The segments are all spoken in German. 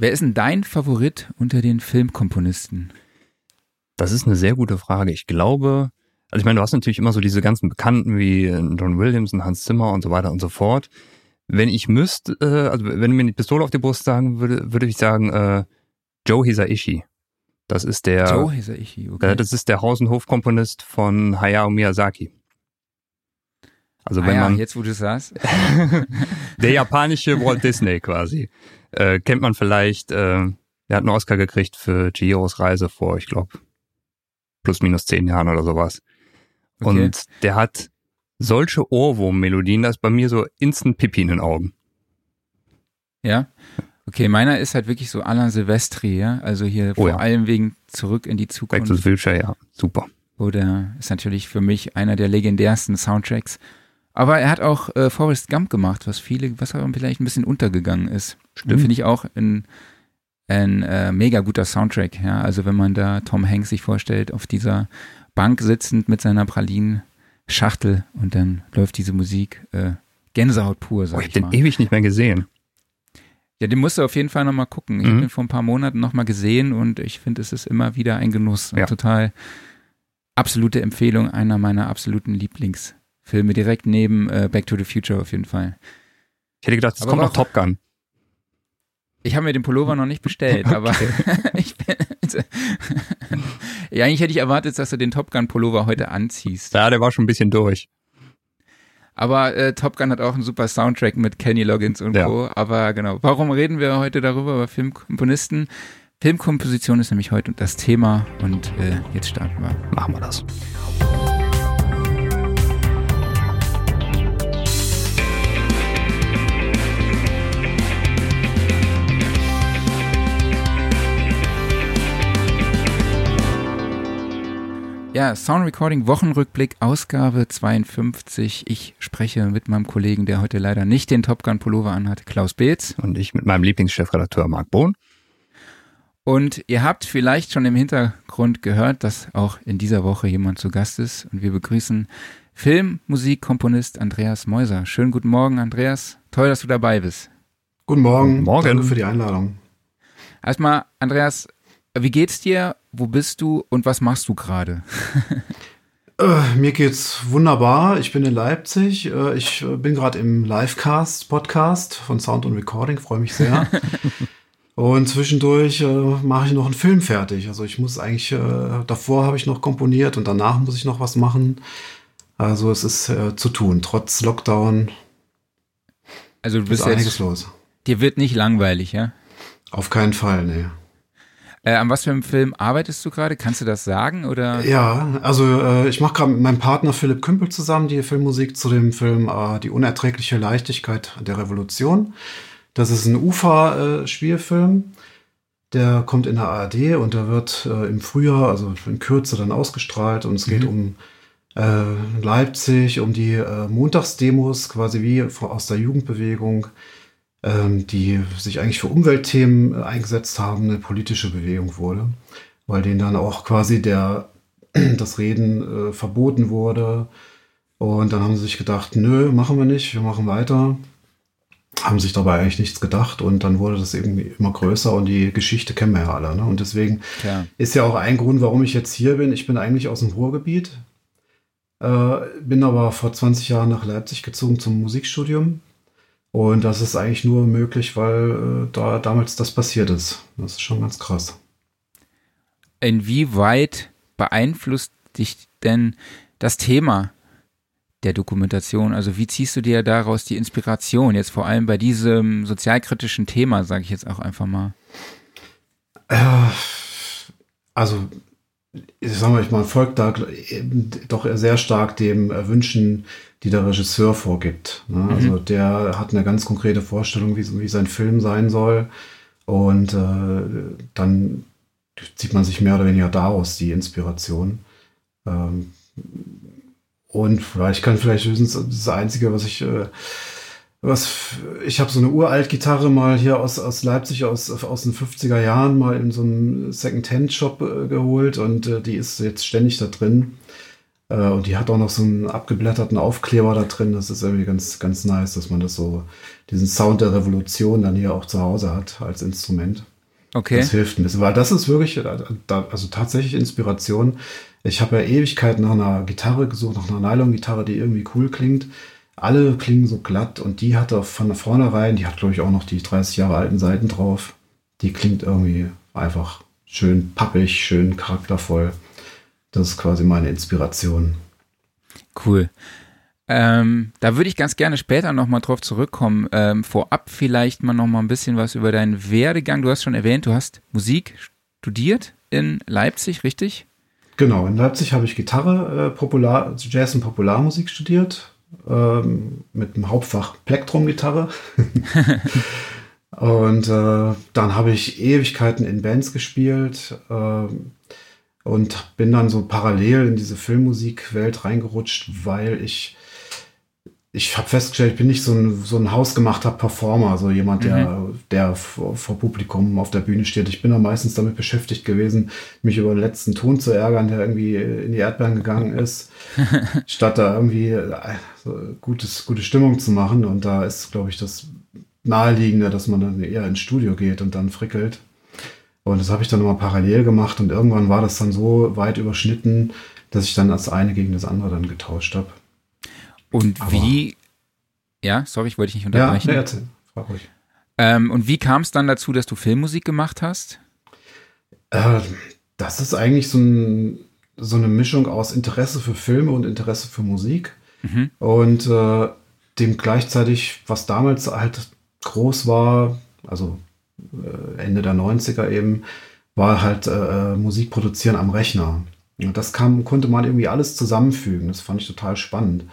Wer ist denn dein Favorit unter den Filmkomponisten? Das ist eine sehr gute Frage. Ich glaube, also ich meine, du hast natürlich immer so diese ganzen Bekannten wie John Williams und Hans Zimmer und so weiter und so fort. Wenn ich müsste, äh, also wenn mir die Pistole auf die Brust sagen würde, würde ich sagen äh, Joe Hisaishi. Das ist der Joe Hisaishi, okay. Äh, das ist der Haus- und Hofkomponist von Hayao Miyazaki. Also wenn ah, ja, man jetzt wo du sagst. der japanische Walt Disney quasi äh, kennt man vielleicht. Äh, er hat einen Oscar gekriegt für Chihiros Reise vor, ich glaube, plus minus zehn Jahren oder sowas. Okay. Und der hat solche Ohrwurm-Melodien, das ist bei mir so instant Pipi in den Augen. Ja. Okay, meiner ist halt wirklich so Alain Silvestri, ja. Also hier Oh vor ja. allem wegen Zurück in die Back to the Zukunft. Future, ja, super. Oder ist natürlich für mich einer der legendärsten Soundtracks. Aber er hat auch äh, Forrest Gump gemacht, was viele, was aber vielleicht ein bisschen untergegangen ist. Stimmt. Finde ich auch ein, ein äh, mega guter Soundtrack, ja. Also wenn man da Tom Hanks sich vorstellt, auf dieser Bank sitzend mit seiner Pralinen-Schachtel und dann läuft diese Musik, äh, Gänsehaut pur, Oh, sag ich ich hab den ewig nicht mehr gesehen. Ja, den musst du auf jeden Fall nochmal gucken. Ich Mhm. habe den vor ein paar Monaten nochmal gesehen und ich finde, es ist immer wieder ein Genuss. Ja. Total absolute Empfehlung, einer meiner absoluten Lieblingsfilme, direkt neben äh, Back to the Future auf jeden Fall. Ich hätte gedacht, es kommt noch Top Gun. Ich habe mir den Pullover noch nicht bestellt, aber ich bin, ja, eigentlich hätte ich erwartet, dass du den Top Gun Pullover heute anziehst. Ja, der war schon ein bisschen durch. Aber äh, Top Gun hat auch einen super Soundtrack mit Kenny Loggins und Ja. Co. Aber genau, warum reden wir heute darüber, über Filmkomponisten? Filmkomposition ist nämlich heute das Thema und äh, jetzt starten wir. Machen wir das. Ja, Sound Recording Wochenrückblick, Ausgabe 52. Ich spreche mit meinem Kollegen, der heute leider nicht den Top Gun Pullover anhat, Klaus Beetz. Und ich mit meinem Lieblingschefredakteur Marc Bohn. Und ihr habt vielleicht schon im Hintergrund gehört, dass auch in dieser Woche jemand zu Gast ist. Und wir begrüßen Filmmusikkomponist Andreas Meuser. Schönen guten Morgen, Andreas. Toll, dass du dabei bist. Guten Morgen. Guten Morgen. Danke für die Einladung. Erstmal, Andreas, wie geht's dir? Wo bist du und was machst du gerade? Äh, mir geht's wunderbar. Ich bin in Leipzig. Äh, ich äh, bin gerade im Livecast-Podcast von Sound und Recording. Freue mich sehr. und zwischendurch äh, mache ich noch einen Film fertig. Also ich muss eigentlich, äh, davor habe ich noch komponiert und danach muss ich noch was machen. Also es ist äh, zu tun. Trotz Lockdown Also du ist bist einiges jetzt, los. dir wird nicht langweilig, ja? Auf keinen Fall, nee. Äh, an was für einem Film arbeitest du gerade? Kannst du das sagen oder? Ja, also äh, ich mache gerade mit meinem Partner Philipp Kümpel zusammen die Filmmusik zu dem Film äh, Die unerträgliche Leichtigkeit der Revolution. Das ist ein UFA-Spielfilm. der kommt in der ARD und der wird äh, im Frühjahr, also in Kürze dann ausgestrahlt und es geht um äh, Leipzig, um die äh, Montagsdemos, quasi wie aus der Jugendbewegung, die sich eigentlich für Umweltthemen äh, eingesetzt haben, eine politische Bewegung wurde, weil denen dann auch quasi der, das Reden äh, verboten wurde. Und dann haben sie sich gedacht, nö, machen wir nicht, wir machen weiter. Haben sich dabei eigentlich nichts gedacht und dann wurde das irgendwie immer größer und die Geschichte kennen wir ja alle. Ne? Und deswegen Klar. ist ja auch ein Grund, warum ich jetzt hier bin. Ich bin eigentlich aus dem Ruhrgebiet, äh, bin aber vor 20 Jahren nach Leipzig gezogen zum Musikstudium. Und das ist eigentlich nur möglich, weil äh, da damals das passiert ist. Das ist schon ganz krass. Inwieweit beeinflusst dich denn das Thema der Dokumentation? Also wie ziehst du dir daraus die Inspiration, jetzt vor allem bei diesem sozialkritischen Thema, sage ich jetzt auch einfach mal? Äh, also, ich sag mal, man folgt da doch sehr stark dem Wünschen, die der Regisseur vorgibt. Ne? Also der hat eine ganz konkrete Vorstellung, wie, wie sein Film sein soll. Und äh, dann zieht man sich mehr oder weniger daraus die Inspiration. Ähm, und ich kann vielleicht höchstens das Einzige, was ich, äh, was ich habe so eine Uralt-Gitarre mal hier aus, aus Leipzig aus, aus den 50er Jahren mal in so einem Second-Hand-Shop äh, geholt und äh, die ist jetzt ständig da drin. Äh, und die hat auch noch so einen abgeblätterten Aufkleber da drin. Das ist irgendwie ganz, ganz nice, dass man das so, diesen Sound der Revolution dann hier auch zu Hause hat als Instrument. Okay. Das hilft ein bisschen, weil das ist wirklich, äh, also tatsächlich Inspiration. Ich habe ja Ewigkeit nach einer Gitarre gesucht, nach einer Nylon-Gitarre, die irgendwie cool klingt. Alle klingen so glatt und die hatte von vornherein, die hat glaube ich auch noch die 30 Jahre alten Seiten drauf. Die klingt irgendwie einfach schön pappig, schön charaktervoll. Das ist quasi meine Inspiration. Cool. Ähm, da würde ich ganz gerne später nochmal drauf zurückkommen. Ähm, vorab vielleicht mal nochmal ein bisschen was über deinen Werdegang. Du hast schon erwähnt, du hast Musik studiert in Leipzig, richtig? Genau, in Leipzig habe ich Gitarre, äh, Popular, Jazz und Popularmusik studiert, ähm, mit dem Hauptfach Plektrum-Gitarre. und äh, dann habe ich Ewigkeiten in Bands gespielt. Äh, und bin dann so parallel in diese Filmmusikwelt reingerutscht, weil ich ich habe festgestellt, ich bin nicht so ein, so ein hausgemachter Performer, so jemand, der, mhm. der vor, vor, Publikum auf der Bühne steht. Ich bin da meistens damit beschäftigt gewesen, mich über den letzten Ton zu ärgern, der irgendwie in die Erdbeeren gegangen ist, statt da irgendwie äh, so gutes, gute Stimmung zu machen. Und da ist, glaube ich, das naheliegende, dass man dann eher ins Studio geht und dann frickelt. Und das habe ich dann immer parallel gemacht und irgendwann war das dann so weit überschnitten, dass ich dann das eine gegen das andere dann getauscht habe. Und Aber wie, ja, sorry, ich wollte dich nicht unterbrechen. Ja, nee, erzähl, frag ruhig. Ähm, und wie kam es dann dazu, dass du Filmmusik gemacht hast? Äh, das ist eigentlich so, ein, so, eine Mischung aus Interesse für Filme und Interesse für Musik. Mhm. Und äh, dem gleichzeitig, was damals halt groß war, also Ende der 90er eben, war halt äh, äh, Musik produzieren am Rechner. Und das kam, konnte man irgendwie alles zusammenfügen. Das fand ich total spannend.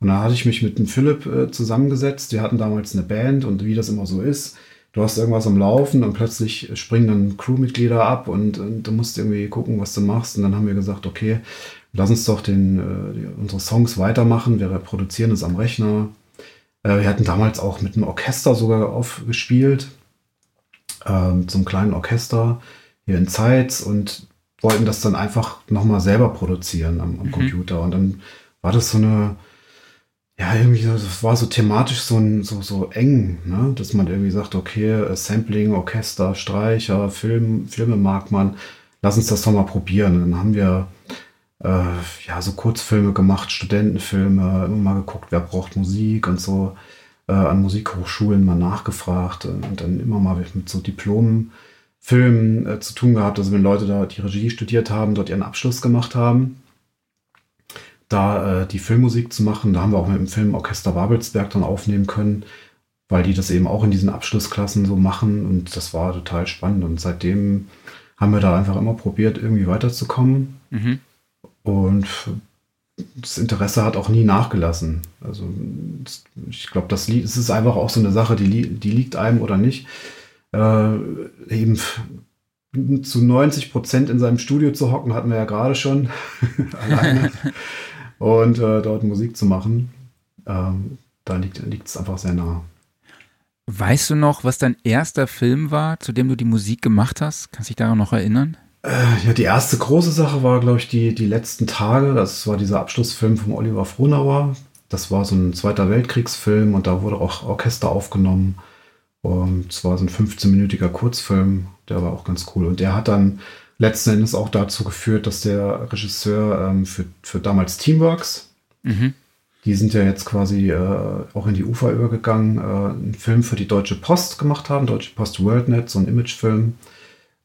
Und da hatte ich mich mit dem Philipp äh, zusammengesetzt. Wir hatten damals eine Band und wie das immer so ist, du hast irgendwas am Laufen und plötzlich springen dann Crewmitglieder ab und, und, du musst irgendwie gucken, was du machst. Und dann haben wir gesagt, okay, lass uns doch den, äh, unsere Songs weitermachen. Wir produzieren es am Rechner. Äh, wir hatten damals auch mit einem Orchester sogar aufgespielt ähm, zum kleinen Orchester hier in Zeitz und wollten das dann einfach nochmal selber produzieren am, am mhm. Computer. Und dann war das so eine, ja, irgendwie, das war so thematisch so, ein, so, so eng, ne? dass man irgendwie sagt, okay, äh, Sampling, Orchester, Streicher, Film, Filme mag man, lass uns das doch mal probieren. Und dann haben wir äh, ja so Kurzfilme gemacht, Studentenfilme, immer mal geguckt, wer braucht Musik und so äh, an Musikhochschulen mal nachgefragt und dann immer mal mit so Diplomfilmen äh, zu tun gehabt. Also wenn Leute da die Regie studiert haben, dort ihren Abschluss gemacht haben, da äh, die Filmmusik zu machen. Da haben wir auch mit dem Filmorchester Babelsberg dann aufnehmen können, weil die das eben auch in diesen Abschlussklassen so machen und das war total spannend. Und seitdem haben wir da einfach immer probiert, irgendwie weiterzukommen. Mhm. Und das Interesse hat auch nie nachgelassen. Also ich glaube, das es ist einfach auch so eine Sache, die, die liegt einem oder nicht. Äh, eben zu 90 Prozent in seinem Studio zu hocken, hatten wir ja gerade schon alleine. Und äh, dort Musik zu machen, ähm, da liegt es einfach sehr nah. Weißt du noch, was dein erster Film war, zu dem du die Musik gemacht hast? Kannst du dich daran noch erinnern? Äh, ja, die erste große Sache war, glaube ich, die, die letzten Tage. Das war dieser Abschlussfilm von Oliver Frohnauer. Das war so ein Zweiter Weltkriegsfilm und da wurde auch Orchester aufgenommen. Und es war so ein 15-minütiger Kurzfilm, der war auch ganz cool. Und der hat dann letzten Endes auch dazu geführt, dass der Regisseur ähm, für, für damals Teamworks, mhm. die sind ja jetzt quasi äh, auch in die Ufer übergegangen, äh, einen Film für die Deutsche Post gemacht haben, Deutsche Post WorldNet, so ein Imagefilm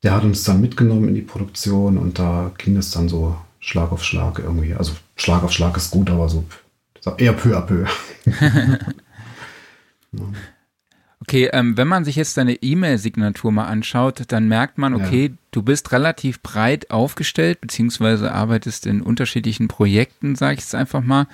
der hat uns dann mitgenommen in die Produktion und da ging es dann so Schlag auf Schlag irgendwie. Also Schlag auf Schlag ist gut, aber so eher peu à peu. Okay, ähm, wenn man sich jetzt deine E-Mail-Signatur mal anschaut, dann merkt man, okay, ja. du bist relativ breit aufgestellt, beziehungsweise arbeitest in unterschiedlichen Projekten, sage ich jetzt einfach mal.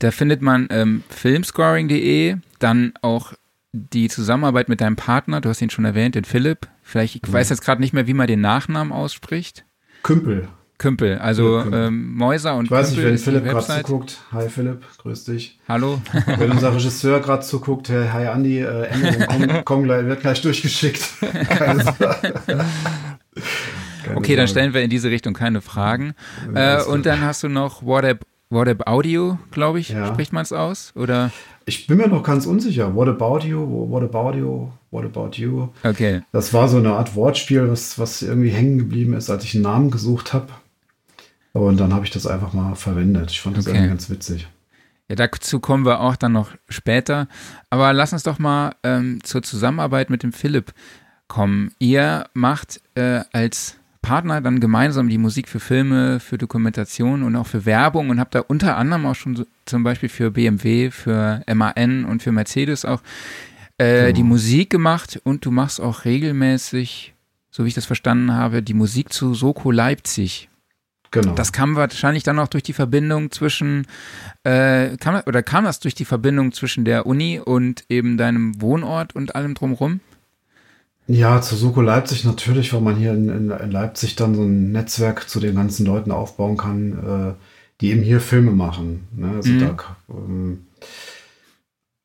Da findet man ähm, filmscoring.de, dann auch die Zusammenarbeit mit deinem Partner, du hast ihn schon erwähnt, den Philipp, Vielleicht, ich weiß jetzt gerade nicht mehr, wie man den Nachnamen ausspricht. Kümpel. Kümpel, also Ähm, Mäuser und Ich weiß Kümpel nicht, wenn Philipp gerade zuguckt. Hi Philipp, grüß dich. Hallo. wenn unser Regisseur gerade zuguckt, hi Andi, äh, Änderung kommen, gleich, wird gleich durchgeschickt. okay, dann stellen wir in diese Richtung keine Fragen. Äh, und dann hast du noch What, What Audio, glaube ich, ja. spricht man es aus? Oder? Ich bin mir noch ganz unsicher. What about you? What about you? What about you? Okay. Das war so eine Art Wortspiel, was, was irgendwie hängen geblieben ist, als ich einen Namen gesucht habe. Und dann habe ich das einfach mal verwendet. Ich fand das okay. irgendwie ganz witzig. Ja, dazu kommen wir auch dann noch später. Aber lass uns doch mal ähm, zur Zusammenarbeit mit dem Philipp kommen. Ihr macht äh, als Partner dann gemeinsam die Musik für Filme, für Dokumentation und auch für Werbung und habt da unter anderem auch schon so, zum Beispiel für BMW, für MAN und für Mercedes auch äh, genau. die Musik gemacht und du machst auch regelmäßig, so wie ich das verstanden habe, die Musik zu Soko Leipzig. Genau. Das kam wahrscheinlich dann auch durch die Verbindung zwischen, äh, kam, oder kam das durch die Verbindung zwischen der Uni und eben deinem Wohnort und allem drumherum? Ja, zu Suko Leipzig natürlich, weil man hier in, in, in, Leipzig dann so ein Netzwerk zu den ganzen Leuten aufbauen kann, äh, die eben hier Filme machen. Ne? Also mhm. da, ähm,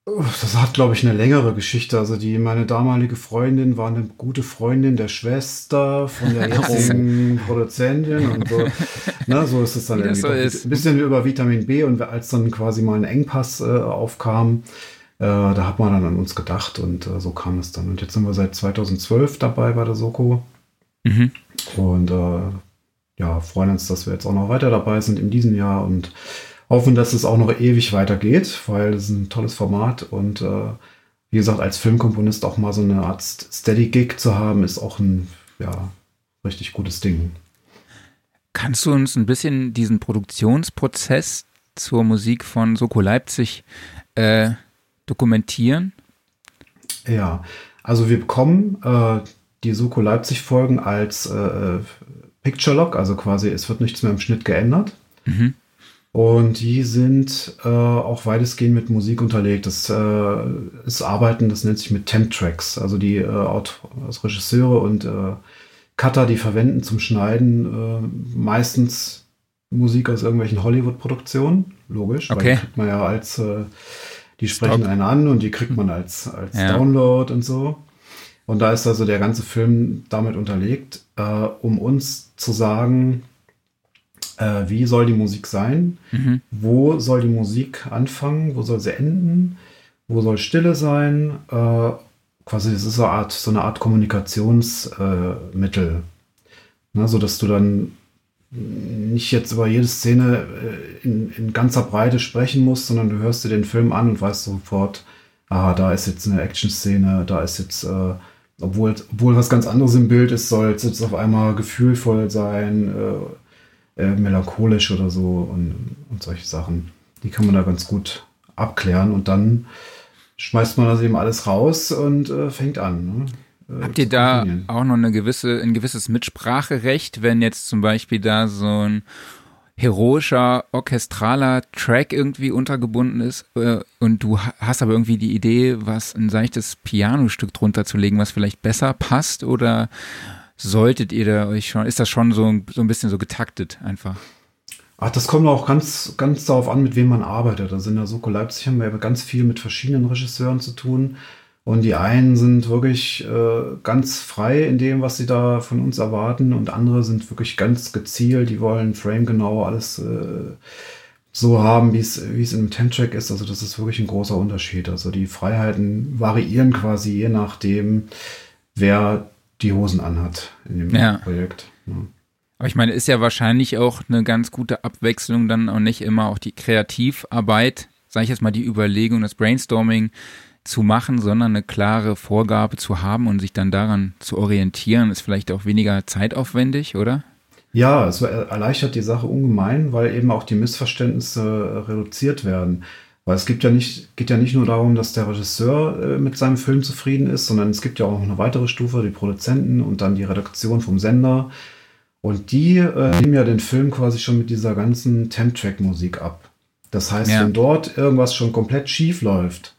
das hat, glaube ich, eine längere Geschichte. Also die, meine damalige Freundin war eine gute Freundin der Schwester von der jetzigen Produzentin und so. Ne, so ist es dann irgendwie. So ist. Ein bisschen über Vitamin B und als dann quasi mal ein Engpass äh, aufkam, da hat man dann an uns gedacht und äh, so kam es dann. Und jetzt sind wir seit 2012 dabei bei der Soko. Mhm. Und äh, ja, freuen uns, dass wir jetzt auch noch weiter dabei sind in diesem Jahr und hoffen, dass es auch noch ewig weitergeht, weil es ein tolles Format und äh, wie gesagt, als Filmkomponist auch mal so eine Art Steady-Gig zu haben, ist auch ein ja, richtig gutes Ding. Kannst du uns ein bisschen diesen Produktionsprozess zur Musik von Soko Leipzig äh, dokumentieren? Ja, also wir bekommen äh, die Suko Leipzig Folgen als äh, Picture Log, also quasi es wird nichts mehr im Schnitt geändert. Mhm. Und die sind äh, auch weitestgehend mit Musik unterlegt. Das äh, ist Arbeiten, das nennt sich mit Temp Tracks. Also die äh, also Regisseure und äh, Cutter, die verwenden zum Schneiden äh, meistens Musik aus irgendwelchen Hollywood-Produktionen. Logisch, okay. weil die kriegt man ja als äh, die sprechen Stock. einen an und die kriegt man als, als ja. Download und so. Und da ist also der ganze Film damit unterlegt, äh, um uns zu sagen, äh, wie soll die Musik sein, mhm. wo soll die Musik anfangen, wo soll sie enden, wo soll Stille sein. Äh, quasi, das ist so eine Art, so eine Art Kommunikationsmittel. Ne, so dass du dann nicht jetzt über jede Szene äh, in, in ganzer Breite sprechen musst, sondern du hörst dir den Film an und weißt sofort, ah, da ist jetzt eine Action-Szene, da ist jetzt, äh, obwohl, obwohl was ganz anderes im Bild ist, soll es jetzt auf einmal gefühlvoll sein, äh, äh, melancholisch oder so und, und solche Sachen. Die kann man da ganz gut abklären und dann schmeißt man das eben alles raus und äh, fängt an. Ne? Äh, Habt ihr da auch noch eine gewisse, ein gewisses Mitspracherecht, wenn jetzt zum Beispiel da so ein heroischer, orchestraler Track irgendwie untergebunden ist äh, und du hast aber irgendwie die Idee, was ein seichtes Pianostück drunter zu legen, was vielleicht besser passt oder solltet ihr da euch schon, ist das schon so, so ein bisschen so getaktet einfach? Ach, das kommt auch ganz, ganz darauf an, mit wem man arbeitet. Also in der Soko Leipzig haben wir ganz viel mit verschiedenen Regisseuren zu tun. Und die einen sind wirklich äh, ganz frei in dem, was sie da von uns erwarten, und andere sind wirklich ganz gezielt. Die wollen Frame genau alles äh, so haben, wie es wie es in einem Ten-Track ist. Also das ist wirklich ein großer Unterschied. Also die Freiheiten variieren quasi je nachdem, wer die Hosen anhat in dem ja. Projekt. Ja. Aber ich meine, ist ja wahrscheinlich auch eine ganz gute Abwechslung dann auch nicht immer auch die Kreativarbeit, sage ich jetzt mal die Überlegung, das Brainstorming zu machen, sondern eine klare Vorgabe zu haben und sich dann daran zu orientieren, ist vielleicht auch weniger zeitaufwendig, oder? Ja, es erleichtert die Sache ungemein, weil eben auch die Missverständnisse reduziert werden. Weil es gibt ja nicht, geht ja nicht nur darum, dass der Regisseur äh, mit seinem Film zufrieden ist, sondern es gibt ja auch noch eine weitere Stufe, die Produzenten und dann die Redaktion vom Sender. Und die äh, nehmen ja den Film quasi schon mit dieser ganzen Temp-Track-Musik ab. Das heißt, ja. wenn dort irgendwas schon komplett schief läuft,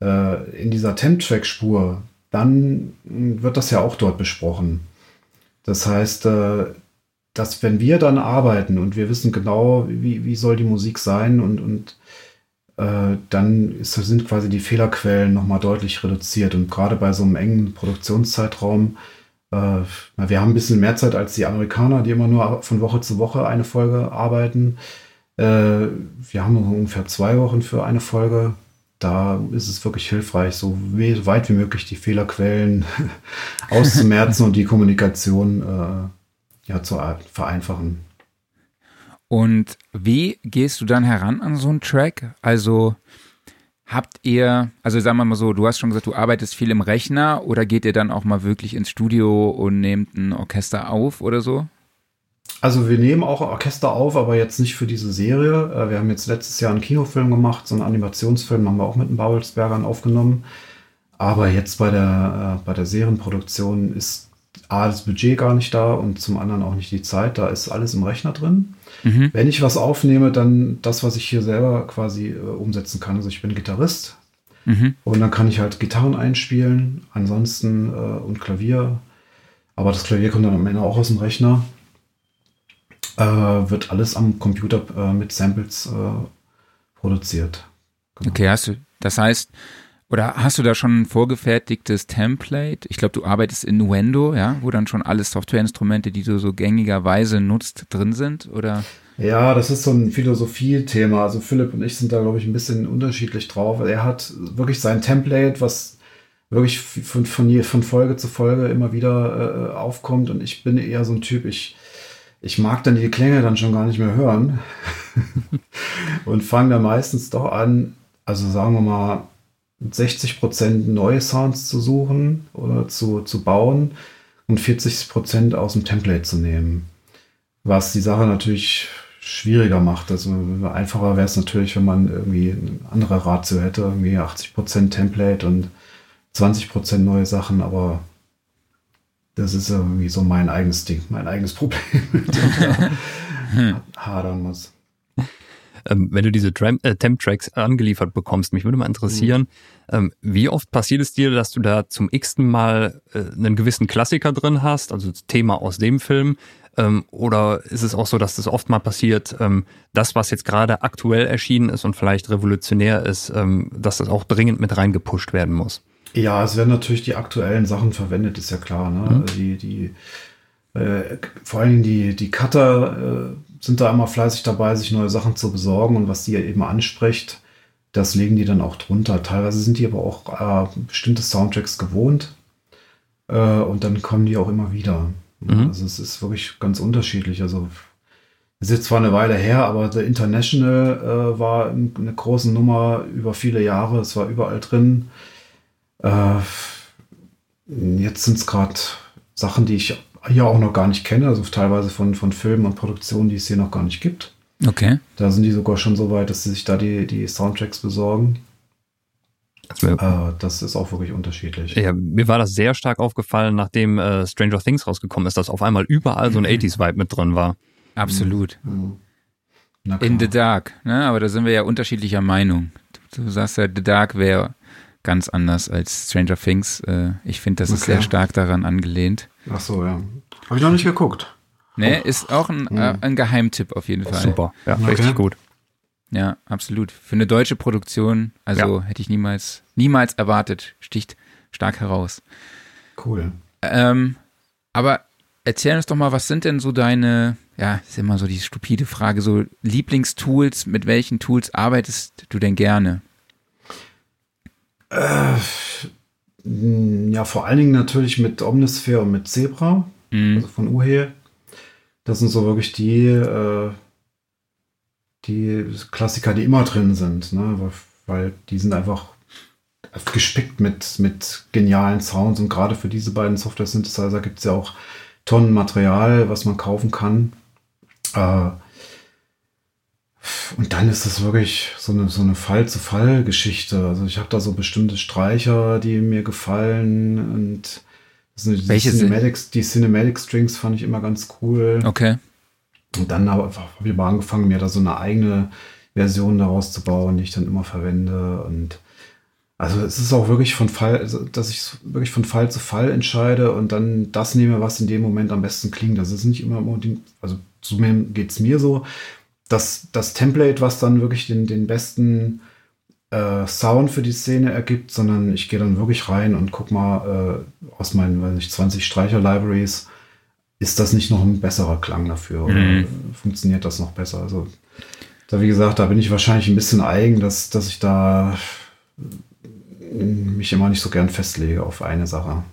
äh, in dieser Temp-Track-Spur, dann wird das ja auch dort besprochen. Das heißt, äh, dass wenn wir dann arbeiten und wir wissen genau, wie, wie soll die Musik sein und, und äh, dann ist, sind quasi die Fehlerquellen nochmal deutlich reduziert. Und gerade bei so einem engen Produktionszeitraum, äh, wir haben ein bisschen mehr Zeit als die Amerikaner, die immer nur von Woche zu Woche eine Folge arbeiten. Äh, wir haben ungefähr zwei Wochen für eine Folge. Da ist es wirklich hilfreich, so weit wie möglich die Fehlerquellen auszumerzen und die Kommunikation äh, ja, zu vereinfachen. Und wie gehst du dann heran an so einen Track? Also habt ihr, also sagen wir mal so, du hast schon gesagt, du arbeitest viel im Rechner oder geht ihr dann auch mal wirklich ins Studio und nehmt ein Orchester auf oder so? Also wir nehmen auch Orchester auf, aber jetzt nicht für diese Serie. Äh, wir haben jetzt letztes Jahr einen Kinofilm gemacht, so einen Animationsfilm haben wir auch mit den Babelsbergern aufgenommen. Aber jetzt bei der, äh, bei der Serienproduktion ist A, das Budget gar nicht da und zum anderen auch nicht die Zeit. Da ist alles im Rechner drin. Mhm. Wenn ich was aufnehme, dann das, was ich hier selber quasi äh, umsetzen kann. Also ich bin Gitarrist mhm. und dann kann ich halt Gitarren einspielen, ansonsten äh, und Klavier. Aber das Klavier kommt dann am Ende auch aus dem Rechner. Äh, wird alles am Computer äh, mit Samples äh, produziert. Genau. Okay, hast du, das heißt, oder hast du da schon ein vorgefertigtes Template? Ich glaube, du arbeitest in Nuendo, ja, wo dann schon alle Softwareinstrumente, die du so gängigerweise nutzt, drin sind, oder? Ja, das ist so ein Philosophie-Thema. Also Philipp und ich sind da, glaube ich, ein bisschen unterschiedlich drauf. Er hat wirklich sein Template, was wirklich von, von, von Folge zu Folge immer wieder äh, aufkommt. Und ich bin eher so ein Typ, ich, ich mag dann die Klänge dann schon gar nicht mehr hören. und fange da meistens doch an, also sagen wir mal, 60 Prozent neue Sounds zu suchen oder zu, zu bauen und 40 Prozent aus dem Template zu nehmen. Was die Sache natürlich schwieriger macht. Also einfacher wäre es natürlich, wenn man irgendwie eine andere Ratio hätte, irgendwie 80 Prozent Template und 20 Prozent neue Sachen, aber das ist irgendwie so mein eigenes Ding, mein eigenes Problem, mit dem ich da hadern muss. Ähm, wenn du diese äh, Temp-Tracks angeliefert bekommst, mich würde mal interessieren, mhm. ähm, wie oft passiert es dir, dass du da zum x-ten Mal äh, einen gewissen Klassiker drin hast, also das Thema aus dem Film, ähm, oder ist es auch so, dass das oft mal passiert, ähm, das, was jetzt gerade aktuell erschienen ist und vielleicht revolutionär ist, ähm, dass das auch dringend mit reingepusht werden muss? Ja, es werden natürlich die aktuellen Sachen verwendet, ist ja klar. Ne? Mhm. Die, die, äh, vor allen Dingen die, die Cutter äh, sind da immer fleißig dabei, sich neue Sachen zu besorgen und was die eben anspricht, das legen die dann auch drunter. Teilweise sind die aber auch äh, bestimmte Soundtracks gewohnt äh, und dann kommen die auch immer wieder. Mhm. Also es ist wirklich ganz unterschiedlich. Also es ist jetzt zwar eine Weile her, aber The International äh, war eine große Nummer über viele Jahre. Es war überall drin. Äh, jetzt sind es gerade Sachen, die ich hier auch noch gar nicht kenne, also teilweise von, von Filmen und Produktionen, die es hier noch gar nicht gibt. Okay. Da sind die sogar schon so weit, dass sie sich da die, die Soundtracks besorgen. Das, äh, das ist auch wirklich unterschiedlich. Ja, mir war das sehr stark aufgefallen, nachdem äh, Stranger Things rausgekommen ist, dass auf einmal überall so ein 80s-Vibe mit drin war. Absolut. Mhm. In The Dark, ne? aber da sind wir ja unterschiedlicher Meinung. Du, du sagst ja, The Dark wäre ganz anders als Stranger Things. Äh, ich finde, das okay. ist sehr stark daran angelehnt. Ach so, ja. Habe ich noch nicht geguckt. Nee, ist auch ein, äh, ein Geheimtipp auf jeden Fall. Super, ja, okay. richtig gut. Ja, absolut. Für eine deutsche Produktion, also ja. hätte ich niemals, niemals erwartet, sticht stark heraus. Cool. Ähm, aber erzähl uns doch mal, was sind denn so deine, ja, ist immer so die stupide Frage, so Lieblingstools, mit welchen Tools arbeitest du denn gerne? Äh, ja, vor allen Dingen natürlich mit Omnisphere und mit Zebra, mhm. also von Uhe. Das sind so wirklich die, äh, die Klassiker, die immer drin sind, ne? weil die sind einfach gespickt mit, mit genialen Sounds und gerade für diese beiden Software-Synthesizer gibt es ja auch Tonnen Material, was man kaufen kann. Äh, und dann ist es wirklich so eine, so eine Fall-zu-Fall-Geschichte. Also ich habe da so bestimmte Streicher, die mir gefallen und die Welche Cinematics, die Cinematic Strings fand ich immer ganz cool. Okay. Und dann habe hab ich mal angefangen, mir da so eine eigene Version daraus zu bauen, die ich dann immer verwende. Und also es ist auch wirklich von Fall, also dass ich wirklich von Fall zu Fall entscheide und dann das nehme, was in dem Moment am besten klingt. Das ist nicht immer unbedingt, also zu mir geht es mir so, das, das Template, was dann wirklich den, den besten äh, Sound für die Szene ergibt, sondern ich gehe dann wirklich rein und guck mal äh, aus meinen, weiß nicht, 20 Streicher-Libraries, ist das nicht noch ein besserer Klang dafür oder mhm. funktioniert das noch besser? Also da wie gesagt, da bin ich wahrscheinlich ein bisschen eigen, dass, dass ich da mich immer nicht so gern festlege auf eine Sache.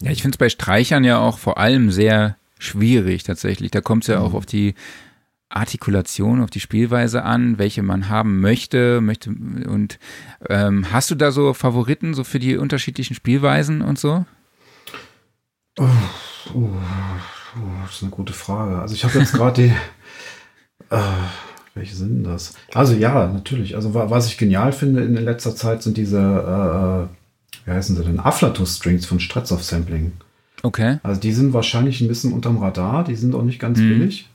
Ja, ich finde es bei Streichern ja auch vor allem sehr schwierig tatsächlich. Da kommt es ja mhm. auch auf die Artikulation, auf die Spielweise an, welche man haben möchte, möchte und ähm, hast du da so Favoriten so für die unterschiedlichen Spielweisen und so? Oh, oh, oh, das ist eine gute Frage. Also ich habe jetzt gerade die, äh, welche sind denn das? Also ja, natürlich. Also was ich genial finde in letzter Zeit sind diese, äh, äh wie heißen sie denn, Aflatus-Strings von Stretzow Sampling. Okay. Also die sind wahrscheinlich ein bisschen unterm Radar, die sind auch nicht ganz mhm. billig.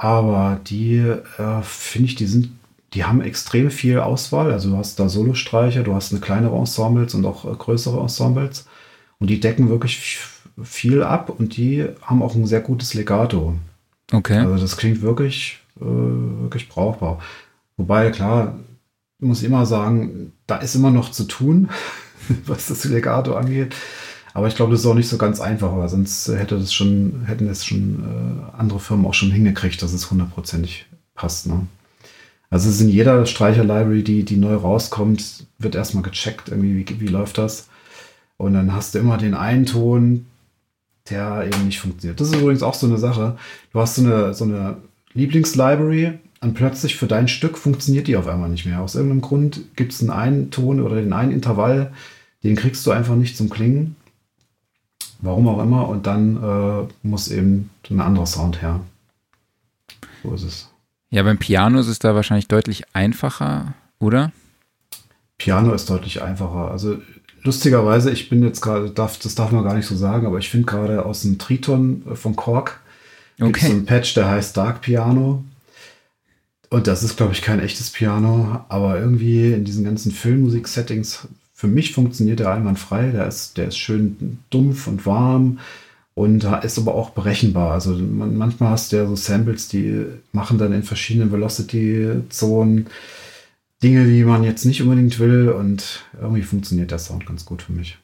Aber die, äh, finde ich, die sind, die haben extrem viel Auswahl. Also du hast da Solostreicher, du hast eine kleinere Ensembles und auch äh, größere Ensembles. Und die decken wirklich viel ab und die haben auch ein sehr gutes Legato. Okay. Also das klingt wirklich, äh, wirklich brauchbar. Wobei, klar, ich muss immer sagen, da ist immer noch zu tun, was das Legato angeht. Aber ich glaube, das ist auch nicht so ganz einfach, weil sonst hätte das schon, hätten es schon äh, andere Firmen auch schon hingekriegt, dass es hundertprozentig passt. Ne? Also es ist in jeder Streicher-Library, die, die neu rauskommt, wird erstmal gecheckt, irgendwie, wie, wie läuft das. Und dann hast du immer den einen Ton, der eben nicht funktioniert. Das ist übrigens auch so eine Sache. Du hast so eine, so eine Lieblingslibrary und plötzlich für dein Stück funktioniert die auf einmal nicht mehr. Aus irgendeinem Grund gibt es einen einen Ton oder den einen Intervall, den kriegst du einfach nicht zum Klingen. Warum auch immer. Und dann äh, muss eben ein anderer Sound her. So ist es. Ja, beim Piano ist es da wahrscheinlich deutlich einfacher, oder? Piano ist deutlich einfacher. Also lustigerweise, ich bin jetzt gerade, darf, das darf man gar nicht so sagen, aber ich finde gerade aus dem Triton äh, von Korg okay. so ein Patch, der heißt Dark Piano. Und das ist, glaube ich, kein echtes Piano, aber irgendwie in diesen ganzen Filmmusik-Settings für mich funktioniert der einwandfrei. Der ist, der ist schön dumpf und warm und ist aber auch berechenbar. Also man, manchmal hast du ja so Samples, die machen dann in verschiedenen Velocity-Zonen Dinge, die man jetzt nicht unbedingt will und irgendwie funktioniert der Sound ganz gut für mich.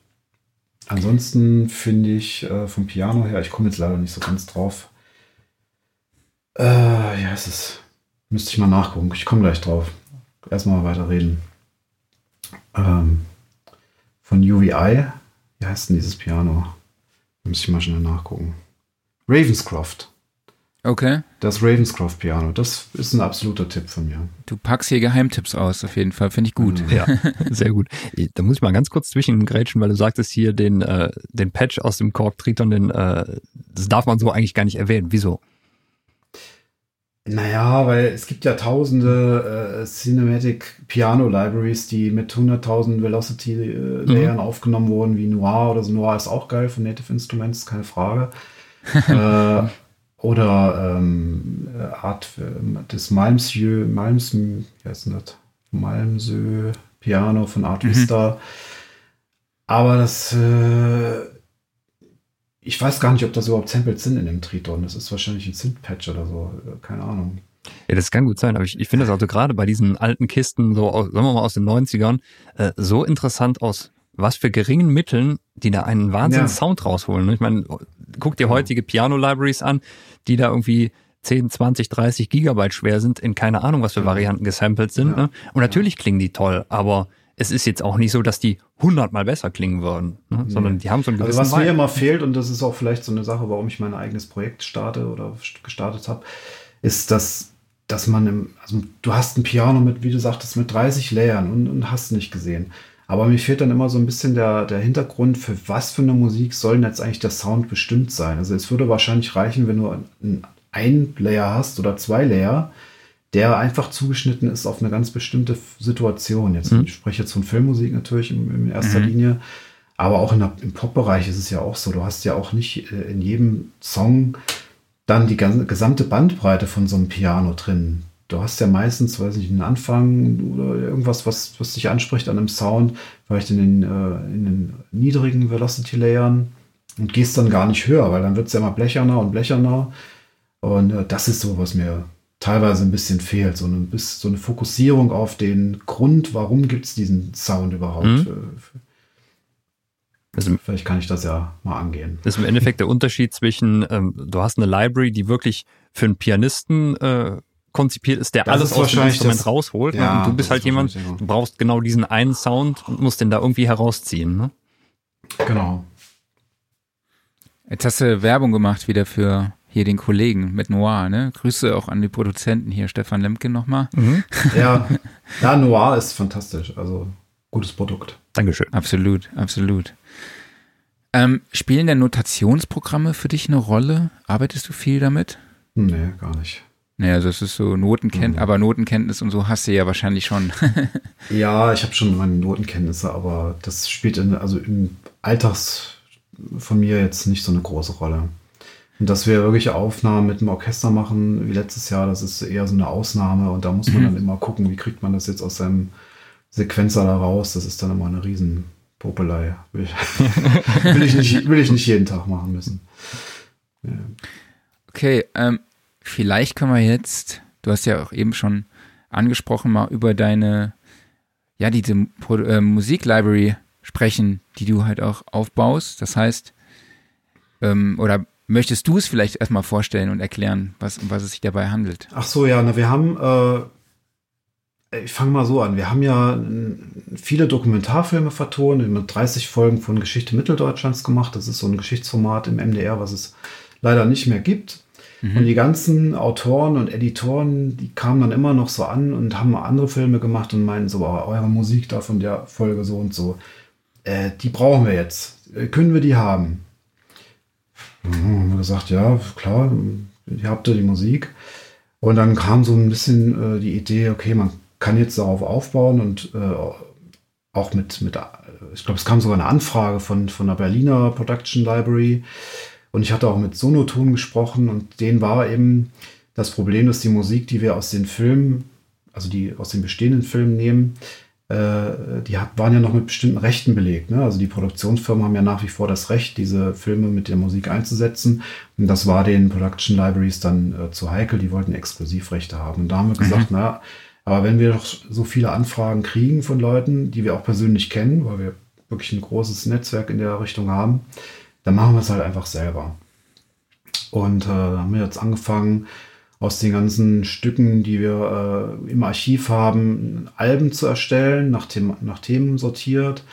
Ansonsten finde ich äh, vom Piano her, ich komme jetzt leider nicht so ganz drauf. Äh, ja, es ist, müsste ich mal nachgucken. Ich komme gleich drauf. Erstmal weiter reden. Ähm, von UVI. Wie heißt denn dieses Piano? Muss ich mal schnell nachgucken. Ravenscroft. Okay. Das Ravenscroft Piano. Das ist ein absoluter Tipp von mir. Du packst hier Geheimtipps aus, auf jeden Fall. Finde ich gut. Ja, sehr gut. Da muss ich mal ganz kurz zwischengrätschen, weil du sagtest hier den, äh, den Patch aus dem Korg Triton, den, äh, das darf man so eigentlich gar nicht erwähnen. Wieso? Naja, weil es gibt ja tausende äh, Cinematic Piano Libraries, die mit 100.000 Velocity-Layern äh, mhm. aufgenommen wurden, wie Noir oder so. Noir ist auch geil von Native Instruments, keine Frage. äh, oder ähm, Art des Malmsjö, Malms, wie heißt denn das? Malmsö Piano von Art mhm. Vista. Aber das äh, ich weiß gar nicht, ob das überhaupt Samples sind in dem Triton. Das ist wahrscheinlich ein Synth-Patch oder so. Keine Ahnung. Ja, das kann gut sein, aber ich, ich finde das also gerade bei diesen alten Kisten, so aus, sagen wir mal aus den 90ern, äh, so interessant aus, was für geringen Mitteln, die da einen wahnsinnigen ja. Sound rausholen. Ne? Ich meine, guck dir heutige Piano-Libraries an, die da irgendwie 10, 20, 30 Gigabyte schwer sind, in keine Ahnung, was für Varianten gesampelt sind. Ja. Ne? Und natürlich klingen die toll, aber es ist jetzt auch nicht so, dass die hundertmal besser klingen würden, ne? nee. sondern die haben so ein gewissen Also was mir immer fehlt, und das ist auch vielleicht so eine Sache, warum ich mein eigenes Projekt starte oder gestartet habe, ist, dass, dass man im, also du hast ein Piano mit, wie du sagtest, mit 30 Layern und, und hast nicht gesehen. Aber mir fehlt dann immer so ein bisschen der, der Hintergrund, für was für eine Musik soll jetzt eigentlich der Sound bestimmt sein. Also es würde wahrscheinlich reichen, wenn du ein, ein Layer hast oder zwei Layer, der einfach zugeschnitten ist auf eine ganz bestimmte Situation. Jetzt, mhm. Ich spreche jetzt von Filmmusik natürlich in, in erster mhm. Linie, aber auch der, im Pop-Bereich ist es ja auch so. Du hast ja auch nicht äh, in jedem Song dann die ganze, gesamte Bandbreite von so einem Piano drin. Du hast ja meistens, weiß nicht, einen Anfang oder irgendwas, was, was dich anspricht an einem Sound, vielleicht in den, äh, in den niedrigen Velocity-Layern und gehst dann gar nicht höher, weil dann wird es ja immer blecherner und blecherner. Und äh, das ist so, was mir teilweise ein bisschen fehlt. So eine, so eine Fokussierung auf den Grund, warum gibt es diesen Sound überhaupt. Mhm. Also, Vielleicht kann ich das ja mal angehen. Das ist im Endeffekt der Unterschied zwischen, ähm, du hast eine Library, die wirklich für einen Pianisten äh, konzipiert ist, der das alles ist aus dem Instrument das, rausholt. Ne? Ja, und du bist halt jemand, du brauchst genau diesen einen Sound und musst den da irgendwie herausziehen. Ne? Genau. Jetzt hast du Werbung gemacht wieder für hier den Kollegen mit Noir, ne? Grüße auch an die Produzenten hier, Stefan Lemke nochmal. Mhm. Ja, ja, Noir ist fantastisch, also gutes Produkt. Dankeschön. Absolut, absolut. Ähm, spielen denn Notationsprogramme für dich eine Rolle? Arbeitest du viel damit? Nee, gar nicht. Naja, also es ist so Notenkenntnis, mhm. aber Notenkenntnis und so hast du ja wahrscheinlich schon. ja, ich habe schon meine Notenkenntnisse, aber das spielt in, also im Alltags von mir jetzt nicht so eine große Rolle. Und dass wir wirklich Aufnahmen mit einem Orchester machen, wie letztes Jahr, das ist eher so eine Ausnahme und da muss man mhm. dann immer gucken, wie kriegt man das jetzt aus seinem Sequenzer da raus. Das ist dann immer eine Riesenpopelei. Will ich, will ich, nicht, will ich nicht jeden Tag machen müssen. Ja. Okay, ähm, vielleicht können wir jetzt, du hast ja auch eben schon angesprochen, mal über deine, ja, diese äh, Musiklibrary sprechen, die du halt auch aufbaust. Das heißt, ähm, oder möchtest du es vielleicht erstmal vorstellen und erklären, was, um was es sich dabei handelt? Ach so, ja, na, wir haben, äh, ich fange mal so an, wir haben ja viele Dokumentarfilme vertont, wir haben 30 Folgen von Geschichte Mitteldeutschlands gemacht. Das ist so ein Geschichtsformat im MDR, was es leider nicht mehr gibt. Mhm. Und die ganzen Autoren und Editoren, die kamen dann immer noch so an und haben andere Filme gemacht und meinen so, oh, eure Musik da von der Folge so und so äh, die brauchen wir jetzt. Äh, können wir die haben? Mhm, haben wir gesagt, ja, klar, ihr habt ja die Musik. Und dann kam so ein bisschen äh, die Idee, okay, man kann jetzt darauf aufbauen und äh, auch mit, mit ich glaube, es kam sogar eine Anfrage von, von der Berliner Production Library. Und ich hatte auch mit Sonoton gesprochen und denen war eben das Problem, dass die Musik, die wir aus den Filmen, also die aus den bestehenden Filmen nehmen, die waren ja noch mit bestimmten Rechten belegt. Ne? Also die Produktionsfirmen haben ja nach wie vor das Recht, diese Filme mit der Musik einzusetzen. Und das war den Production Libraries dann äh, zu heikel. Die wollten Exklusivrechte haben. Und da haben wir gesagt, mhm. na, aber wenn wir doch so viele Anfragen kriegen von Leuten, die wir auch persönlich kennen, weil wir wirklich ein großes Netzwerk in der Richtung haben, dann machen wir es halt einfach selber. Und äh, haben wir jetzt angefangen, aus den ganzen Stücken, die wir äh, im Archiv haben, Alben zu erstellen, nach, Them nach Themen sortiert.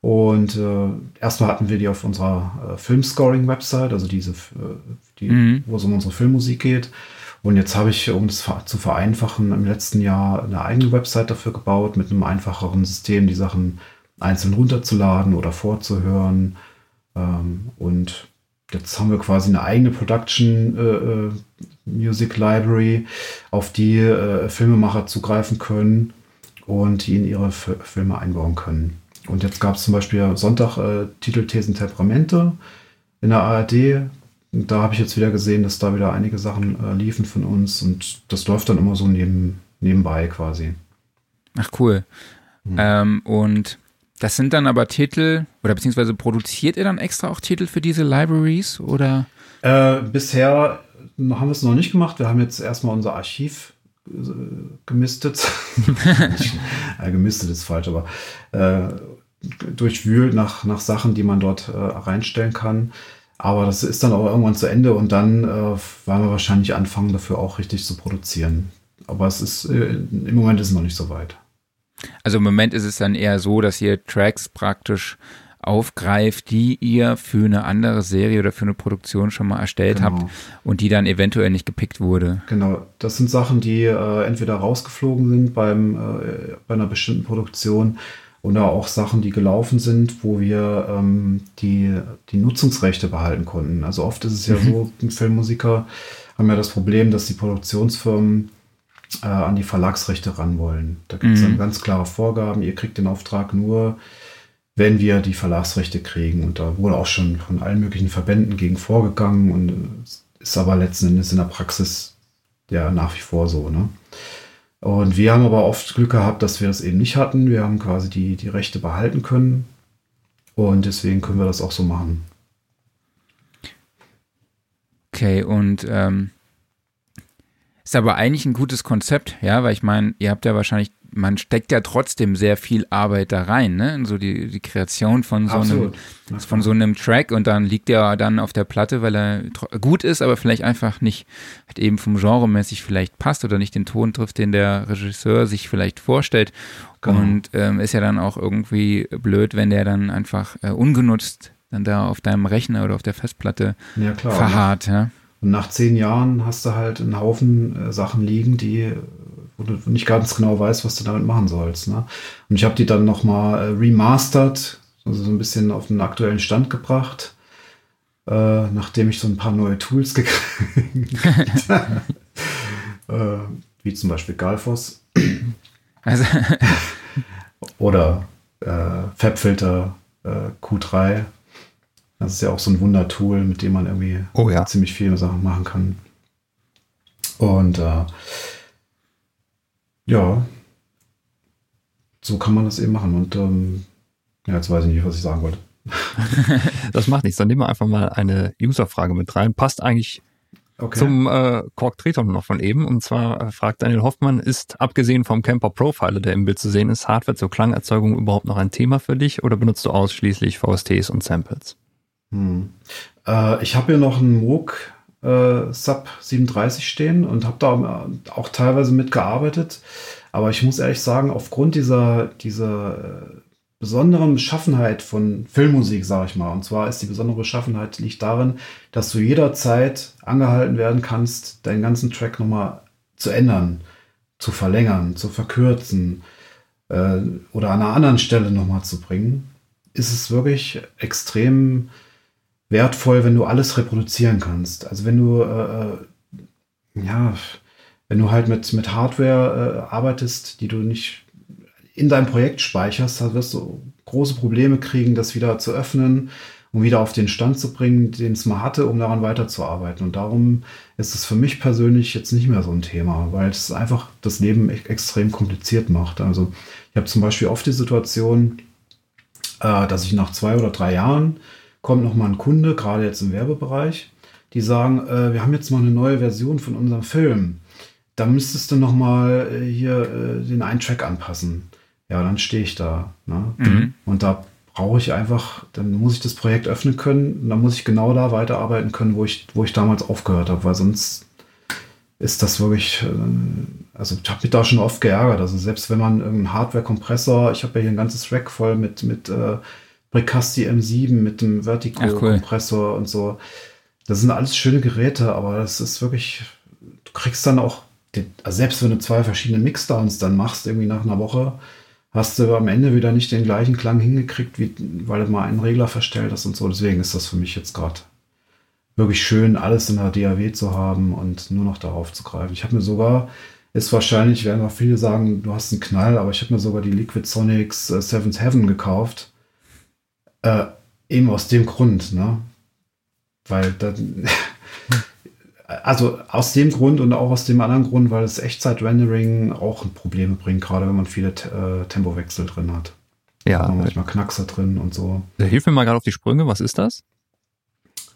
Und äh, erstmal hatten wir die auf unserer äh, Filmscoring-Website, also diese, äh, die, mhm. wo es um unsere Filmmusik geht. Und jetzt habe ich, um das zu vereinfachen, im letzten Jahr eine eigene Website dafür gebaut, mit einem einfacheren System, die Sachen einzeln runterzuladen oder vorzuhören. Ähm, und jetzt haben wir quasi eine eigene Production äh, äh Music Library, auf die äh, Filmemacher zugreifen können und die in ihre F Filme einbauen können. Und jetzt gab es zum Beispiel Sonntag äh, Titel, Thesen, Temperamente in der ARD. Und da habe ich jetzt wieder gesehen, dass da wieder einige Sachen äh, liefen von uns und das läuft dann immer so neben, nebenbei quasi. Ach cool. Mhm. Ähm, und das sind dann aber Titel, oder beziehungsweise produziert ihr dann extra auch Titel für diese Libraries oder? Äh, bisher haben wir es noch nicht gemacht. Wir haben jetzt erstmal unser Archiv äh, gemistet. äh, gemistet ist falsch, aber äh, durchwühlt nach, nach Sachen, die man dort äh, reinstellen kann. Aber das ist dann auch irgendwann zu Ende und dann äh, werden wir wahrscheinlich anfangen, dafür auch richtig zu produzieren. Aber es ist äh, im Moment ist es noch nicht so weit. Also im Moment ist es dann eher so, dass ihr Tracks praktisch aufgreift, die ihr für eine andere Serie oder für eine Produktion schon mal erstellt genau. habt und die dann eventuell nicht gepickt wurde. Genau, das sind Sachen, die äh, entweder rausgeflogen sind beim, äh, bei einer bestimmten Produktion oder auch Sachen, die gelaufen sind, wo wir ähm, die, die Nutzungsrechte behalten konnten. Also oft ist es ja mhm. so, Filmmusiker haben ja das Problem, dass die Produktionsfirmen äh, an die Verlagsrechte ran wollen. Da gibt es mhm. dann ganz klare Vorgaben. Ihr kriegt den Auftrag nur, wenn wir die Verlagsrechte kriegen. Und da wurde auch schon von allen möglichen Verbänden gegen vorgegangen und ist aber letzten Endes in der Praxis ja nach wie vor so. Ne? Und wir haben aber oft Glück gehabt, dass wir das eben nicht hatten. Wir haben quasi die, die Rechte behalten können. Und deswegen können wir das auch so machen. Okay, und ähm, ist aber eigentlich ein gutes Konzept, ja, weil ich meine, ihr habt ja wahrscheinlich man steckt ja trotzdem sehr viel Arbeit da rein, ne? So die, die Kreation von so einem, von so einem Track und dann liegt er dann auf der Platte, weil er gut ist, aber vielleicht einfach nicht, halt eben vom Genre mäßig vielleicht passt oder nicht den Ton trifft, den der Regisseur sich vielleicht vorstellt. Genau. Und ähm, ist ja dann auch irgendwie blöd, wenn der dann einfach äh, ungenutzt dann da auf deinem Rechner oder auf der Festplatte ja, klar, verharrt, ja. Und nach zehn Jahren hast du halt einen Haufen äh, Sachen liegen, die wo du nicht ganz genau weißt, was du damit machen sollst. Ne? Und ich habe die dann nochmal äh, remastert, also so ein bisschen auf den aktuellen Stand gebracht, äh, nachdem ich so ein paar neue Tools gekriegt habe. äh, wie zum Beispiel Galfos. Also. Oder äh, Fabfilter äh, Q3 das ist ja auch so ein Wundertool, mit dem man irgendwie oh, ja. ziemlich viele Sachen machen kann. Und äh, ja, so kann man das eben machen. Und ähm, ja, jetzt weiß ich nicht, was ich sagen wollte. das macht nichts. Dann nehmen wir einfach mal eine User-Frage mit rein. Passt eigentlich okay. zum äh, Kork Triton noch von eben. Und zwar äh, fragt Daniel Hoffmann, ist abgesehen vom Camper Profiler, der im Bild zu sehen ist, Hardware zur Klangerzeugung überhaupt noch ein Thema für dich oder benutzt du ausschließlich VSTs und Samples? Hm. Äh, ich habe hier noch einen Moog äh, Sub 37 stehen und habe da auch teilweise mitgearbeitet. Aber ich muss ehrlich sagen, aufgrund dieser, dieser äh, besonderen Beschaffenheit von Filmmusik, sage ich mal, und zwar ist die besondere Beschaffenheit liegt darin, dass du jederzeit angehalten werden kannst, deinen ganzen Track nochmal zu ändern, zu verlängern, zu verkürzen äh, oder an einer anderen Stelle nochmal zu bringen, ist es wirklich extrem wertvoll, wenn du alles reproduzieren kannst. Also wenn du, äh, äh, ja, wenn du halt mit, mit Hardware äh, arbeitest, die du nicht in deinem Projekt speicherst, dann wirst du große Probleme kriegen, das wieder zu öffnen um wieder auf den Stand zu bringen, den es mal hatte, um daran weiterzuarbeiten. Und darum ist es für mich persönlich jetzt nicht mehr so ein Thema, weil es einfach das Leben e extrem kompliziert macht. Also ich habe zum Beispiel oft die Situation, äh, dass ich nach zwei oder drei Jahren kommt noch mal ein Kunde, gerade jetzt im Werbebereich, die sagen, äh, wir haben jetzt mal eine neue Version von unserem Film. Da müsstest du noch mal äh, hier äh, den einen Track anpassen. Ja, dann stehe ich da. Ne? Mhm. Und da brauche ich einfach, dann muss ich das Projekt öffnen können und dann muss ich genau da weiterarbeiten können, wo ich, wo ich damals aufgehört habe, weil sonst ist das wirklich, äh, also ich habe mich da schon oft geärgert. Also selbst wenn man irgendeinen Hardware-Kompressor, ich habe ja hier ein ganzes Rack voll mit, mit äh, Bricasti M7 mit dem Vertigo-Kompressor cool. und so. Das sind alles schöne Geräte, aber das ist wirklich, du kriegst dann auch, den, also selbst wenn du zwei verschiedene Mixdowns dann machst, irgendwie nach einer Woche, hast du am Ende wieder nicht den gleichen Klang hingekriegt, wie, weil du mal einen Regler verstellt hast und so. Deswegen ist das für mich jetzt gerade wirklich schön, alles in der DAW zu haben und nur noch darauf zu greifen. Ich habe mir sogar, ist wahrscheinlich, werden auch viele sagen, du hast einen Knall, aber ich habe mir sogar die Liquid Sonics äh, Seventh Heaven gekauft äh, eben aus dem Grund, ne? Weil dann, also aus dem Grund und auch aus dem anderen Grund, weil das Echtzeit-Rendering auch Probleme bringt, gerade wenn man viele äh, Tempowechsel drin hat. Ja. Da manchmal Knackser drin und so. Hilf mir mal gerade auf die Sprünge, was ist das?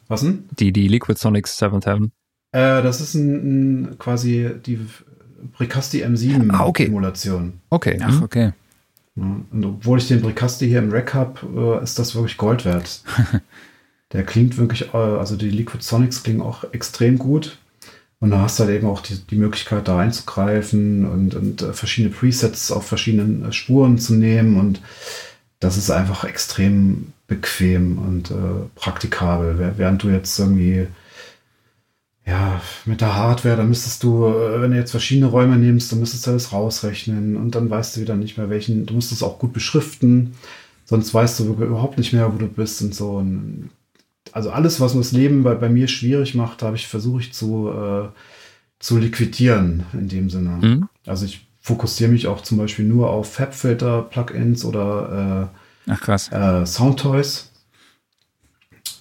Was denn? Die, die Liquid Sonics 7th Heaven. Äh, das ist ein, ein, quasi die Bricasti M7 ah, okay. Okay. Ach, okay. Und obwohl ich den Bricasti hier im Rack habe, äh, ist das wirklich Gold wert. Der klingt wirklich, äh, also die Liquid Sonics klingen auch extrem gut. Und da hast du halt eben auch die, die Möglichkeit, da einzugreifen und, und äh, verschiedene Presets auf verschiedenen Spuren zu nehmen. Und das ist einfach extrem bequem und äh, praktikabel. Während du jetzt irgendwie ja, mit der Hardware, da müsstest du, äh, wenn du jetzt verschiedene Räume nimmst, dann müsstest du das rausrechnen und dann weißt du wieder nicht mehr welchen, du musst es auch gut beschriften, sonst weißt du überhaupt nicht mehr, wo du bist und so. Und also alles, was das Leben bei, bei mir schwierig macht, habe ich versuche ich zu, äh, zu liquidieren in dem Sinne. Mhm. Also ich fokussiere mich auch zum Beispiel nur auf Fabfilter-Plugins oder äh, Ach, krass. Äh, Soundtoys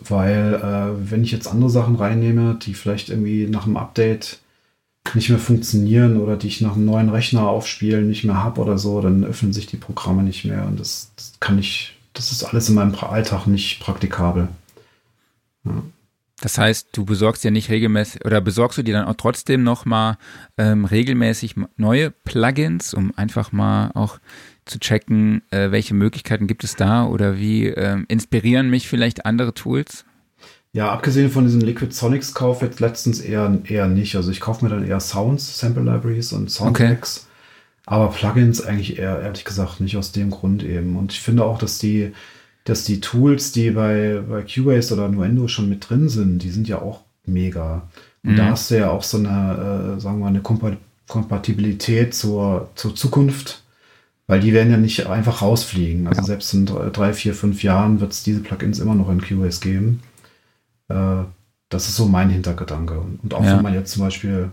weil äh, wenn ich jetzt andere Sachen reinnehme, die vielleicht irgendwie nach einem Update nicht mehr funktionieren oder die ich nach einem neuen Rechner aufspielen nicht mehr habe oder so, dann öffnen sich die Programme nicht mehr und das, das kann ich, das ist alles in meinem Alltag nicht praktikabel. Ja. Das heißt, du besorgst ja nicht regelmäßig oder besorgst du dir dann auch trotzdem nochmal ähm, regelmäßig neue Plugins, um einfach mal auch zu checken, äh, welche Möglichkeiten gibt es da oder wie äh, inspirieren mich vielleicht andere Tools? Ja, abgesehen von diesem Liquid Sonics Kauf jetzt letztens eher, eher nicht. Also ich kaufe mir dann eher Sounds, Sample Libraries und Soundtracks. Okay. Aber Plugins eigentlich eher, ehrlich gesagt, nicht aus dem Grund eben. Und ich finde auch, dass die, dass die Tools, die bei, bei Cubase oder Nuendo schon mit drin sind, die sind ja auch mega. Und mhm. da hast du ja auch so eine, äh, sagen wir mal, eine Kompatibilität zur, zur Zukunft weil die werden ja nicht einfach rausfliegen. Also ja. selbst in drei, vier, fünf Jahren wird es diese Plugins immer noch in QoS geben. Äh, das ist so mein Hintergedanke. Und auch ja. wenn man jetzt zum Beispiel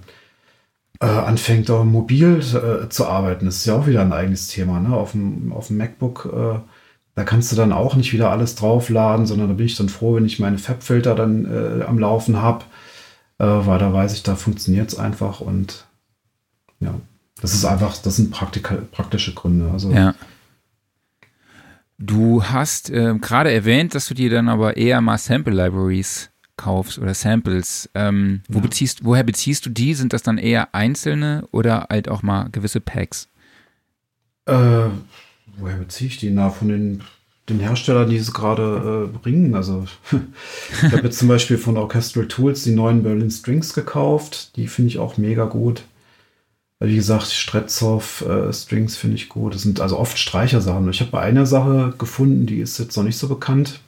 äh, anfängt, auch mobil äh, zu arbeiten, das ist ja auch wieder ein eigenes Thema. Ne? Auf, dem, auf dem MacBook, äh, da kannst du dann auch nicht wieder alles draufladen, sondern da bin ich dann froh, wenn ich meine Fab-Filter dann äh, am Laufen habe, äh, weil da weiß ich, da funktioniert es einfach und ja. Das ist einfach, das sind praktische Gründe. Also ja. Du hast äh, gerade erwähnt, dass du dir dann aber eher mal Sample Libraries kaufst oder Samples. Ähm, wo ja. beziehst, woher beziehst du die? Sind das dann eher einzelne oder halt auch mal gewisse Packs? Äh, woher beziehe ich die? Na, von den, den Herstellern, die es gerade äh, bringen. Also ich habe jetzt zum Beispiel von Orchestral Tools die neuen Berlin Strings gekauft. Die finde ich auch mega gut. Wie gesagt, Stretsov äh, Strings finde ich gut. Das sind also oft Streichersachen. Ich habe bei einer Sache gefunden, die ist jetzt noch nicht so bekannt.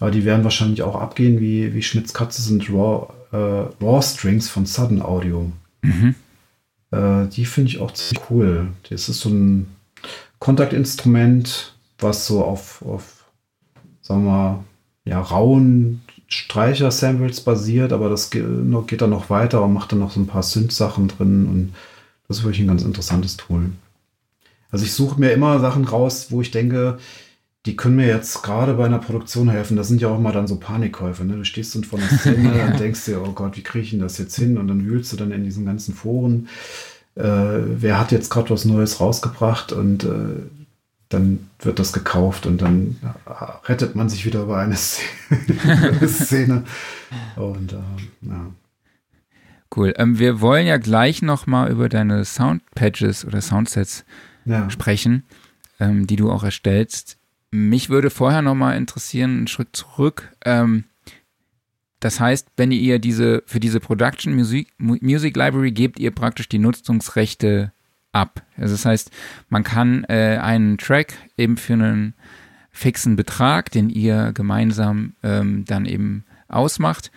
Aber die werden wahrscheinlich auch abgehen, wie, wie Schmitz Katze sind Raw, äh, Raw Strings von Sudden Audio. Mhm. Äh, die finde ich auch ziemlich cool. Das ist so ein Kontaktinstrument, was so auf, auf sagen wir mal, ja, rauen Streicher-Samples basiert, aber das geht, geht dann noch weiter und macht dann noch so ein paar Synth-Sachen drin und das ist wirklich ein ganz interessantes Tool. Also ich suche mir immer Sachen raus, wo ich denke, die können mir jetzt gerade bei einer Produktion helfen. Das sind ja auch mal dann so Panikkäufe. Ne? Du stehst dann vor einer Szene und denkst dir, oh Gott, wie kriege ich denn das jetzt hin? Und dann wühlst du dann in diesen ganzen Foren. Äh, wer hat jetzt gerade was Neues rausgebracht? Und äh, dann wird das gekauft und dann rettet man sich wieder über eine Szene. Und äh, ja. Cool. Ähm, wir wollen ja gleich nochmal über deine Soundpatches oder Soundsets ja. sprechen, ähm, die du auch erstellst. Mich würde vorher nochmal interessieren, einen Schritt zurück. Ähm, das heißt, wenn ihr diese für diese Production Music, Music Library gebt, ihr praktisch die Nutzungsrechte ab. Also das heißt, man kann äh, einen Track eben für einen fixen Betrag, den ihr gemeinsam ähm, dann eben ausmacht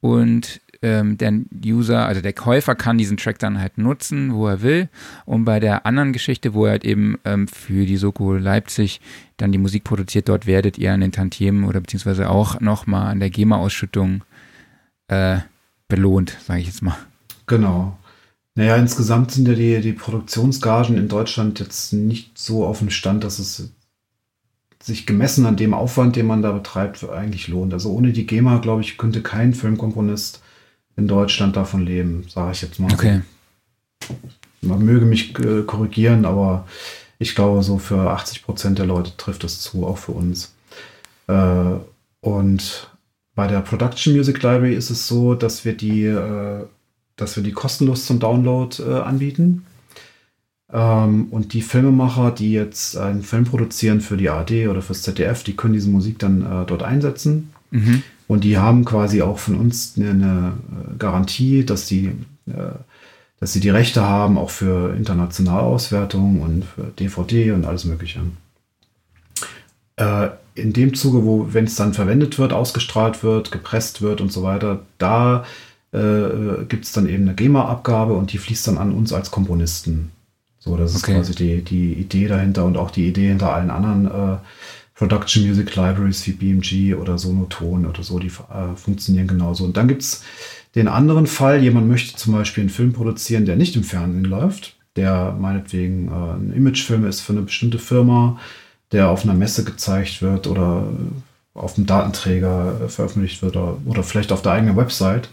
und ähm, der User, also der Käufer kann diesen Track dann halt nutzen, wo er will. Und bei der anderen Geschichte, wo er halt eben ähm, für die Soko Leipzig dann die Musik produziert, dort werdet ihr an den Tantiemen oder beziehungsweise auch nochmal an der GEMA-Ausschüttung äh, belohnt, sage ich jetzt mal. Genau. Naja, insgesamt sind ja die, die Produktionsgagen in Deutschland jetzt nicht so auf dem Stand, dass es sich gemessen an dem Aufwand, den man da betreibt, eigentlich lohnt. Also ohne die GEMA, glaube ich, könnte kein Filmkomponist in Deutschland davon leben, sage ich jetzt mal. Okay. Man möge mich äh, korrigieren, aber ich glaube, so für 80 Prozent der Leute trifft es zu, auch für uns. Äh, und bei der Production Music Library ist es so, dass wir die, äh, dass wir die kostenlos zum Download anbieten. Ähm, und die Filmemacher, die jetzt einen Film produzieren für die ARD oder fürs ZDF, die können diese Musik dann dort einsetzen. Mhm. Und die haben quasi auch von uns eine, eine äh, Garantie, dass die, äh, dass sie die Rechte haben, auch für internationale Auswertungen und für DVD und alles Mögliche. Äh, in dem Zuge, wo, wenn es dann verwendet wird, ausgestrahlt wird, gepresst wird und so weiter, da äh, gibt es dann eben eine GEMA-Abgabe und die fließt dann an uns als Komponisten. So, das okay. ist quasi die, die Idee dahinter und auch die Idee hinter allen anderen äh, Production Music Libraries wie BMG oder Sonoton oder so, die äh, funktionieren genauso. Und dann gibt es den anderen Fall, jemand möchte zum Beispiel einen Film produzieren, der nicht im Fernsehen läuft, der meinetwegen äh, ein Imagefilm ist für eine bestimmte Firma, der auf einer Messe gezeigt wird oder auf einem Datenträger äh, veröffentlicht wird oder, oder, vielleicht auf der eigenen Website.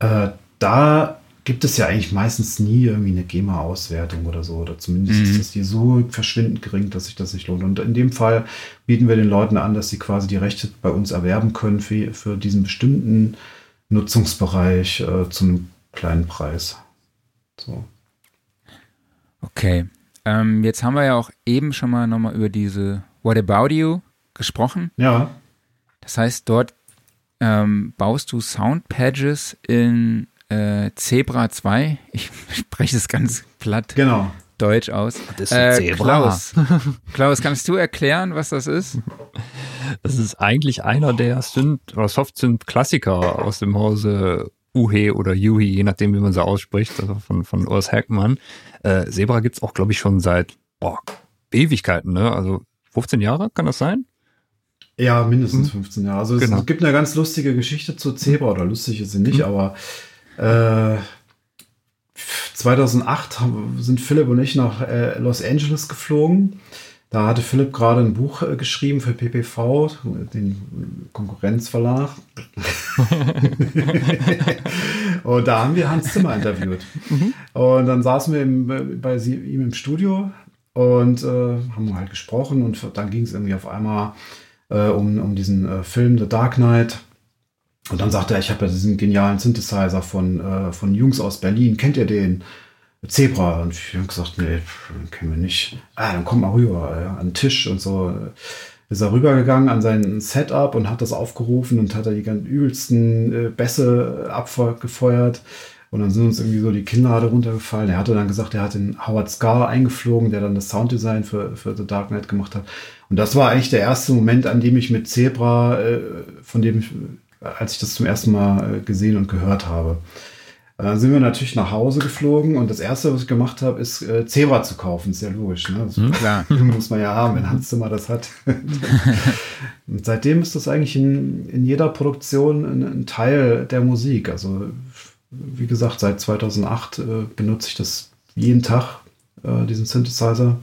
Äh, da gibt es ja eigentlich meistens nie irgendwie eine GEMA-Auswertung oder so. Oder zumindest mhm. ist das hier so verschwindend gering, dass sich das nicht lohnt. Und in dem Fall bieten wir den Leuten an, dass sie quasi die Rechte bei uns erwerben können für, für diesen bestimmten Nutzungsbereich äh, zu einem kleinen Preis. So. Okay. Ähm, jetzt haben wir ja auch eben schon mal nochmal über diese What About You gesprochen. Ja. Das heißt, dort ähm, baust du Soundpages in äh, Zebra 2. Ich spreche es ganz platt. Genau. Deutsch aus. Das ist äh, Zebra. Klaus, Klaus, kannst du erklären, was das ist? Das ist eigentlich einer der Synth- oder Soft-Synth-Klassiker aus dem Hause Uhe oder Yuhi, je nachdem, wie man sie ausspricht, also von, von Urs Hackmann. Äh, Zebra gibt's auch, glaube ich, schon seit boah, Ewigkeiten, ne? Also 15 Jahre, kann das sein? Ja, mindestens 15 Jahre. Also genau. es gibt eine ganz lustige Geschichte zu Zebra, oder lustig ist sie nicht, mhm. aber äh, 2008 sind Philipp und ich nach äh, Los Angeles geflogen. Da hatte Philipp gerade ein Buch äh, geschrieben für PPV, den Konkurrenzverlag. und da haben wir Hans Zimmer interviewt. Mhm. Und dann saßen wir im, bei ihm im Studio und äh, haben halt gesprochen und dann ging es irgendwie auf einmal äh, um, um diesen äh, Film The Dark Knight. Und dann sagte er, ich habe ja diesen genialen Synthesizer von, äh, von Jungs aus Berlin. Kennt ihr den? Zebra. Und ich habe gesagt, nee, kennen wir nicht. Ah, dann komm mal rüber, ja, an den Tisch und so. Ist er rübergegangen an sein Setup und hat das aufgerufen und hat da die ganz übelsten äh, Bässe abgefeuert. Und dann sind uns irgendwie so die Kinnlade runtergefallen. Er hatte dann gesagt, er hat den Howard Scar eingeflogen, der dann das Sounddesign für, für The Dark Knight gemacht hat. Und das war eigentlich der erste Moment, an dem ich mit Zebra, äh, von dem ich als ich das zum ersten Mal äh, gesehen und gehört habe. Dann sind wir natürlich nach Hause geflogen und das erste, was ich gemacht habe, ist äh, Zebra zu kaufen. Ist ja logisch, ne? Das hm, klar. muss man ja haben, wenn Hans Zimmer das hat. und seitdem ist das eigentlich in, in jeder Produktion ein, ein, Teil der Musik. Also, wie gesagt, seit 2008 äh, benutze ich das jeden Tag, äh, diesen Synthesizer.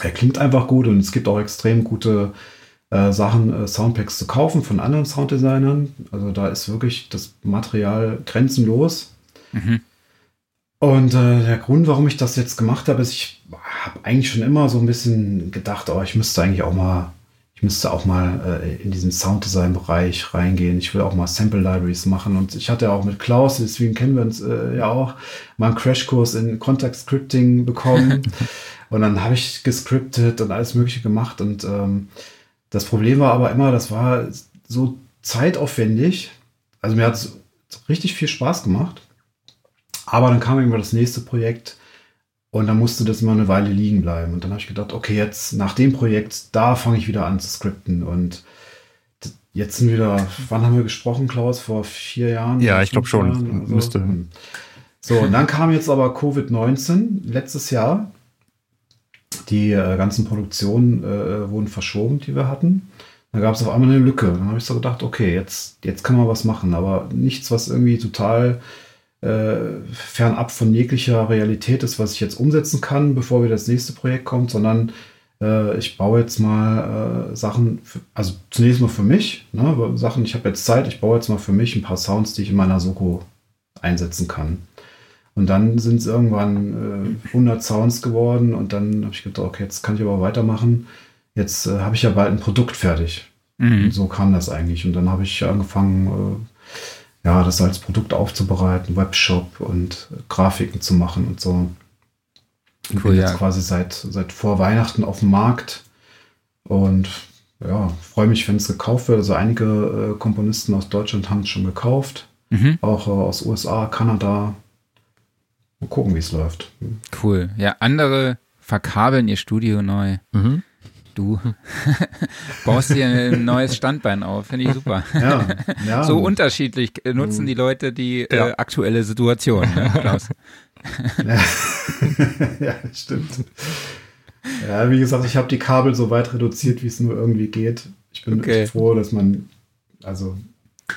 Er klingt einfach gut und es gibt auch extrem gute äh, Sachen, äh, Soundpacks zu kaufen von anderen Sounddesignern. Also da ist wirklich das Material grenzenlos. Mhm. Und äh, der Grund, warum ich das jetzt gemacht habe, ist, ich habe eigentlich schon immer so ein bisschen gedacht, oh, ich müsste eigentlich auch mal, ich müsste auch mal äh, in diesen Sounddesign-Bereich reingehen. Ich will auch mal Sample Libraries machen. Und ich hatte auch mit Klaus, deswegen kennen wir uns äh, ja auch, mal einen Crashkurs in Contact Scripting bekommen. und dann habe ich gescriptet und alles Mögliche gemacht. Und ähm, das Problem war aber immer, das war so zeitaufwendig. Also mir hat es richtig viel Spaß gemacht. Aber dann kam immer das nächste Projekt und dann musste das immer eine Weile liegen bleiben. Und dann habe ich gedacht, okay, jetzt nach dem Projekt, da fange ich wieder an zu skripten. Und jetzt sind wieder, wann haben wir gesprochen, Klaus? Vor vier Jahren? Ja, ich glaube schon. Also, Müsste. Hm. So, und dann kam jetzt aber Covid-19 letztes Jahr. Die äh, ganzen Produktionen äh, wurden verschoben, die wir hatten. Da gab es auf einmal eine Lücke. Dann habe ich so gedacht, okay, jetzt, jetzt kann man was machen, aber nichts, was irgendwie total äh, fernab von jeglicher Realität ist, was ich jetzt umsetzen kann, bevor wieder das nächste Projekt kommt, sondern äh, ich baue jetzt mal äh, Sachen, für, also zunächst mal für mich, ne, Sachen, ich habe jetzt Zeit, ich baue jetzt mal für mich ein paar Sounds, die ich in meiner Soko einsetzen kann. Und dann sind es irgendwann äh, 100 Sounds geworden und dann habe ich gedacht, okay, jetzt kann ich aber weitermachen. Jetzt äh, habe ich ja bald ein Produkt fertig. Mhm. So kam das eigentlich. Und dann habe ich angefangen, äh, ja, das als Produkt aufzubereiten, Webshop und Grafiken zu machen und so. Und cool, bin jetzt ja. quasi seit, seit vor Weihnachten auf dem Markt und ja, freue mich, wenn es gekauft wird. Also einige äh, Komponisten aus Deutschland haben es schon gekauft. Mhm. Auch äh, aus USA, Kanada, Mal gucken, wie es läuft. Cool. Ja, andere verkabeln ihr Studio neu. Mhm. Du baust dir ein neues Standbein auf, finde ich super. Ja, ja. So unterschiedlich nutzen mhm. die Leute die ja. äh, aktuelle Situation, ne, Klaus? ja. ja, stimmt. Ja, wie gesagt, ich habe die Kabel so weit reduziert, wie es nur irgendwie geht. Ich bin okay. froh, dass man, also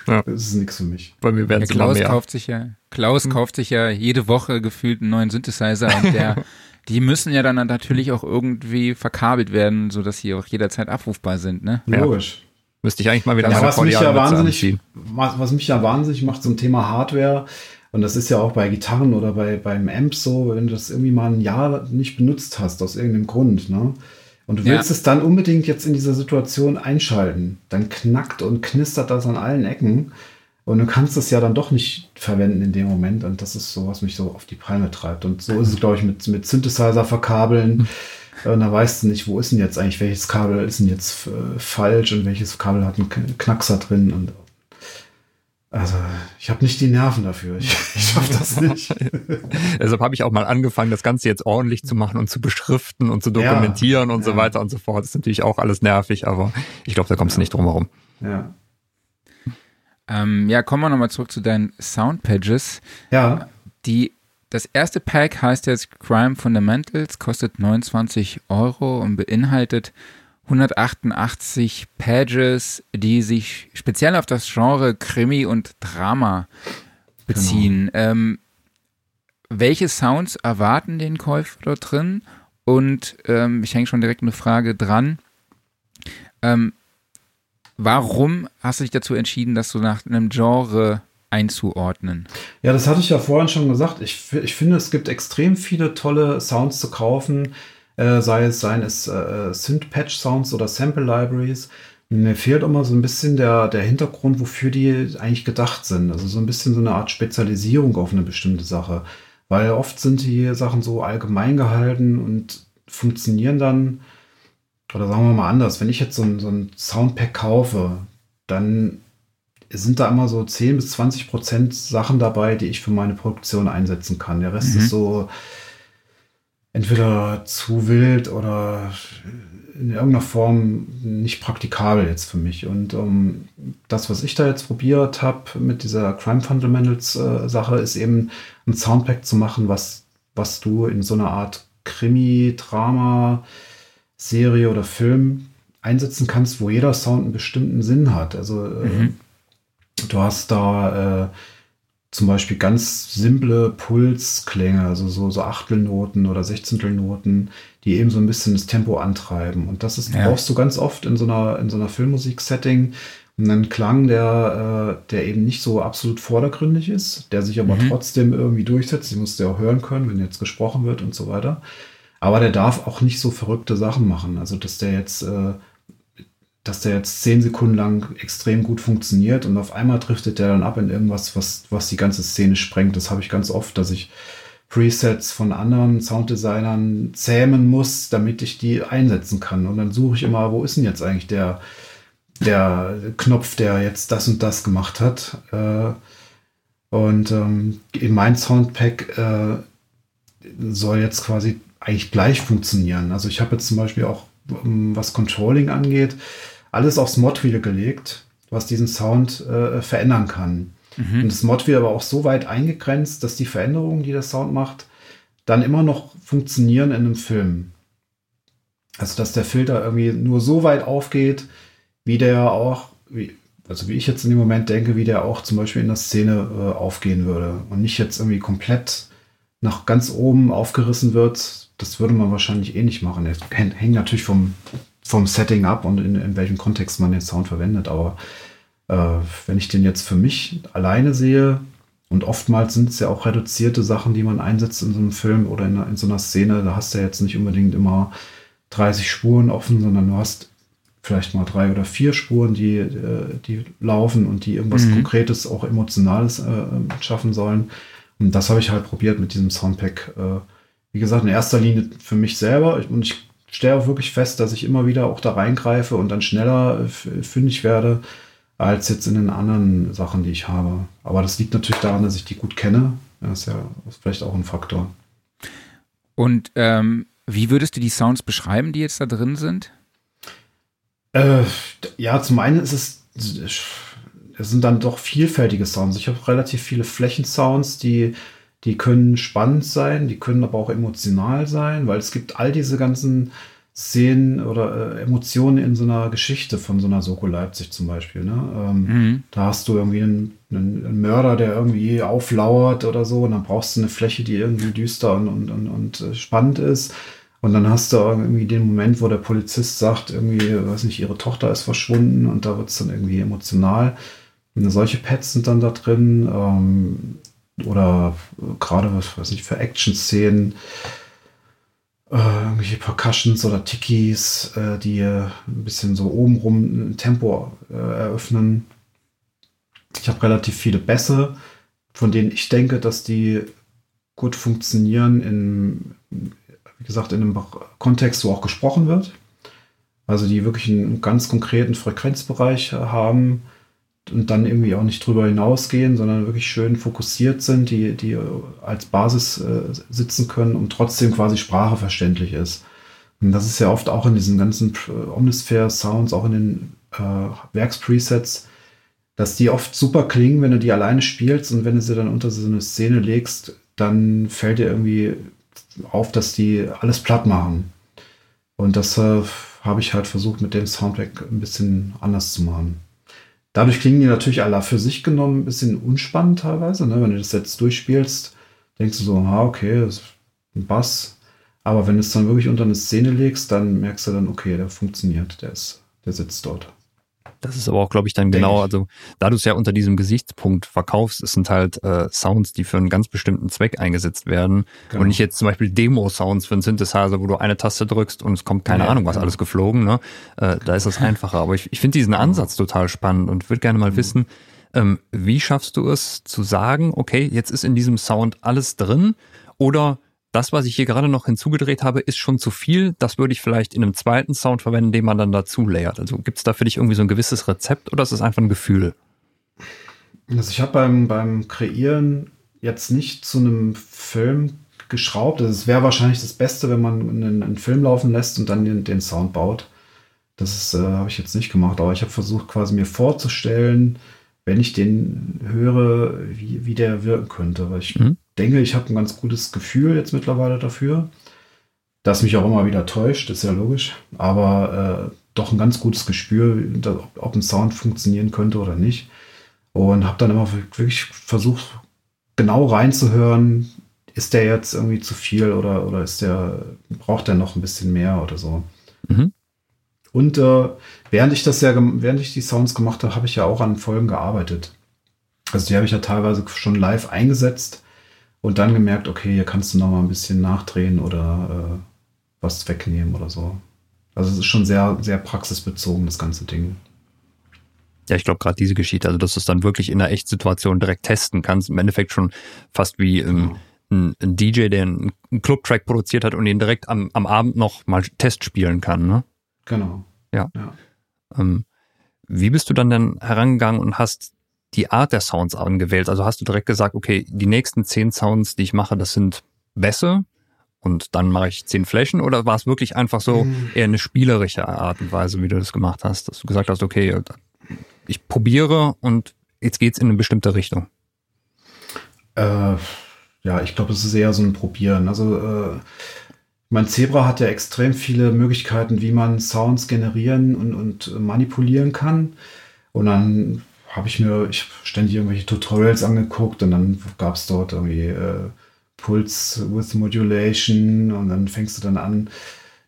ja. Das ist nichts für mich. Bei mir werden ja, Klaus kauft sich ja, Klaus hm. kauft sich ja jede Woche gefühlt einen neuen Synthesizer und der, die müssen ja dann natürlich auch irgendwie verkabelt werden, sodass sie auch jederzeit abrufbar sind, ne? Logisch. Ja. Müsste ich eigentlich mal wieder ja, was mich ja wahnsinnig, was, was mich ja wahnsinnig macht zum Thema Hardware, Und das ist ja auch bei Gitarren oder bei, beim Amp so, wenn du das irgendwie mal ein Jahr nicht benutzt hast, aus irgendeinem Grund, ne? Und du willst ja. es dann unbedingt jetzt in dieser Situation einschalten. Dann knackt und knistert das an allen Ecken. Und du kannst es ja dann doch nicht verwenden in dem Moment. Und das ist so, was mich so auf die Palme treibt. Und so ist es, glaube ich, mit, mit Synthesizer verkabeln. Und da weißt du nicht, wo ist denn jetzt eigentlich, welches Kabel ist denn jetzt äh, falsch und welches Kabel hat einen Knackser drin. Und also, ich habe nicht die Nerven dafür. Ich, ich schaffe das nicht. Deshalb habe ich auch mal angefangen, das Ganze jetzt ordentlich zu machen und zu beschriften und zu dokumentieren ja, und ja. so weiter und so fort. Das ist natürlich auch alles nervig, aber ich glaube, da kommst du nicht drum herum. Ja. Ähm, ja, kommen wir nochmal zurück zu deinen Soundpages. Ja. Die, das erste Pack heißt jetzt Crime Fundamentals, kostet 29 Euro und beinhaltet 188 Pages, die sich speziell auf das Genre Krimi und Drama beziehen. Genau. Ähm, welche Sounds erwarten den Käufer dort drin? Und ähm, ich hänge schon direkt eine Frage dran. Ähm, warum hast du dich dazu entschieden, das so nach einem Genre einzuordnen? Ja, das hatte ich ja vorhin schon gesagt. Ich, ich finde, es gibt extrem viele tolle Sounds zu kaufen äh, sei es seien es äh, Synth-Patch-Sounds oder Sample-Libraries. Mir fehlt immer so ein bisschen der, der Hintergrund, wofür die eigentlich gedacht sind. Also so ein bisschen so eine Art Spezialisierung auf eine bestimmte Sache. Weil oft sind die Sachen so allgemein gehalten und funktionieren dann, oder sagen wir mal anders, wenn ich jetzt so ein, so ein Soundpack kaufe, dann sind da immer so 10 bis 20 Prozent Sachen dabei, die ich für meine Produktion einsetzen kann. Der Rest mhm. ist so, entweder zu wild oder in irgendeiner Form nicht praktikabel jetzt für mich. Und um, ähm, das, was ich da jetzt probiert habe mit dieser Crime Fundamentals äh, Sache, ist eben ein Soundpack zu machen, was, was du in so einer Art Krimi, Drama, Serie oder Film einsetzen kannst, wo jeder Sound einen bestimmten Sinn hat. Also äh, mhm. du hast da äh, zum Beispiel ganz simple Pulsklänge, also so, so Achtelnoten oder Sechzehntelnoten, die eben so ein bisschen das Tempo antreiben. Und das ist, ja. brauchst du ganz oft in so einer, in so einer Filmmusik-Setting. Einen Klang, der, äh, der eben nicht so absolut vordergründig ist, der sich aber mhm. trotzdem irgendwie durchsetzt. Den musst du ja auch hören können, wenn jetzt gesprochen wird und so weiter. Aber der darf auch nicht so verrückte Sachen machen. Also, dass der jetzt äh, dass der jetzt zehn Sekunden lang extrem gut funktioniert und auf einmal driftet der dann ab in irgendwas, was, was die ganze Szene sprengt. Das habe ich ganz oft, dass ich Presets von anderen Sounddesignern zähmen muss, damit ich die einsetzen kann. Und dann suche ich immer, wo ist denn jetzt eigentlich der, der Knopf, der jetzt das und das gemacht hat. Äh, und ähm, in mein Soundpack äh, soll jetzt quasi eigentlich gleich funktionieren. Also ich habe jetzt zum Beispiel auch, ähm, was Controlling angeht, alles aufs Modwheel gelegt, was diesen Sound äh, verändern kann. Mhm. Und das Modwheel aber auch so weit eingegrenzt, dass die Veränderungen, die der Sound macht, dann immer noch funktionieren in einem Film. Also dass der Filter irgendwie nur so weit aufgeht, wie der auch, wie, also wie ich jetzt in dem Moment denke, wie der auch zum Beispiel in der Szene äh, aufgehen würde. Und nicht jetzt irgendwie komplett nach ganz oben aufgerissen wird. Das würde man wahrscheinlich eh nicht machen. Das hängt natürlich vom vom Setting ab und in, in welchem Kontext man den Sound verwendet. Aber äh, wenn ich den jetzt für mich alleine sehe, und oftmals sind es ja auch reduzierte Sachen, die man einsetzt in so einem Film oder in, in so einer Szene, da hast du ja jetzt nicht unbedingt immer 30 Spuren offen, sondern du hast vielleicht mal drei oder vier Spuren, die, äh, die laufen und die irgendwas mhm. Konkretes, auch Emotionales äh, schaffen sollen. Und das habe ich halt probiert mit diesem Soundpack. Äh, wie gesagt, in erster Linie für mich selber. Und ich stelle auch wirklich fest, dass ich immer wieder auch da reingreife und dann schneller fündig werde als jetzt in den anderen Sachen, die ich habe. Aber das liegt natürlich daran, dass ich die gut kenne. Das ist ja vielleicht auch ein Faktor. Und ähm, wie würdest du die Sounds beschreiben, die jetzt da drin sind? Äh, ja, zum einen ist es, es sind dann doch vielfältige Sounds. Ich habe relativ viele Flächensounds, die die können spannend sein, die können aber auch emotional sein, weil es gibt all diese ganzen Szenen oder äh, Emotionen in so einer Geschichte von so einer Soko Leipzig zum Beispiel. Ne? Ähm, mhm. Da hast du irgendwie einen, einen, Mörder, der irgendwie auflauert oder so, und dann brauchst du eine Fläche, die irgendwie düster und, und, und, und äh, spannend ist. Und dann hast du irgendwie den Moment, wo der Polizist sagt, irgendwie, weiß nicht, ihre Tochter ist verschwunden und da wird es dann irgendwie emotional. Und solche Pads sind dann da drin. Ähm, oder gerade, was weiß ich, für Action-Szenen, äh, irgendwelche Percussions oder Tikis, äh, die ein bisschen so obenrum ein Tempo äh, eröffnen. Ich habe relativ viele Bässe, von denen ich denke, dass die gut funktionieren in, wie gesagt, in einem Kontext, wo auch gesprochen wird. Also die wirklich einen ganz konkreten Frequenzbereich haben und dann irgendwie auch nicht drüber hinausgehen, sondern wirklich schön fokussiert sind, die, die als Basis äh, sitzen können und trotzdem quasi Sprache verständlich ist. Und das ist ja oft auch in diesen ganzen Omnisphere-Sounds, auch in den äh, Werkspresets, dass die oft super klingen, wenn du die alleine spielst und wenn du sie dann unter so eine Szene legst, dann fällt dir irgendwie auf, dass die alles platt machen. Und das äh, habe ich halt versucht, mit dem Soundtrack ein bisschen anders zu machen. Dadurch klingen die natürlich alle für sich genommen ein bisschen unspannend teilweise. Ne? Wenn du das jetzt durchspielst, denkst du so, ah, okay, das ist ein Bass. Aber wenn du es dann wirklich unter eine Szene legst, dann merkst du dann, okay, der funktioniert, der, ist, der sitzt dort. Das ist aber auch, glaube ich, dann Denk genau, also da du es ja unter diesem Gesichtspunkt verkaufst, es sind halt äh, Sounds, die für einen ganz bestimmten Zweck eingesetzt werden. Genau. Und nicht jetzt zum Beispiel Demo-Sounds für einen Synthesizer, wo du eine Taste drückst und es kommt keine ja, Ahnung, was genau. alles geflogen. Ne? Äh, da ist das einfacher. Aber ich, ich finde diesen Ansatz total spannend und würde gerne mal mhm. wissen, ähm, wie schaffst du es zu sagen, okay, jetzt ist in diesem Sound alles drin oder das, was ich hier gerade noch hinzugedreht habe, ist schon zu viel. Das würde ich vielleicht in einem zweiten Sound verwenden, den man dann dazu layert. Also gibt es da für dich irgendwie so ein gewisses Rezept oder ist es einfach ein Gefühl? Also ich habe beim, beim Kreieren jetzt nicht zu einem Film geschraubt. Also es wäre wahrscheinlich das Beste, wenn man einen, einen, Film laufen lässt und dann den, den Sound baut. Das äh, habe ich jetzt nicht gemacht, aber ich habe versucht quasi mir vorzustellen, wenn ich den höre, wie, wie der wirken könnte. Weil ich mhm denke, ich habe ein ganz gutes Gefühl jetzt mittlerweile dafür, das mich auch immer wieder täuscht, ist ja logisch, aber äh, doch ein ganz gutes Gespür, ob ein Sound funktionieren könnte oder nicht. Und habe dann immer wirklich versucht, genau reinzuhören, ist der jetzt irgendwie zu viel oder, oder ist der, braucht der noch ein bisschen mehr oder so. Mhm. Und äh, während ich das ja, während ich die Sounds gemacht habe, habe ich ja auch an Folgen gearbeitet. Also die habe ich ja teilweise schon live eingesetzt und dann gemerkt, okay, hier kannst du noch mal ein bisschen nachdrehen oder äh, was wegnehmen oder so. Also es ist schon sehr, sehr praxisbezogen, das ganze Ding. Ja, ich glaube gerade diese Geschichte, also dass du es dann wirklich in einer Echtsituation direkt testen kannst, im Endeffekt schon fast wie ähm, ein, ein, DJ, der einen Club-Track produziert hat und ihn direkt am, am Abend noch mal Test spielen kann, ne? Genau. Ja. ja. Ähm, wie bist du dann denn herangegangen und hast die Art der Sounds angewählt? Also hast du direkt gesagt, okay, die nächsten zehn Sounds, die ich mache, das sind Bässe und dann mache ich zehn Flächen oder war es wirklich einfach so mhm. eher eine spielerische Art und Weise, wie du das gemacht hast, dass du gesagt hast, okay, ich probiere und jetzt geht's in eine bestimmte Richtung? Äh, ja, ich glaube, es ist eher so ein Probieren. Also äh, mein Zebra hat ja extrem viele Möglichkeiten, wie man Sounds generieren und, und manipulieren kann. Und dann habe ich mir ich ständig irgendwelche Tutorials angeguckt und dann gab es dort irgendwie äh, Pulse with Modulation und dann fängst du dann an,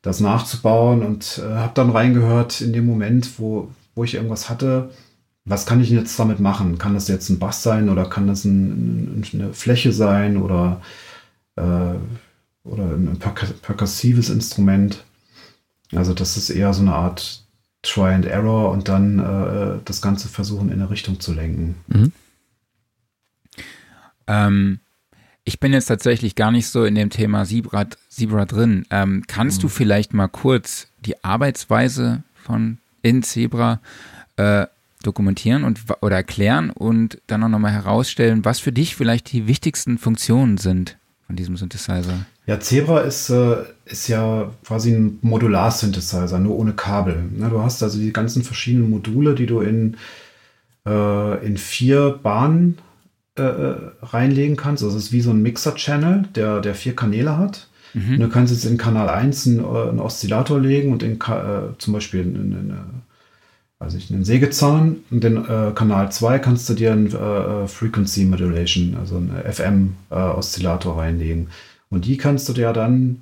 das nachzubauen und äh, habe dann reingehört in dem Moment, wo, wo ich irgendwas hatte, was kann ich jetzt damit machen? Kann das jetzt ein Bass sein oder kann das ein, eine Fläche sein oder, äh, oder ein perkussives Instrument? Also das ist eher so eine Art Try and Error und dann äh, das Ganze versuchen in eine Richtung zu lenken. Mhm. Ähm, ich bin jetzt tatsächlich gar nicht so in dem Thema Zebra, Zebra drin. Ähm, kannst mhm. du vielleicht mal kurz die Arbeitsweise von in Zebra äh, dokumentieren und oder erklären und dann auch nochmal herausstellen, was für dich vielleicht die wichtigsten Funktionen sind von diesem Synthesizer? Ja, Zebra ist, äh, ist ja quasi ein Modular-Synthesizer, nur ohne Kabel. Ne, du hast also die ganzen verschiedenen Module, die du in, äh, in vier Bahnen äh, reinlegen kannst. Also es ist wie so ein Mixer-Channel, der, der vier Kanäle hat. Mhm. Du kannst jetzt in Kanal 1 einen, einen Oszillator legen und in, zum Beispiel in, in, in also ich einen Sägezahn und den äh, Kanal 2 kannst du dir ein äh, Frequency Modulation, also einen FM-Oszillator reinlegen. Und die kannst du dir dann,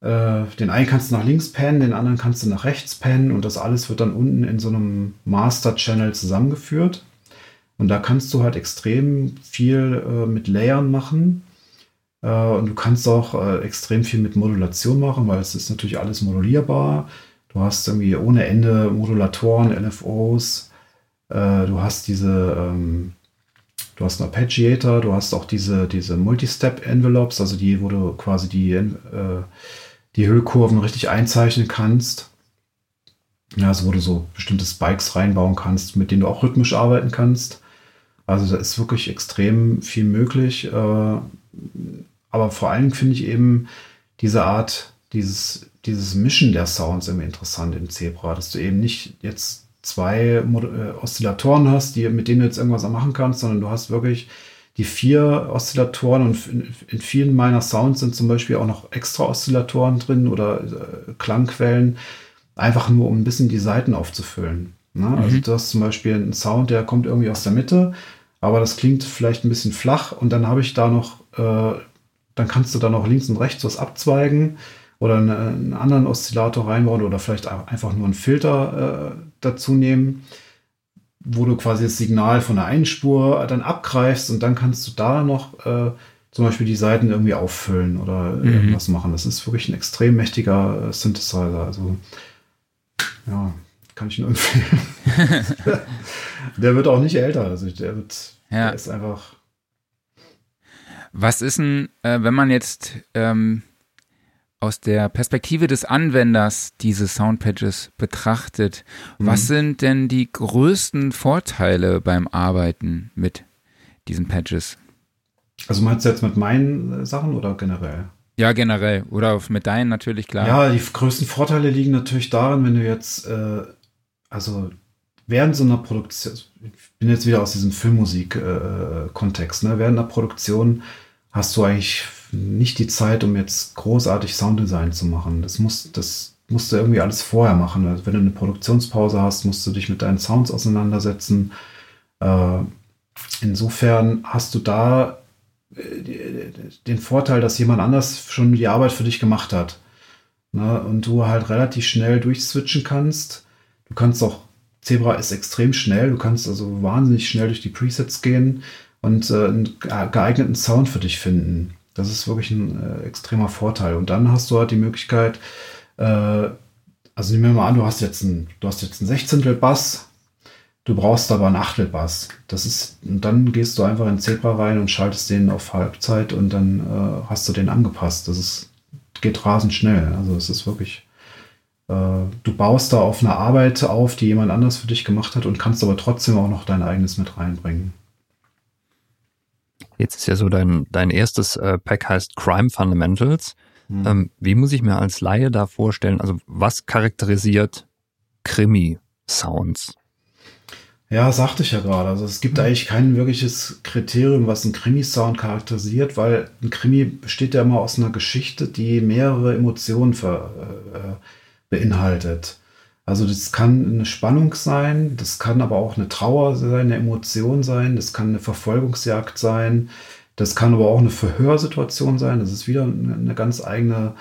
äh, den einen kannst du nach links pennen, den anderen kannst du nach rechts pennen und das alles wird dann unten in so einem Master Channel zusammengeführt. Und da kannst du halt extrem viel äh, mit Layern machen. Äh, und du kannst auch äh, extrem viel mit Modulation machen, weil es ist natürlich alles modulierbar. Du hast irgendwie ohne Ende Modulatoren, LFOs. Äh, du hast diese, ähm, du hast einen Arpeggiator, du hast auch diese, diese Multi-Step-Envelopes, also die, wo du quasi die, äh, die Hüllkurven richtig einzeichnen kannst. Ja, also wo du so bestimmte Spikes reinbauen kannst, mit denen du auch rhythmisch arbeiten kannst. Also da ist wirklich extrem viel möglich. Äh, aber vor allem finde ich eben diese Art, dieses, dieses Mischen der Sounds immer interessant im Zebra, dass du eben nicht jetzt zwei äh, Oszillatoren hast, die, mit denen du jetzt irgendwas machen kannst, sondern du hast wirklich die vier Oszillatoren und in, in vielen meiner Sounds sind zum Beispiel auch noch extra Oszillatoren drin oder äh, Klangquellen, einfach nur um ein bisschen die Seiten aufzufüllen. Ne? Also mhm. Also du hast zum Beispiel einen Sound, der kommt irgendwie aus der Mitte, aber das klingt vielleicht ein bisschen flach und dann habe ich da noch äh, dann kannst du da noch links und rechts was abzweigen oder eine, einen anderen Oszillator reinbauen oder vielleicht einfach nur einen Filter äh, dazu nehmen, wo du quasi das Signal von der einen Spur dann abgreifst und dann kannst du da noch äh, zum Beispiel die Seiten irgendwie auffüllen oder mhm. irgendwas machen. Das ist wirklich ein extrem mächtiger äh, Synthesizer. Also ja, kann ich nur empfehlen. der wird auch nicht älter. Also der wird, ja. der ist einfach was ist denn, äh, wenn man jetzt ähm, aus der Perspektive des Anwenders diese Soundpatches betrachtet, mhm. was sind denn die größten Vorteile beim Arbeiten mit diesen Patches? Also meinst du jetzt mit meinen äh, Sachen oder generell? Ja, generell. Oder mit deinen natürlich, klar. Ja, die größten Vorteile liegen natürlich darin, wenn du jetzt, äh, also während so einer Produktion, ich bin jetzt wieder aus diesem Filmmusik-Kontext, äh, ne? während einer Produktion hast du eigentlich nicht die Zeit, um jetzt großartig Sounddesign zu machen. Das muss, das musst du irgendwie alles vorher machen. Also wenn du eine Produktionspause hast, musst du dich mit deinen Sounds auseinandersetzen. Äh, insofern hast du da äh, den Vorteil, dass jemand anders schon die Arbeit für dich gemacht hat. Ne? Und du halt relativ schnell durchswitchen kannst. Du kannst auch Zebra ist extrem schnell. Du kannst also wahnsinnig schnell durch die Presets gehen und äh, einen geeigneten Sound für dich finden. Das ist wirklich ein äh, extremer Vorteil. Und dann hast du halt die Möglichkeit, äh, also nehmen wir mal an, du hast jetzt ein, du hast jetzt ein Sechzehntel Bass, du brauchst aber einen Achtel Bass. Das ist, und dann gehst du einfach in Zebra rein und schaltest den auf Halbzeit und dann äh, hast du den angepasst. Das ist, geht rasend schnell. Also es ist wirklich äh, du baust da auf eine Arbeit auf, die jemand anders für dich gemacht hat und kannst aber trotzdem auch noch dein eigenes mit reinbringen. Jetzt ist ja so dein, dein erstes äh, Pack heißt Crime Fundamentals. Mhm. Ähm, wie muss ich mir als Laie da vorstellen? Also was charakterisiert Krimi-Sounds? Ja, sagte ich ja gerade. Also es gibt mhm. eigentlich kein wirkliches Kriterium, was ein Krimi-Sound charakterisiert, weil ein Krimi besteht ja immer aus einer Geschichte, die mehrere Emotionen ver, äh, beinhaltet. Also das kann eine Spannung sein, das kann aber auch eine Trauer sein, eine Emotion sein, das kann eine Verfolgungsjagd sein, das kann aber auch eine Verhörsituation sein. Das ist wieder eine, ganz eigene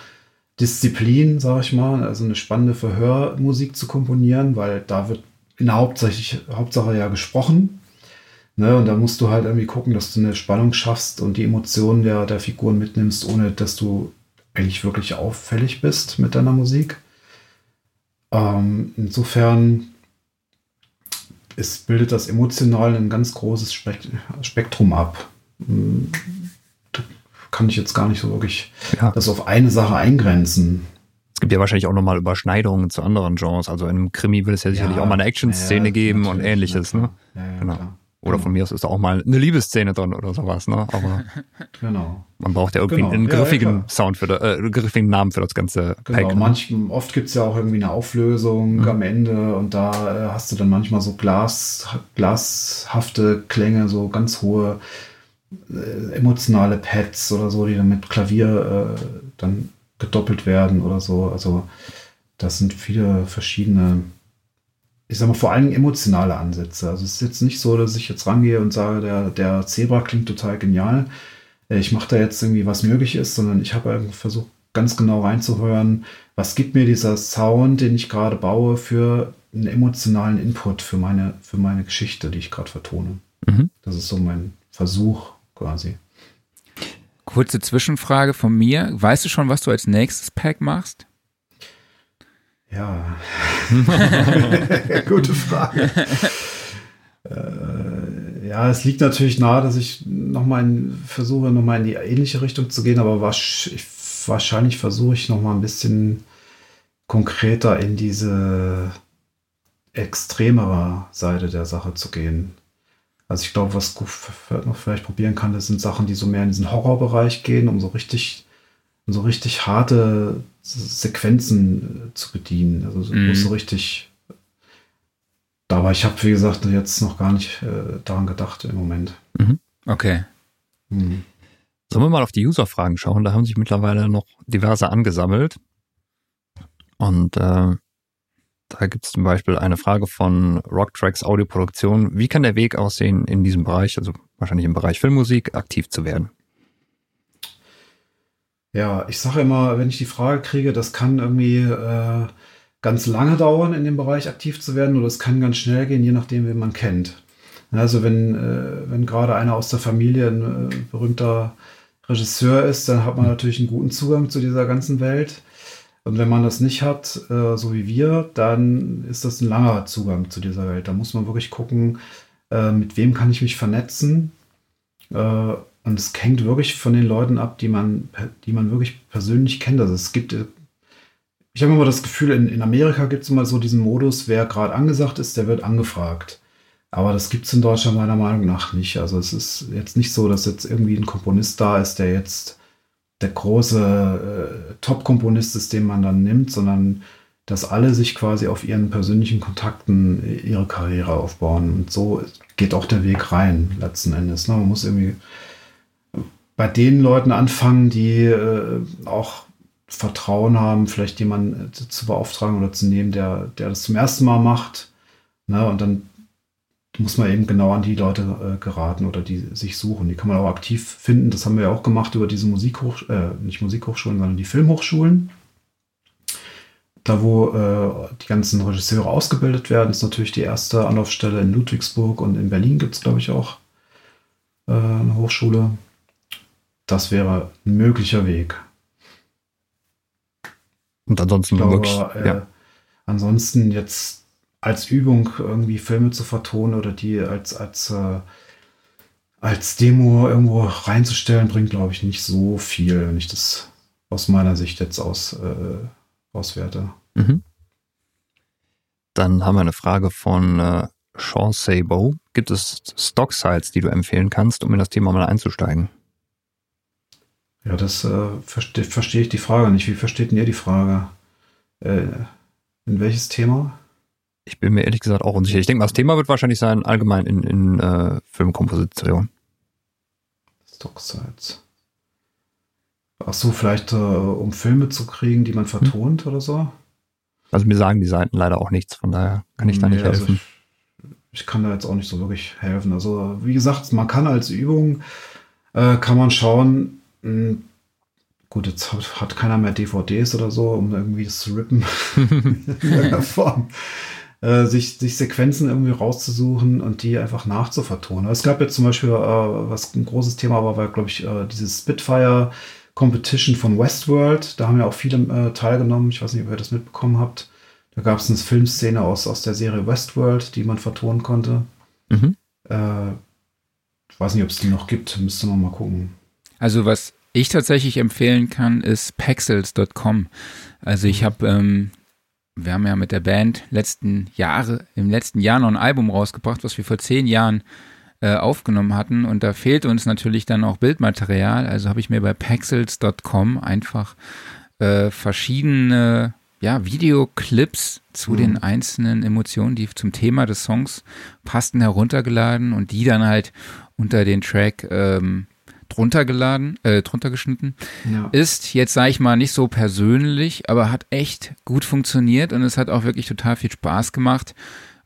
Disziplin, sage ich mal, also eine spannende Verhörmusik zu komponieren, weil da wird in der Hauptsache, Hauptsache ja gesprochen. Ne? Und da musst du halt irgendwie gucken, dass du eine Spannung schaffst und die Emotionen der, der Figuren mitnimmst, ohne dass du eigentlich wirklich auffällig bist mit deiner Musik. Ähm, insofern es bildet das emotional ein ganz großes Spektrum ab. Hm, da kann ich jetzt gar nicht so wirklich ja. das auf eine Sache eingrenzen. Es gibt ja wahrscheinlich auch nochmal Überschneidungen zu anderen Genres. Also in einem Krimi will es ja sicherlich ja, auch mal eine Action-Szene ja, geben und ähnliches. Ne? genau. Klar. Oder genau. von mir aus ist da auch mal eine Liebesszene drin oder sowas, ne? Aber genau. man braucht ja irgendwie genau. einen griffigen ja, Sound für das, äh, griffigen Namen für das ganze genau. Pack. Ne? Manch, oft gibt's ja auch irgendwie eine Auflösung mhm. am Ende und da äh, hast du dann manchmal so Glas, glashafte Klänge, so ganz hohe äh, emotionale Pads oder so, die dann mit Klavier äh, dann gedoppelt werden oder so. Also das sind viele verschiedene ich sag mal, vor allen Dingen emotionale Ansätze. Also es ist jetzt nicht so, dass ich jetzt rangehe und sage, der, der Zebra klingt total genial. Äh, ich mache da jetzt irgendwie was möglich ist, sondern ich habe versucht, ganz genau reinzuhören, was gibt mir dieser Sound, den ich gerade baue, für einen emotionalen Input für meine, für meine Geschichte, die ich gerade vertone. Mhm. Das ist so mein Versuch quasi. Kurze Zwischenfrage von mir. Weißt du schon, was du als nächstes Pack machst? Ja, gute Frage. äh, ja, es liegt natürlich nahe, dass ich nochmal versuche, nochmal in die ähnliche Richtung zu gehen, aber wahrscheinlich versuche ich nochmal ein bisschen konkreter in diese extremere Seite der Sache zu gehen. Also ich glaube, was Goof noch vielleicht probieren kann, das sind Sachen, die so mehr in diesen Horrorbereich gehen, um so richtig, so richtig harte Sequenzen äh, zu bedienen. Also so, mm. so richtig. Aber ich habe, wie gesagt, jetzt noch gar nicht äh, daran gedacht im Moment. Mhm. Okay. Mhm. Sollen wir mal auf die User-Fragen schauen? Da haben sich mittlerweile noch diverse angesammelt. Und äh, da gibt es zum Beispiel eine Frage von Rocktracks Audioproduktion. Wie kann der Weg aussehen, in diesem Bereich, also wahrscheinlich im Bereich Filmmusik, aktiv zu werden? Ja, ich sage immer, wenn ich die Frage kriege, das kann irgendwie äh, ganz lange dauern, in dem Bereich aktiv zu werden, oder es kann ganz schnell gehen, je nachdem, wen man kennt. Also wenn, äh, wenn gerade einer aus der Familie ein äh, berühmter Regisseur ist, dann hat man natürlich einen guten Zugang zu dieser ganzen Welt. Und wenn man das nicht hat, äh, so wie wir, dann ist das ein langer Zugang zu dieser Welt. Da muss man wirklich gucken, äh, mit wem kann ich mich vernetzen. Und es hängt wirklich von den Leuten ab, die man, die man wirklich persönlich kennt. Also es gibt, äh, ich habe immer das Gefühl, in, in Amerika gibt es immer so diesen Modus, wer gerade angesagt ist, der wird angefragt. Aber das gibt es in Deutschland meiner Meinung nach nicht. Also es ist jetzt nicht so, dass jetzt irgendwie ein Komponist da ist, der jetzt der große äh, Top-Komponist ist, den man dann nimmt, sondern dass alle sich quasi auf ihren persönlichen Kontakten äh, ihre Karriere aufbauen. Und so geht auch der Weg rein, letzten Endes. Ne? Man muss irgendwie bei den Leuten anfangen, die äh, auch Vertrauen haben, vielleicht jemanden äh, zu beauftragen oder zu nehmen, der, der das zum ersten Mal macht. Ne? Und dann muss man eben genau an die Leute äh, geraten oder die sich suchen. Die kann man auch aktiv finden. Das haben wir ja auch gemacht über diese Musikhochschulen, äh, nicht Musikhochschulen, sondern die Filmhochschulen. Da, wo äh, die ganzen Regisseure ausgebildet werden, ist natürlich die erste Anlaufstelle in Ludwigsburg und in Berlin gibt es, glaube ich, auch äh, eine Hochschule. Das wäre ein möglicher Weg. Und ansonsten glaube, wirklich, äh, ja. Ansonsten jetzt als Übung irgendwie Filme zu vertonen oder die als, als, äh, als Demo irgendwo reinzustellen, bringt, glaube ich, nicht so viel, wenn ich das aus meiner Sicht jetzt aus, äh, auswerte. Mhm. Dann haben wir eine Frage von äh, Sean Sabo. Gibt es Stock-Sites, die du empfehlen kannst, um in das Thema mal einzusteigen? Ja, das äh, verstehe versteh ich die Frage nicht. Wie versteht denn ihr die Frage? Äh, in welches Thema? Ich bin mir ehrlich gesagt auch unsicher. Ich denke mal, das Thema wird wahrscheinlich sein, allgemein in, in äh, Filmkomposition. Stock-Sites. Ach so, vielleicht äh, um Filme zu kriegen, die man hm. vertont hm. oder so? Also mir sagen die Seiten leider auch nichts, von daher kann ich da nicht also helfen. Also ich, ich, kann da jetzt auch nicht so wirklich helfen. Also wie gesagt, man kann als Übung, äh, kann man schauen, gut, jetzt hat, hat, keiner mehr DVDs oder so, um irgendwie das zu rippen in irgendeiner Form. Äh, sich, sich Sequenzen irgendwie rauszusuchen und die einfach nachzuvertonen. Es gab jetzt zum Beispiel, äh, was ein großes Thema war, war, glaube ich, äh, dieses Spitfire Competition von Westworld. Da haben ja auch viele äh, teilgenommen. Ich weiß nicht, ob ihr das mitbekommen habt. Da gab es eine Filmszene aus, aus der Serie Westworld, die man vertonen konnte. Mhm. Äh, ich weiß nicht, ob es die noch gibt. Müsste man mal gucken. Also was ich tatsächlich empfehlen kann, ist Pexels.com. Also ich mhm. habe ähm, wir haben ja mit der Band letzten Jahre, im letzten Jahr noch ein Album rausgebracht, was wir vor zehn Jahren äh, aufgenommen hatten. Und da fehlt uns natürlich dann auch Bildmaterial. Also habe ich mir bei Pexels.com einfach äh, verschiedene ja, Videoclips zu mhm. den einzelnen Emotionen, die zum Thema des Songs passten, heruntergeladen und die dann halt unter den Track ähm, drunter geladen, äh, drunter geschnitten. Ja. Ist jetzt, sage ich mal, nicht so persönlich, aber hat echt gut funktioniert und es hat auch wirklich total viel Spaß gemacht,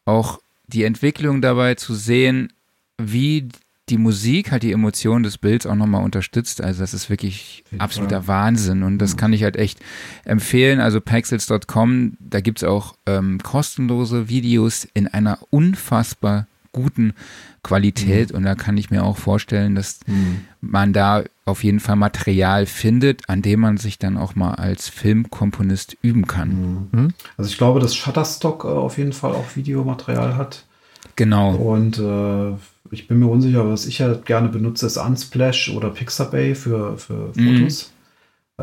auch die Entwicklung dabei zu sehen, wie die Musik halt die Emotionen des Bilds auch nochmal unterstützt. Also das ist wirklich absoluter. Wahnsinn und das kann ich halt echt empfehlen. Also pexels.com, da gibt's auch ähm, kostenlose Videos in einer unfassbar guten Qualität. Und da kann ich mir auch vorstellen, dass man da auf jeden Fall Material findet, an dem man sich dann auch mal als Filmkomponist üben kann. Mhm. Also ich glaube, dass Shutterstock äh, auf jeden Fall auch Videomaterial hat. Genau. Und äh, ich bin mir unsicher, was ich ja gerne benutze, ist Unsplash oder Pixabay für, für Mhm. Fotos.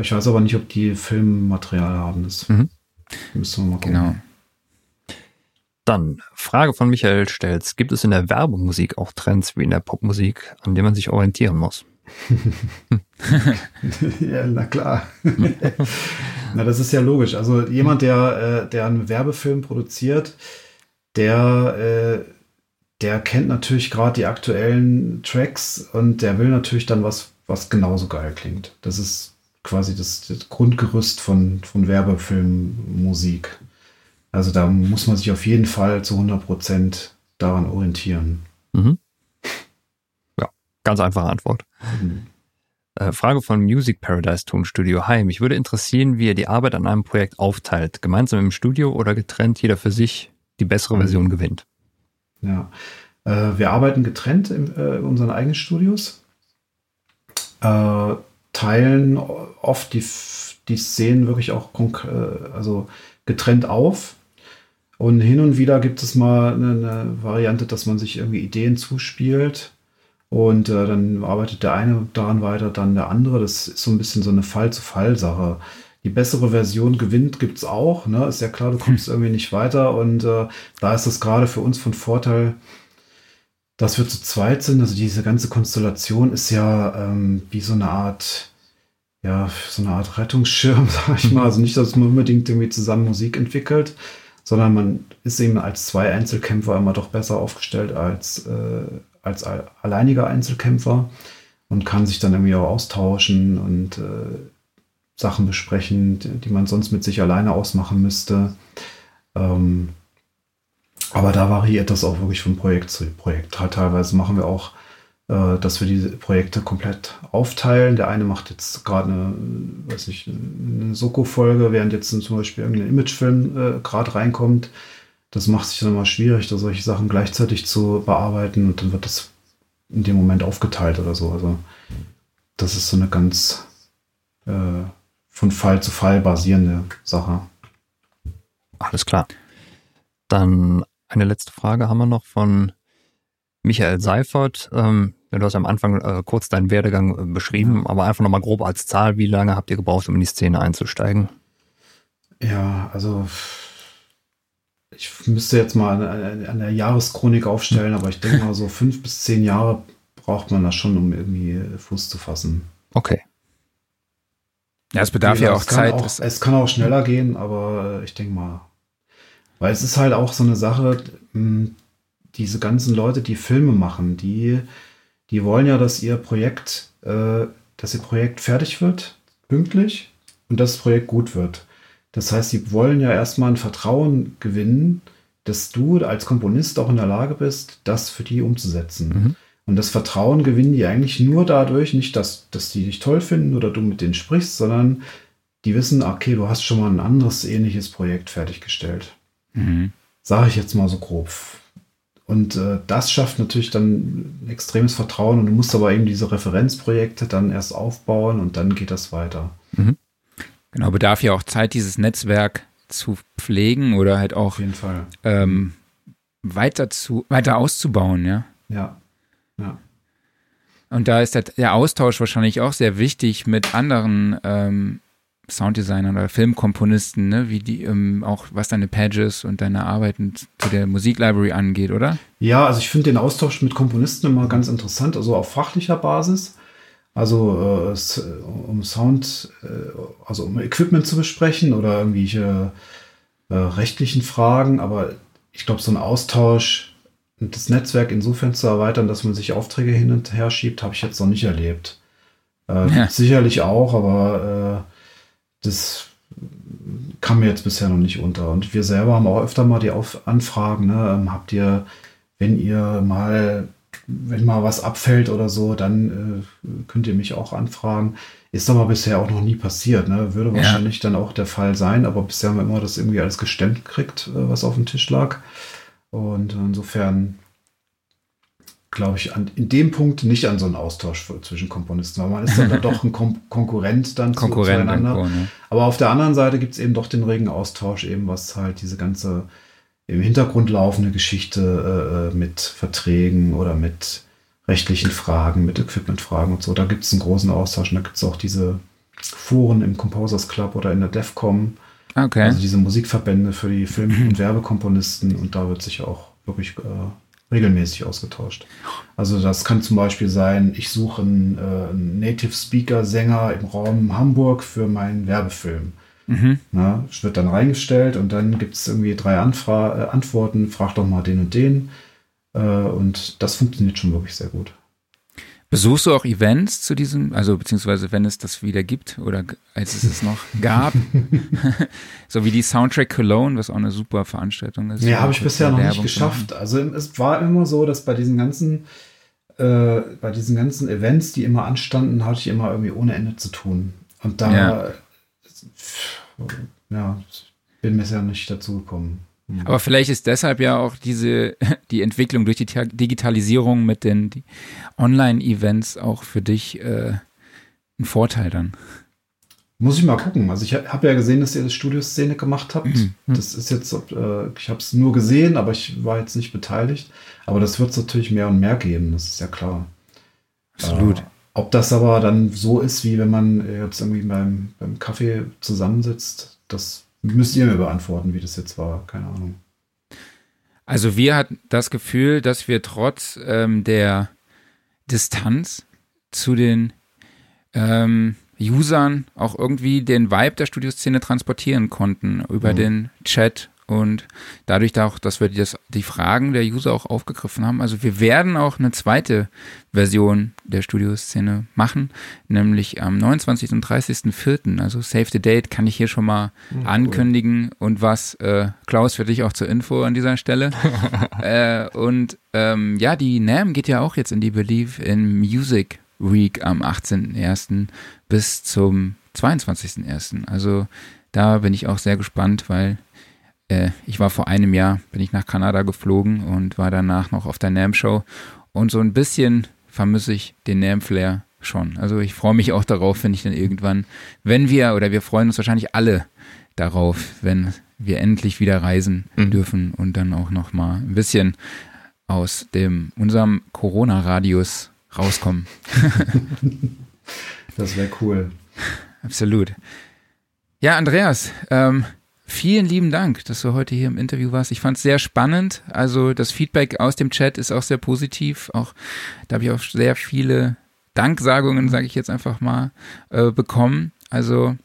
Ich weiß aber nicht, ob die Filmmaterial haben. Das Mhm. müssen wir mal gucken. Genau. Dann, Frage von Michael Stelz. Gibt es in der Werbemusik auch Trends wie in der Popmusik, an denen man sich orientieren muss? ja, na klar. na, das ist ja logisch. Also jemand, der, äh, der einen Werbefilm produziert, der, äh, der kennt natürlich gerade die aktuellen Tracks und der will natürlich dann was, was genauso geil klingt. Das ist quasi das, das Grundgerüst von, von Werbefilmmusik. Also da muss man sich auf jeden Fall zu 100 Prozent daran orientieren. Mhm. Ja, ganz einfache Antwort. Mhm. Äh, Frage von Music Paradise Tonstudio. Hi, mich würde interessieren, wie ihr die Arbeit an einem Projekt aufteilt. Gemeinsam im Studio oder getrennt, jeder für sich die bessere Mhm. Version gewinnt. Ja. Äh, wir arbeiten getrennt in, äh, in unseren eigenen Studios, äh, teilen oft die, die Szenen wirklich auch also getrennt auf. Und hin und wieder gibt es mal eine, eine Variante, dass man sich irgendwie Ideen zuspielt. Und äh, dann arbeitet der eine daran weiter, dann der andere. Das ist so ein bisschen so eine Fall-zu-Fall-Sache. Die bessere Version gewinnt, gibt's auch. Ne? Ist ja klar, du kommst irgendwie nicht weiter. Und äh, da ist es gerade für uns von Vorteil, dass wir zu zweit sind. Also diese ganze Konstellation ist ja ähm, wie so eine Art, ja, so eine Art Rettungsschirm, sag ich mal. Also nicht, dass man unbedingt irgendwie zusammen Musik entwickelt, sondern man ist eben als zwei Einzelkämpfer immer doch besser aufgestellt als, äh, als alleiniger Einzelkämpfer und kann sich dann irgendwie auch austauschen und äh, Sachen besprechen, die, man sonst mit sich alleine ausmachen müsste. Ähm, aber da variiert das auch wirklich von Projekt zu Projekt. Teilweise machen wir auch, dass wir diese Projekte komplett aufteilen. Der eine macht jetzt gerade eine, äh, weiß nicht, eine Soko-Folge, während jetzt zum Beispiel irgendein Imagefilm äh, gerade reinkommt. Das macht sich dann immer schwierig, da solche Sachen gleichzeitig zu bearbeiten und dann wird das in dem Moment aufgeteilt oder so. Also das ist so eine ganz äh, von Fall zu Fall basierende Sache. Alles klar. Dann eine letzte Frage haben wir noch von Michael Seifert. Ähm, du hast am Anfang äh, kurz deinen Werdegang äh, beschrieben, aber einfach nochmal grob als Zahl, wie lange habt ihr gebraucht, um in die Szene einzusteigen? Ja, also ich müsste jetzt mal eine, eine Jahreschronik aufstellen, aber ich denke mal so fünf bis zehn Jahre braucht man da schon, um irgendwie Fuß zu fassen. Okay. Ja, es bedarf ja gesagt, auch es kann Zeit. Auch, das- es kann auch schneller gehen, aber ich denke mal, weil es ist halt auch so eine Sache, mh, diese ganzen Leute, die Filme machen, die, die wollen ja, dass ihr Projekt, äh, dass ihr Projekt fertig wird, pünktlich, und dass das Projekt gut wird. Das heißt, sie wollen ja erstmal ein Vertrauen gewinnen, dass du als Komponist auch in der Lage bist, das für die umzusetzen. Mhm. Und das Vertrauen gewinnen die eigentlich nur dadurch, nicht, dass, dass die dich toll finden oder du mit denen sprichst, sondern die wissen, okay, du hast schon mal ein anderes ähnliches Projekt fertiggestellt. Mhm. Sage ich jetzt mal so grob. Und äh, das schafft natürlich dann ein extremes Vertrauen und du musst aber eben diese Referenzprojekte dann erst aufbauen und dann geht das weiter. Genau, bedarf ja auch Zeit, dieses Netzwerk zu pflegen oder halt auch ähm, weiter zu weiter auszubauen, ja. Ja. Ja. Und da ist der, der Austausch wahrscheinlich auch sehr wichtig mit anderen ähm, Sounddesignern oder Filmkomponisten, ne? wie die ähm, auch was deine Pages und deine Arbeiten zu der Musiklibrary angeht, oder? Ja, also ich finde den Austausch mit Komponisten immer ganz interessant, also auf fachlicher Basis. Also äh, äh, um Sound, äh, also um Equipment zu besprechen oder irgendwelche äh, rechtlichen Fragen, aber ich glaube, so ein Austausch und das Netzwerk insofern zu erweitern, dass man sich Aufträge hin und her schiebt, habe ich jetzt noch nicht erlebt. Äh, Ja. Sicherlich auch, aber äh, das kam mir jetzt bisher noch nicht unter. Und wir selber haben auch öfter mal die Auf Anfragen, ne? ähm, habt ihr, wenn ihr mal, wenn mal was abfällt oder so, dann äh, könnt ihr mich auch anfragen. Ist aber bisher auch noch nie passiert, ne? Würde Ja. wahrscheinlich dann auch der Fall sein, aber bisher haben wir immer das irgendwie alles gestemmt gekriegt, äh, was auf dem Tisch lag. Und insofern glaube ich, an, in dem Punkt nicht an so einen Austausch zwischen Komponisten, weil man ist dann da doch ein Kom Konkurrent dann Konkurrent zu, zueinander. irgendwo, ne? Aber auf der anderen Seite gibt es eben doch den regen Austausch, eben was halt diese ganze im Hintergrund laufende Geschichte äh, mit Verträgen oder mit rechtlichen Fragen, mit Equipmentfragen und so. Da gibt es einen großen Austausch und da gibt es auch diese Foren im Composers Club oder in der DEFCOM, Okay. also diese Musikverbände für die Film- und Werbekomponisten und da wird sich auch wirklich äh, regelmäßig ausgetauscht. Also das kann zum Beispiel sein, ich suche einen, äh, einen Native Speaker Sänger im Raum Hamburg für meinen Werbefilm. mhm. Na, es wird dann reingestellt und dann gibt es irgendwie drei Anfra äh, Antworten, frag doch mal den und den. Äh, und das funktioniert schon wirklich sehr gut. Besuchst du auch Events zu diesem, also beziehungsweise wenn es das wieder gibt oder als es es noch gab, so wie die Soundtrack Cologne, was auch eine super Veranstaltung ist. Nee, habe ich bisher noch nicht Werbung zu geschafft. Also es war immer so, dass bei diesen ganzen, äh, bei diesen ganzen Events, die immer anstanden, hatte ich immer irgendwie ohne Ende zu tun. Und da, Ja. ja, bin bisher nicht dazu gekommen. Machen. Aber vielleicht ist deshalb ja auch diese, die Entwicklung durch die Ta- Digitalisierung mit den Online-Events auch für dich äh, ein Vorteil dann. Muss ich mal gucken. Also ich habe ja gesehen, dass ihr das Studioszene gemacht habt. Mhm. Das ist jetzt, äh, ich habe es nur gesehen, aber ich war jetzt nicht beteiligt. Aber das wird es natürlich mehr und mehr geben, das ist ja klar. Absolut. Äh, ob das aber dann so ist, wie wenn man jetzt irgendwie beim, beim Kaffee zusammensitzt, das müsst ihr mir beantworten, wie das jetzt war. Keine Ahnung. Also wir hatten das Gefühl, dass wir trotz ähm, der Distanz zu den ähm, Usern auch irgendwie den Vibe der Studioszene transportieren konnten über Mhm. den Chat und dadurch auch, dass wir das, die Fragen der User auch aufgegriffen haben. Also wir werden auch eine zweite Version der Studioszene machen, nämlich am 29. und 30.04. Also Save the Date kann ich hier schon mal ankündigen und was, äh, Klaus, für dich auch zur Info an dieser Stelle. äh, und ähm, ja, die NAM geht ja auch jetzt in die Believe in Music Week am 18.01. bis zum 22.01. Also da bin ich auch sehr gespannt, weil äh, ich war vor einem Jahr, bin ich nach Kanada geflogen und war danach noch auf der NAM-Show und so ein bisschen vermisse ich den NAM-Flair schon. Also ich freue mich auch darauf, wenn ich dann irgendwann, wenn wir, oder wir freuen uns wahrscheinlich alle darauf, wenn wir endlich wieder reisen Mhm. dürfen und dann auch noch mal ein bisschen aus dem unserem Corona-Radius rauskommen. Das wäre cool. Absolut. Ja, Andreas, ähm, vielen lieben Dank, dass du heute hier im Interview warst. Ich fand es sehr spannend. Also das Feedback aus dem Chat ist auch sehr positiv. Auch da habe ich auch sehr viele Danksagungen, sage ich jetzt einfach mal, äh, bekommen. Also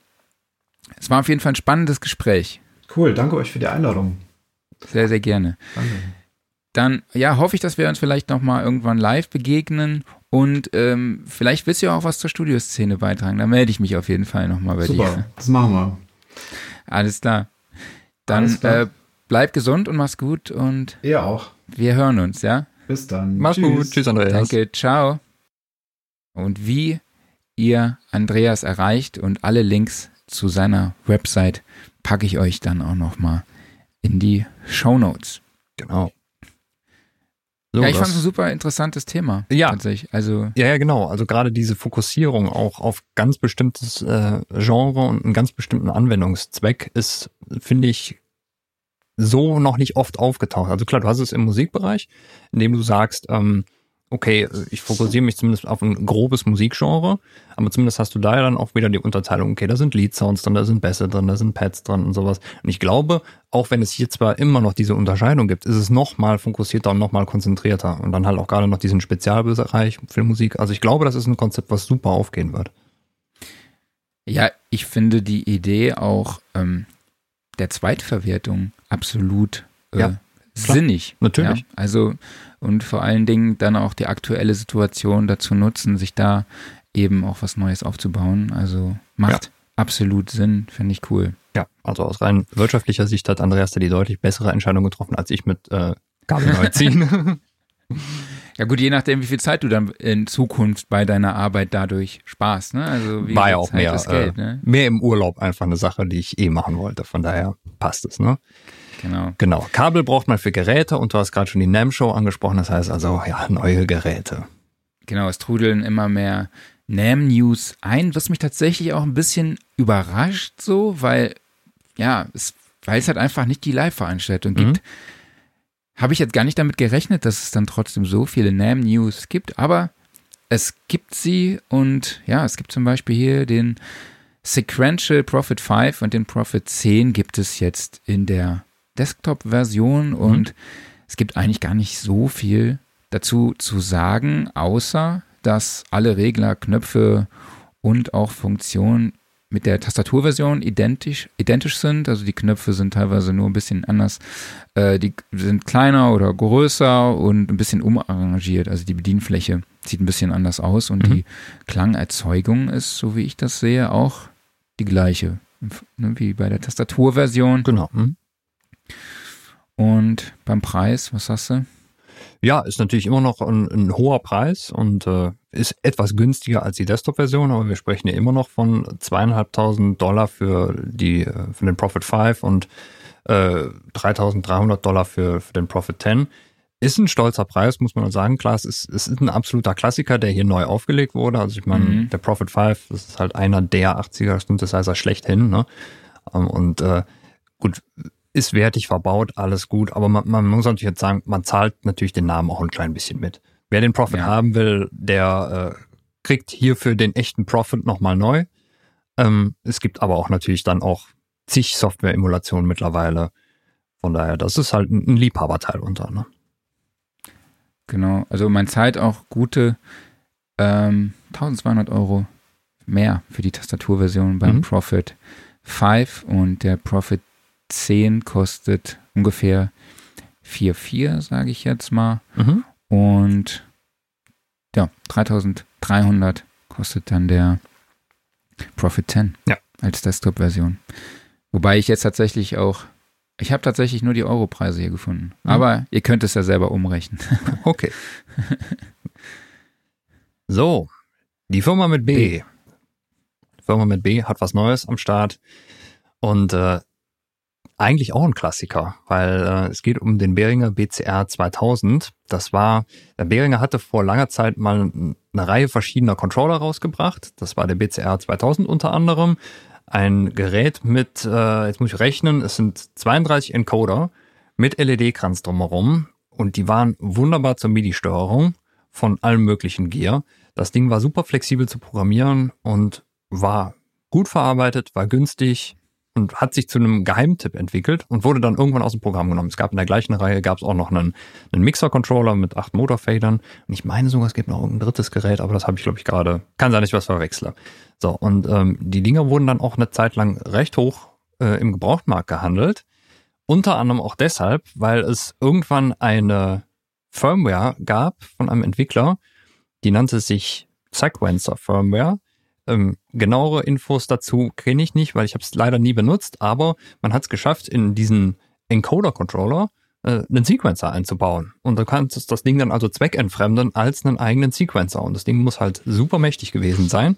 es war auf jeden Fall ein spannendes Gespräch. Cool, danke euch für die Einladung. Sehr, sehr gerne. Danke. Dann, ja, hoffe ich, dass wir uns vielleicht nochmal irgendwann live begegnen und ähm, vielleicht willst du ja auch was zur Studioszene beitragen. Da melde ich mich auf jeden Fall nochmal bei Super, dir. das machen wir. Alles klar. Dann. Äh, bleib gesund und mach's gut und Ihr auch. wir hören uns, ja? Bis dann. Mach's gut. Tschüss, Andreas. Danke, ciao. Und wie ihr Andreas erreicht und alle Links zu seiner Website packe ich euch dann auch nochmal in die Show Notes. Genau. So, ja, ich fand es ein super interessantes Thema. Ja. Tatsächlich. Also, Ja, ja, genau. Also gerade diese Fokussierung auch auf ganz bestimmtes äh, Genre und einen ganz bestimmten Anwendungszweck ist, finde ich, so noch nicht oft aufgetaucht. Also klar, du hast es im Musikbereich, in dem du sagst, ähm, okay, ich fokussiere mich zumindest auf ein grobes Musikgenre, aber zumindest hast du da ja dann auch wieder die Unterteilung, okay, da sind Lead-Sounds drin, da sind Bässe drin, da sind Pads drin und sowas. Und ich glaube, auch wenn es hier zwar immer noch diese Unterscheidung gibt, ist es noch mal fokussierter und noch mal konzentrierter und dann halt auch gerade noch diesen Spezialbereich Filmmusik. Also ich glaube, das ist ein Konzept, was super aufgehen wird. ja, ich finde die Idee auch ähm, der Zweitverwertung absolut äh, Ja, sinnig. Natürlich. Ja, also, und vor allen Dingen dann auch die aktuelle Situation dazu nutzen, sich da eben auch was Neues aufzubauen. Also macht absolut Sinn, finde ich cool. Ja, also aus rein wirtschaftlicher Sicht hat Andreas da die deutlich bessere Entscheidung getroffen als ich mit äh, Kabel neu ziehen. Ja gut, je nachdem, wie viel Zeit du dann in Zukunft bei deiner Arbeit dadurch sparst. Ne? Also wie War ja auch Zeit mehr, Geld. äh, Ne? mehr im Urlaub einfach eine Sache, die ich eh machen wollte. Von daher passt es, ne? Genau. Genau. Kabel braucht man für Geräte und du hast gerade schon die NAM-Show angesprochen, das heißt also, ja, neue Geräte. Genau, es trudeln immer mehr NAM-News ein, was mich tatsächlich auch ein bisschen überrascht, so, weil, ja, es, weil es halt einfach nicht die Live-Veranstaltung mhm. gibt. Habe ich jetzt gar nicht damit gerechnet, dass es dann trotzdem so viele NAM-News gibt, aber es gibt sie und ja, es gibt zum Beispiel hier den Sequential Prophet 5 und den Prophet 10 gibt es jetzt in der Desktop-Version mhm. und es gibt eigentlich gar nicht so viel dazu zu sagen, außer dass alle Regler, Knöpfe und auch Funktionen mit der Tastaturversion identisch, identisch sind. Also die Knöpfe sind teilweise nur ein bisschen anders. Äh, die sind kleiner oder größer und ein bisschen umarrangiert. Also die Bedienfläche sieht ein bisschen anders aus und mhm. die Klangerzeugung ist, so wie ich das sehe, auch die gleiche. Ne, wie bei der Tastaturversion. Genau. Mhm. Und beim Preis, was sagst du? Ja, ist natürlich immer noch ein, ein hoher Preis und äh, ist etwas günstiger als die Desktop-Version, aber wir sprechen ja immer noch von zweieinhalbtausend Dollar für die äh, für den Profit 5 und äh, 3.300 Dollar für, für den Profit 10. Ist ein stolzer Preis, muss man sagen. Klar, es ist, es ist ein absoluter Klassiker, der hier neu aufgelegt wurde. Also ich meine, mhm. der Profit 5, das ist halt einer der 80er Synthesizer schlechthin. Ne? Ähm, und äh, gut, ist wertig verbaut, alles gut, aber man, man muss natürlich jetzt sagen, man zahlt natürlich den Namen auch ein klein bisschen mit. Wer den Profit ja. haben will, der äh, kriegt hierfür den echten Profit nochmal neu. Ähm, es gibt aber auch natürlich dann auch zig Software-Emulationen mittlerweile. Von daher, das ist halt ein, ein Liebhaberteil unter. Ne? Genau, also man zahlt auch gute ähm, 1200 Euro mehr für die Tastaturversion beim mhm. Profit 5 und der Profit 10 kostet ungefähr 4,4, sage ich jetzt mal. Mhm. Und ja, 3300 kostet dann der Profit 10 ja. als Desktop-Version. Wobei ich jetzt tatsächlich auch, ich habe tatsächlich nur die Europreise hier gefunden. Mhm. Aber ihr könnt es ja selber umrechnen. okay. so, die Firma mit B. B. Die Firma mit B hat was Neues am Start. Und äh, eigentlich auch ein Klassiker, weil äh, es geht um den Behringer BCR 2000. Das war, der Behringer hatte vor langer Zeit mal eine Reihe verschiedener Controller rausgebracht. Das war der BCR 2000 unter anderem. Ein Gerät mit, äh, jetzt muss ich rechnen, es sind 32 Encoder mit LED-Kranz drumherum und die waren wunderbar zur MIDI-Steuerung von allem möglichen Gear. Das Ding war super flexibel zu programmieren und war gut verarbeitet, war günstig, und hat sich zu einem Geheimtipp entwickelt und wurde dann irgendwann aus dem Programm genommen. Es gab in der gleichen Reihe gab es auch noch einen, einen Mixer-Controller mit acht Motorfadern. Und ich meine sogar, es gibt noch ein drittes Gerät, aber das habe ich, glaube ich, gerade. Kann sein, dass ich was verwechsle. So, und ähm, die Dinger wurden dann auch eine Zeit lang recht hoch äh, im Gebrauchtmarkt gehandelt. Unter anderem auch deshalb, weil es irgendwann eine Firmware gab von einem Entwickler, die nannte sich Sequencer Firmware ähm, genauere Infos dazu kenne ich nicht, weil ich habe es leider nie benutzt, aber man hat es geschafft, in diesen Encoder-Controller äh, einen Sequencer einzubauen. Und du kannst das Ding dann also zweckentfremden als einen eigenen Sequencer. Und das Ding muss halt super mächtig gewesen sein.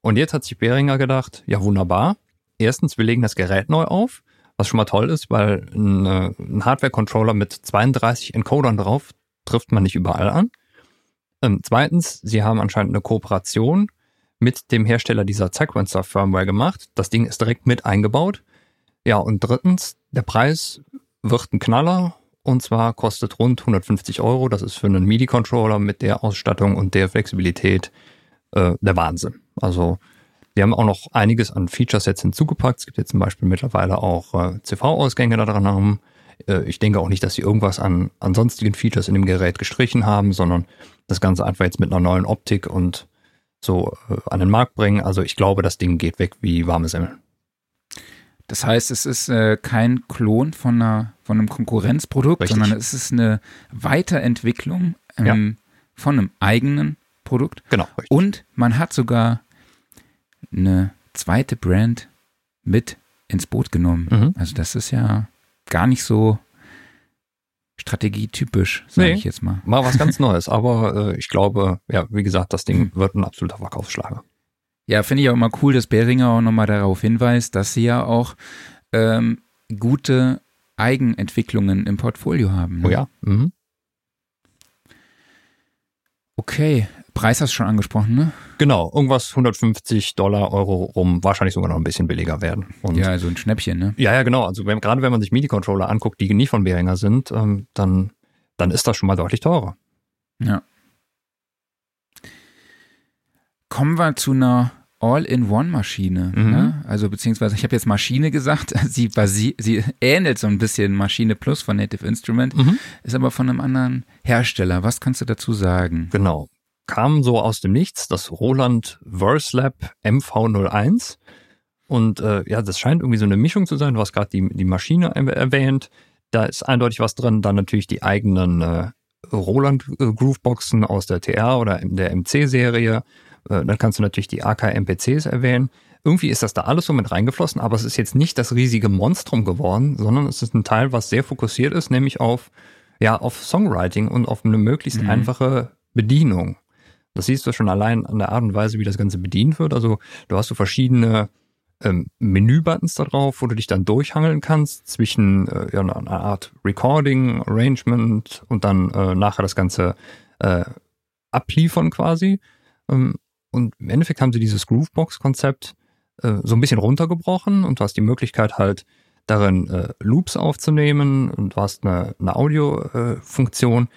Und jetzt hat sich Behringer gedacht, ja wunderbar. Erstens, wir legen das Gerät neu auf, was schon mal toll ist, weil ein, äh, ein Hardware-Controller mit 32 Encodern drauf trifft man nicht überall an. Ähm, zweitens, sie haben anscheinend eine Kooperation mit dem Hersteller dieser Sequencer Firmware gemacht. Das Ding ist direkt mit eingebaut. Ja, und drittens, der Preis wird ein Knaller und zwar kostet rund 150 Euro. Das ist für einen MIDI-Controller mit der Ausstattung und der Flexibilität äh, der Wahnsinn. Also wir haben auch noch einiges an Feature-Sets hinzugepackt. Es gibt jetzt zum Beispiel mittlerweile auch äh, CV-Ausgänge da dran haben. Äh, ich denke auch nicht, dass sie irgendwas an, an sonstigen Features in dem Gerät gestrichen haben, sondern das Ganze einfach jetzt mit einer neuen Optik und so äh, an den Markt bringen. Also ich glaube, das Ding geht weg wie warme Semmeln. Das heißt, es ist äh, kein Klon von, einer, von einem Konkurrenzprodukt, Richtig. sondern es ist eine Weiterentwicklung ähm, ja. von einem eigenen Produkt. Genau. Richtig. Und man hat sogar eine zweite Brand mit ins Boot genommen. Mhm. Also das ist ja gar nicht so strategietypisch, sage nee, ich jetzt mal. Mal was ganz Neues, aber äh, ich glaube, ja, wie gesagt, das Ding hm. wird ein absoluter Verkaufsschlager. Ja, finde ich auch immer cool, dass Behringer auch nochmal darauf hinweist, dass sie ja auch ähm, gute Eigenentwicklungen im Portfolio haben. Ne? Oh ja. Mhm. Okay, Preis hast du schon angesprochen, ne? Genau, irgendwas 150 Dollar, Euro rum, wahrscheinlich sogar noch ein bisschen billiger werden. Und ja, so ein Schnäppchen, ne? Ja, ja, genau. Also wenn, gerade wenn man sich MIDI-Controller anguckt, die nicht von Behringer sind, ähm, dann, dann ist das schon mal deutlich teurer. Ja. Kommen wir zu einer All-in-One-Maschine. Mhm. Ne? Also beziehungsweise, ich habe jetzt Maschine gesagt, sie, sie, sie ähnelt so ein bisschen Maschine Plus von Native Instrument, mhm. ist aber von einem anderen Hersteller. Was kannst du dazu sagen? Genau. Kam so aus dem Nichts, das Roland Verslab MV01. Und äh, ja, das scheint irgendwie so eine Mischung zu sein. Du hast gerade die, die Maschine erwähnt. Da ist eindeutig was drin. Dann natürlich die eigenen äh, Roland äh, Grooveboxen aus der TR oder der MC-Serie äh, dann kannst du natürlich die AK-MPCs erwähnen. Irgendwie ist das da alles so mit reingeflossen, aber es ist jetzt nicht das riesige Monstrum geworden, sondern es ist ein Teil, was sehr fokussiert ist, nämlich auf, ja, auf Songwriting und auf eine möglichst mhm. einfache Bedienung. Das siehst du schon allein an der Art und Weise, wie das Ganze bedient wird. Also du hast so verschiedene ähm, Menübuttons da drauf, wo du dich dann durchhangeln kannst zwischen äh, ja, einer Art Recording, Arrangement und dann äh, nachher das Ganze äh, abliefern quasi. Ähm, und im Endeffekt haben sie dieses Groovebox-Konzept äh, so ein bisschen runtergebrochen und du hast die Möglichkeit halt darin äh, Loops aufzunehmen und du hast eine, eine Audio-Funktion.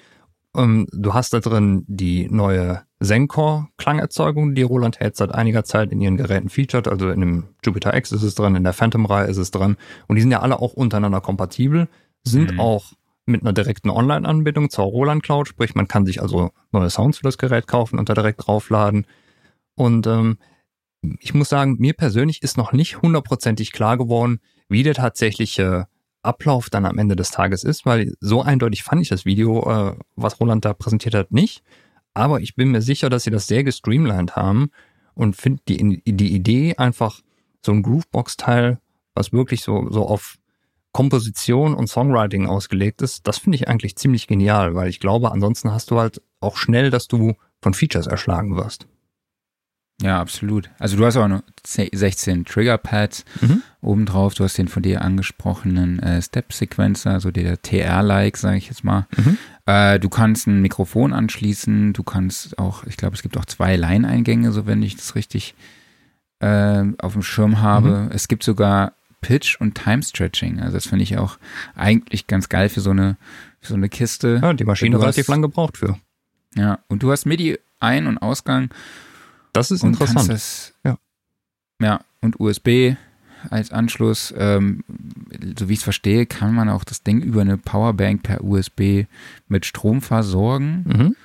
Ähm, du hast da drin die neue Zencor-Klangerzeugung, die Roland Head seit einiger Zeit in ihren Geräten featured. Also in dem Jupiter X ist es drin, in der Phantom-Reihe ist es drin. Und die sind ja alle auch untereinander kompatibel, sind mhm. auch mit einer direkten Online-Anbindung zur Roland Cloud, sprich man kann sich also neue Sounds für das Gerät kaufen und da direkt draufladen. Und ähm, ich muss sagen, mir persönlich ist noch nicht hundertprozentig klar geworden, wie der tatsächliche Ablauf dann am Ende des Tages ist, weil so eindeutig fand ich das Video, äh, was Roland da präsentiert hat, nicht. Aber ich bin mir sicher, dass sie das sehr gestreamlined haben und finde die, die Idee einfach so ein Groovebox-Teil, was wirklich so, so auf Komposition und Songwriting ausgelegt ist, das finde ich eigentlich ziemlich genial, weil ich glaube, ansonsten hast du halt auch schnell, dass du von Features erschlagen wirst. Ja, absolut. Also du hast auch noch 16 Triggerpads mhm. obendrauf. Du hast den von dir angesprochenen äh, Step-Sequencer, also der TR-like, sage ich jetzt mal. Mhm. Äh, du kannst ein Mikrofon anschließen. Du kannst auch, ich glaube, es gibt auch zwei Line-Eingänge, so wenn ich das richtig äh, auf dem Schirm habe. Mhm. Es gibt sogar Pitch und Time Stretching. Also das finde ich auch eigentlich ganz geil für so eine, für so eine Kiste. Ja, die Maschine relativ lang gebraucht für. Ja, und du hast MIDI Ein- und Ausgang das ist interessant. Das, ja. ja, und USB als Anschluss. Ähm, so wie ich es verstehe, kann man auch das Ding über eine Powerbank per USB mit Strom versorgen. Mhm.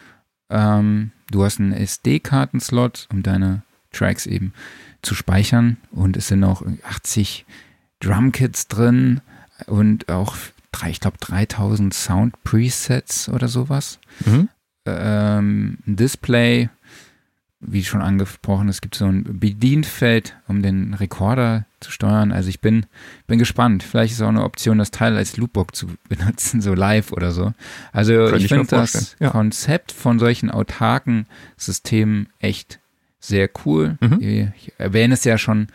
Ähm, du hast einen SD-Kartenslot, um deine Tracks eben zu speichern. Und es sind auch 80 Drumkits drin und auch, drei, ich glaube, 3000 Sound-Presets oder sowas. Mhm. Ähm, ein Display wie schon angesprochen, es gibt so ein Bedienfeld, um den Rekorder zu steuern. Also ich bin, bin gespannt. Vielleicht ist auch eine Option, das Teil als Loopbox zu benutzen, so live oder so. Also Könnte ich, ich finde das ja. Konzept von solchen autarken Systemen echt sehr cool. Mhm. Ich erwähne es ja schon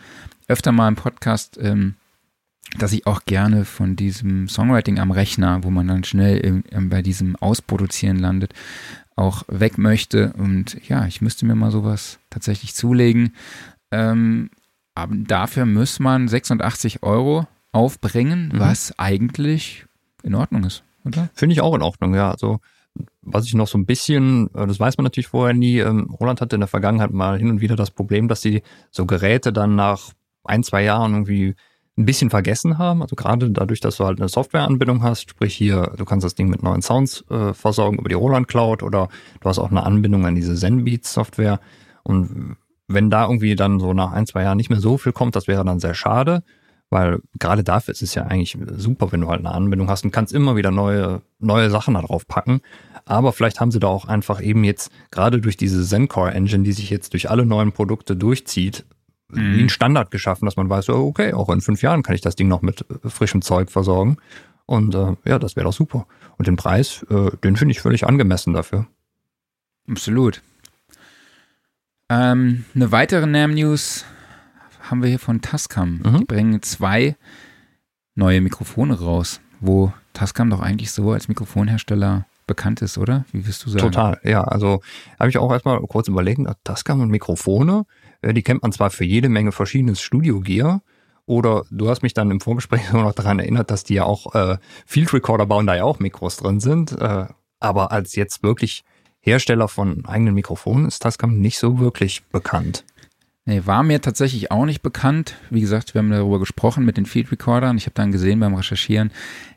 öfter mal im Podcast, ähm, dass ich auch gerne von diesem Songwriting am Rechner, wo man dann schnell bei diesem Ausproduzieren landet, auch weg möchte. Und ja, ich müsste mir mal sowas tatsächlich zulegen. Ähm, aber dafür muss man 86 Euro aufbringen, mhm. was eigentlich in Ordnung ist, oder? Finde ich auch in Ordnung, ja. Also was ich noch so ein bisschen, äh, das weiß man natürlich vorher nie, ähm, Roland hatte in der Vergangenheit mal hin und wieder das Problem, dass sie so Geräte dann nach ein, zwei Jahren irgendwie ein bisschen vergessen haben. Also gerade dadurch, dass du halt eine Softwareanbindung hast, sprich hier, du kannst das Ding mit neuen Sounds äh, versorgen über die Roland Cloud oder du hast auch eine Anbindung an diese Zenbeats Software. Und wenn da irgendwie dann so nach ein, zwei Jahren nicht mehr so viel kommt, das wäre dann sehr schade, weil gerade dafür ist es ja eigentlich super, wenn du halt eine Anbindung hast und kannst immer wieder neue, neue Sachen da drauf packen. Aber vielleicht haben sie da auch einfach eben jetzt gerade durch diese Zencore Engine, die sich jetzt durch alle neuen Produkte durchzieht, mhm. wie ein Standard geschaffen, dass man weiß, okay, auch in fünf Jahren kann ich das Ding noch mit äh, frischem Zeug versorgen. Und äh, ja, das wäre doch super. Und den Preis, äh, den finde ich völlig angemessen dafür. Absolut. Ähm, eine weitere NAM-News haben wir hier von Tascam. Mhm. Die bringen zwei neue Mikrofone raus, wo Tascam doch eigentlich so als Mikrofonhersteller bekannt ist, oder? Wie wirst du sagen? Total, ja. Also habe ich auch erstmal kurz überlegt, Tascam und Mikrofone, die kennt man zwar für jede Menge verschiedenes Studio-Gear, oder du hast mich dann im Vorgespräch noch daran erinnert, dass die ja auch äh, Field Recorder bauen, da ja auch Mikros drin sind. Äh, aber als jetzt wirklich Hersteller von eigenen Mikrofonen ist Tascam nicht so wirklich bekannt. Nee, war mir tatsächlich auch nicht bekannt. Wie gesagt, wir haben darüber gesprochen mit den Field Recordern. Ich habe dann gesehen beim Recherchieren,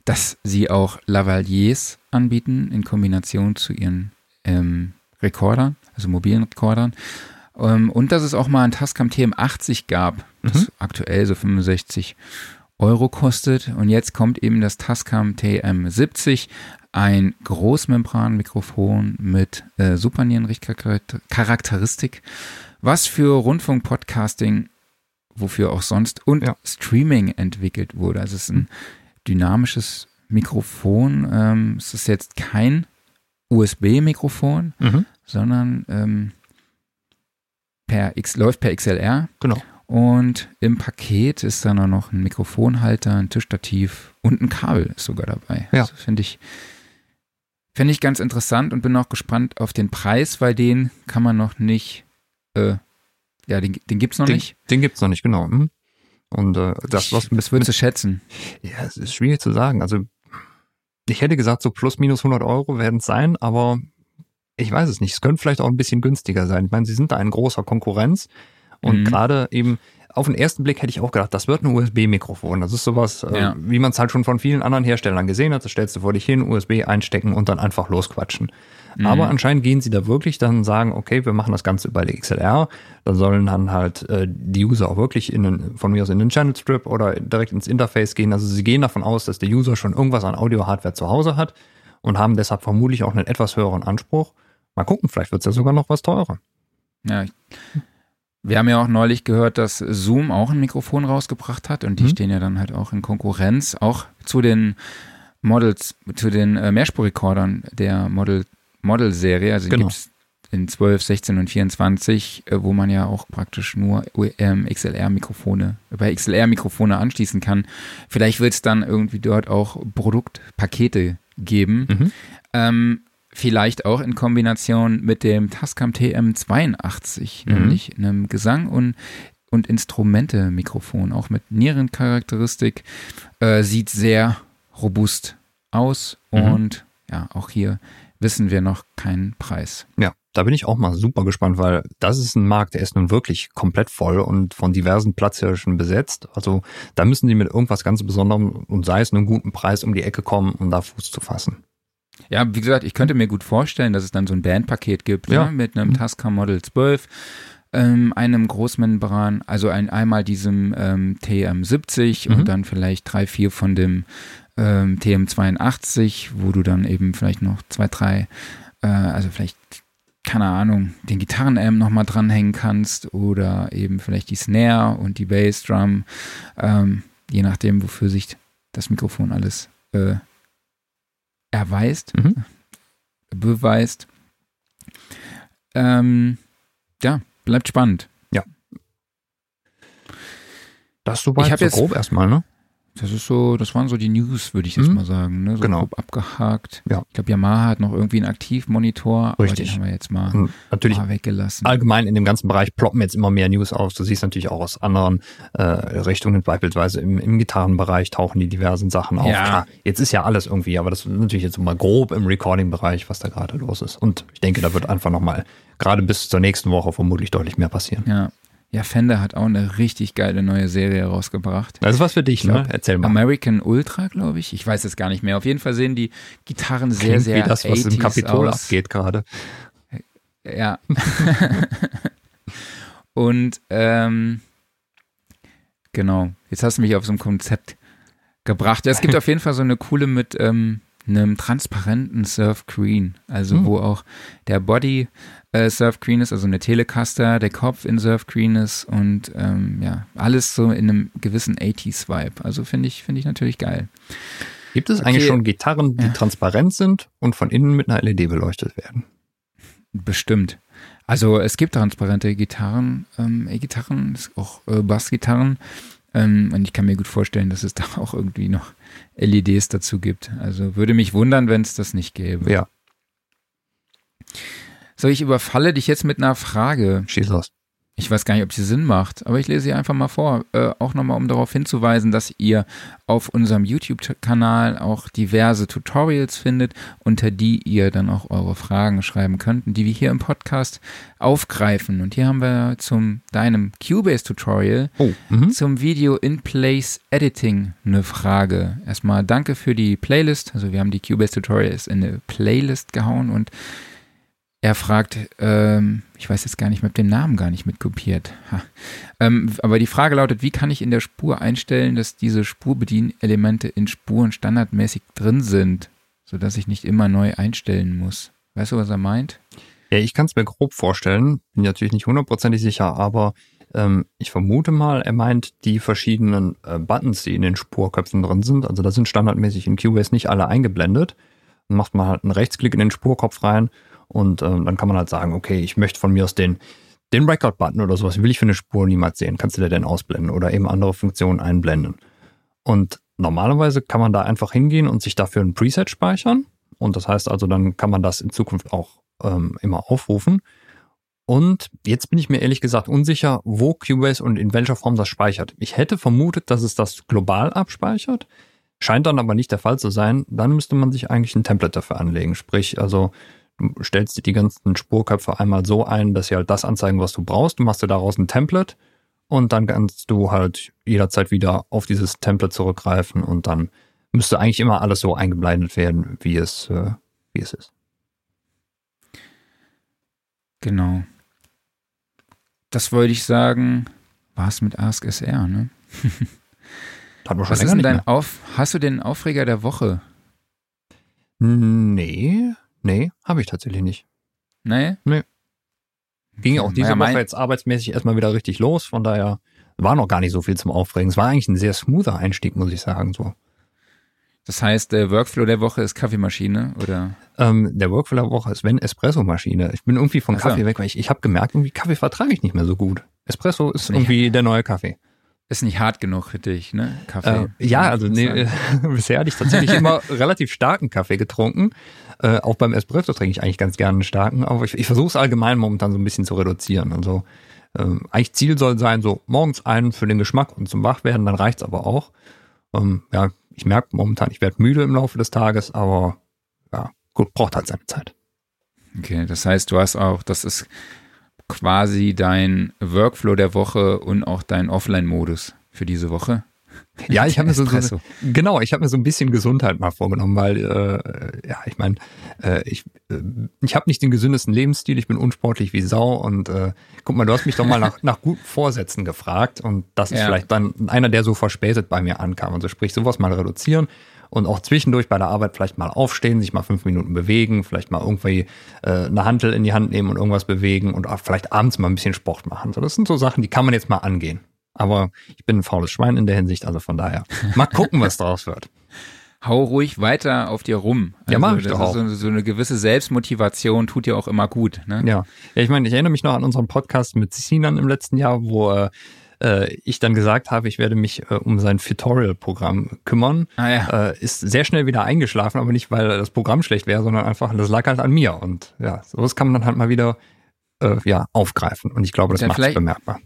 dass sie auch Lavaliers anbieten in Kombination zu ihren ähm, Recordern, also mobilen Recordern. Ähm, und dass es auch mal ein Tascam TM80 gab, das mhm. aktuell so 65 Euro kostet. Und jetzt kommt eben das Tascam TM70, ein Großmembranmikrofon mit äh, Supernierenrichtcharakteristik was für Rundfunk, Podcasting, wofür auch sonst und ja. Streaming entwickelt wurde. Also es ist ein dynamisches Mikrofon. Ähm, es ist jetzt kein USB-Mikrofon, mhm. sondern ähm, per X, läuft per XLR. Genau. Und im Paket ist dann auch noch ein Mikrofonhalter, ein Tischstativ und ein Kabel ist sogar dabei. Ja. Also finde ich, finde ich ganz interessant und bin auch gespannt auf den Preis, weil den kann man noch nicht äh, ja, den, den gibt es noch den, nicht. Den gibt es noch nicht, genau. Mhm. Und äh, das, was. Was würdest du schätzen? Ja, es ist schwierig zu sagen. Also, ich hätte gesagt, so plus minus 100 Euro werden es sein, aber ich weiß es nicht. Es könnte vielleicht auch ein bisschen günstiger sein. Ich meine, sie sind da in großer Konkurrenz und mhm. gerade eben auf den ersten Blick hätte ich auch gedacht, das wird ein USB-Mikrofon. Das ist sowas, äh, ja. äh, wie man es halt schon von vielen anderen Herstellern gesehen hat. Das stellst du vor dich hin, USB einstecken und dann einfach losquatschen. Mhm. Aber anscheinend gehen sie da wirklich dann sagen, okay, wir machen das Ganze über die XLR. Dann sollen dann halt äh, die User auch wirklich in den, von mir aus in den Channel Strip oder direkt ins Interface gehen. Also sie gehen davon aus, dass der User schon irgendwas an Audio-Hardware zu Hause hat und haben deshalb vermutlich auch einen etwas höheren Anspruch. Mal gucken, vielleicht wird es ja sogar noch was teurer. Ja, wir haben ja auch neulich gehört, dass Zoom auch ein Mikrofon rausgebracht hat und die mhm. stehen ja dann halt auch in Konkurrenz, auch zu den Models, zu den äh, Mehrspurrekordern der Model Model-Serie, also genau. gibt es in 12, 16 und 24, äh, wo man ja auch praktisch nur ähm, XLR-Mikrofone, bei XLR-Mikrofone anschließen kann. Vielleicht wird es dann irgendwie dort auch Produktpakete geben. Mhm. Ähm, vielleicht auch in Kombination mit dem Tascam TM82, mhm. nämlich einem Gesang- und, und Instrumente-Mikrofon, auch mit Nierencharakteristik. Äh, sieht sehr robust aus mhm. und ja, auch hier wissen wir noch keinen Preis. Ja, da bin ich auch mal super gespannt, weil das ist ein Markt, der ist nun wirklich komplett voll und von diversen Platzhirschen besetzt. Also da müssen die mit irgendwas ganz Besonderem und sei es einem guten Preis um die Ecke kommen, um da Fuß zu fassen. Ja, wie gesagt, ich könnte mir gut vorstellen, dass es dann so ein Bandpaket gibt ja. ne, mit einem mhm. Tascam Model 12, ähm, einem Großmembran, also ein, einmal diesem ähm, TM70 mhm. und dann vielleicht drei, vier von dem ähm, TM82, wo du dann eben vielleicht noch zwei, drei, äh, also vielleicht, keine Ahnung, den Gitarrenamp nochmal dranhängen kannst oder eben vielleicht die Snare und die Bassdrum, ähm, je nachdem, wofür sich das Mikrofon alles äh, erweist, mhm. beweist. Ähm, ja, bleibt spannend. Ja. Das soweit ich so jetzt, grob erstmal, ne? Das ist so, das waren so die News, würde ich jetzt mhm. mal sagen. Ne? So genau. grob abgehakt. Ja. Ich glaube, Yamaha hat noch irgendwie einen Aktivmonitor, aber Richtig. den haben wir jetzt mal, Und natürlich mal weggelassen. Allgemein in dem ganzen Bereich ploppen jetzt immer mehr News auf. Du siehst natürlich auch aus anderen äh, Richtungen, beispielsweise im, im Gitarrenbereich tauchen die diversen Sachen auf. Ja. Klar, jetzt ist ja alles irgendwie, aber das ist natürlich jetzt mal grob im Recording-Bereich, was da gerade los ist. Und ich denke, da wird einfach nochmal gerade bis zur nächsten Woche vermutlich deutlich mehr passieren. Ja, ja, Fender hat auch eine richtig geile neue Serie rausgebracht. Das ist was für dich, ne? Erzähl mal. American Ultra, glaube ich. Ich weiß es gar nicht mehr. Auf jeden Fall sehen die Gitarren sehr, Klingt sehr wie das, was im Kapitol aus. abgeht gerade. Ja. Und ähm, genau, jetzt hast du mich auf so ein Konzept gebracht. Ja, es gibt auf jeden Fall so eine coole mit ähm, einem transparenten Surf Green, also hm. wo auch der Body äh, Surf Green ist, also eine Telecaster, der Kopf in Surf Green ist und ähm, ja, alles so in einem gewissen 80s Vibe. Also finde ich, finde ich natürlich geil. Gibt es okay. eigentlich schon Gitarren, die ja. transparent sind und von innen mit einer LED beleuchtet werden? Bestimmt. Also es gibt transparente Gitarren, ähm, E-Gitarren, auch äh, Bassgitarren. Äh, Ähm, und ich kann mir gut vorstellen, dass es da auch irgendwie noch LEDs dazu gibt. Also würde mich wundern, wenn es das nicht gäbe. Ja. So, ich überfalle dich jetzt mit einer Frage. Schieß los. Ich weiß gar nicht, ob sie Sinn macht, aber ich lese sie einfach mal vor. Äh, auch nochmal, um darauf hinzuweisen, dass ihr auf unserem YouTube-Kanal auch diverse Tutorials findet, unter die ihr dann auch eure Fragen schreiben könnt, die wir hier im Podcast aufgreifen. Und hier haben wir zum deinem Cubase-Tutorial Oh, mhm. zum Video in Place Editing eine Frage. Erstmal danke für die Playlist. Also wir haben die Cubase Tutorials in eine Playlist gehauen und er fragt, ähm, ich weiß jetzt gar nicht, ich habe den Namen gar nicht mitkopiert. Ähm, aber die Frage lautet, wie kann ich in der Spur einstellen, dass diese Spurbedienelemente in Spuren standardmäßig drin sind, sodass ich nicht immer neu einstellen muss? Weißt du, was er meint? Ja, ich kann es mir grob vorstellen. Bin natürlich nicht hundertprozentig sicher, aber ähm, ich vermute mal, er meint die verschiedenen äh, Buttons, die in den Spurköpfen drin sind. Also da sind standardmäßig in Cubase nicht alle eingeblendet. Dann macht man halt einen Rechtsklick in den Spurkopf rein und ähm, dann kann man halt sagen, okay, ich möchte von mir aus den, den Record-Button oder sowas, will ich für eine Spur niemals sehen. Kannst du dir denn ausblenden oder eben andere Funktionen einblenden? Und normalerweise kann man da einfach hingehen und sich dafür ein Preset speichern. Und das heißt also, dann kann man das in Zukunft auch ähm, immer aufrufen. Und jetzt bin ich mir ehrlich gesagt unsicher, wo Cubase und in welcher Form das speichert. Ich hätte vermutet, dass es das global abspeichert. Scheint dann aber nicht der Fall zu sein. Dann müsste man sich eigentlich ein Template dafür anlegen. Sprich, also du stellst dir die ganzen Spurköpfe einmal so ein, dass sie halt das anzeigen, was du brauchst. Du machst dir daraus ein Template und dann kannst du halt jederzeit wieder auf dieses Template zurückgreifen und dann müsste eigentlich immer alles so eingeblendet werden, wie es, äh, wie es ist. Genau. Das wollte ich sagen, war es mit Ask SR, ne? Hat man schon Was ist denn dein. Auf, hast du den Aufreger der Woche? Nee, nee, habe ich tatsächlich nicht. Nee? Ging ja auch diese Ja, mein- Woche jetzt arbeitsmäßig erstmal wieder richtig los, von daher war noch gar nicht so viel zum Aufregen. Es war eigentlich ein sehr smoother Einstieg, muss ich sagen. So. Das heißt, der Workflow der Woche ist Kaffeemaschine oder? Ähm, der Workflow der Woche ist wenn Espresso-Maschine. Ich bin irgendwie von Ach so. Kaffee weg, weil ich, ich habe gemerkt, irgendwie Kaffee vertrage ich nicht mehr so gut. Espresso ist Nicht- irgendwie der neue Kaffee. Ist nicht hart genug für dich, ne? Kaffee. Äh, ja, also nee, bisher hatte ich tatsächlich immer relativ starken Kaffee getrunken. Äh, auch beim Espresso trinke ich eigentlich ganz gerne einen starken, aber ich, ich versuche es allgemein momentan so ein bisschen zu reduzieren. Also ähm, eigentlich Ziel soll sein, so morgens einen für den Geschmack und zum Wachwerden, dann reicht's aber auch. Ähm, ja, ich merke momentan, ich werde müde im Laufe des Tages, aber ja, gut, braucht halt seine Zeit. Okay, das heißt, du hast auch, das ist quasi dein Workflow der Woche und auch dein Offline-Modus für diese Woche. Ja, ich habe mir so, so Espresso. genau, ich habe mir so ein bisschen Gesundheit mal vorgenommen, weil äh, ja, ich meine, äh, ich äh, ich habe nicht den gesündesten Lebensstil, ich bin unsportlich wie Sau und äh, guck mal, du hast mich doch mal nach, nach guten Vorsätzen gefragt und das ist Ja. vielleicht dann einer, der so verspätet bei mir ankam. Also sprich, sowas mal reduzieren und auch zwischendurch bei der Arbeit vielleicht mal aufstehen, sich mal fünf Minuten bewegen, vielleicht mal irgendwie äh, eine Hantel in die Hand nehmen und irgendwas bewegen und auch vielleicht abends mal ein bisschen Sport machen. So, das sind so Sachen, die kann man jetzt mal angehen. Aber ich bin ein faules Schwein in der Hinsicht, also von daher. Mal gucken, was draus wird. Hau ruhig weiter auf dir rum. Also Ja, mach ich das doch auch. So, so eine gewisse Selbstmotivation tut dir auch immer gut. Ne? Ja. ja, ich meine, ich erinnere mich noch an unseren Podcast mit Sinan im letzten Jahr, wo äh, äh, ich dann gesagt habe, ich werde mich äh, um sein Tutorial-Programm kümmern. Ah ja. Äh, ist sehr schnell wieder eingeschlafen, aber nicht, weil das Programm schlecht wäre, sondern einfach, das lag halt an mir. Und ja, sowas kann man dann halt mal wieder äh, ja, aufgreifen. Und ich glaube, das macht es bemerkbar.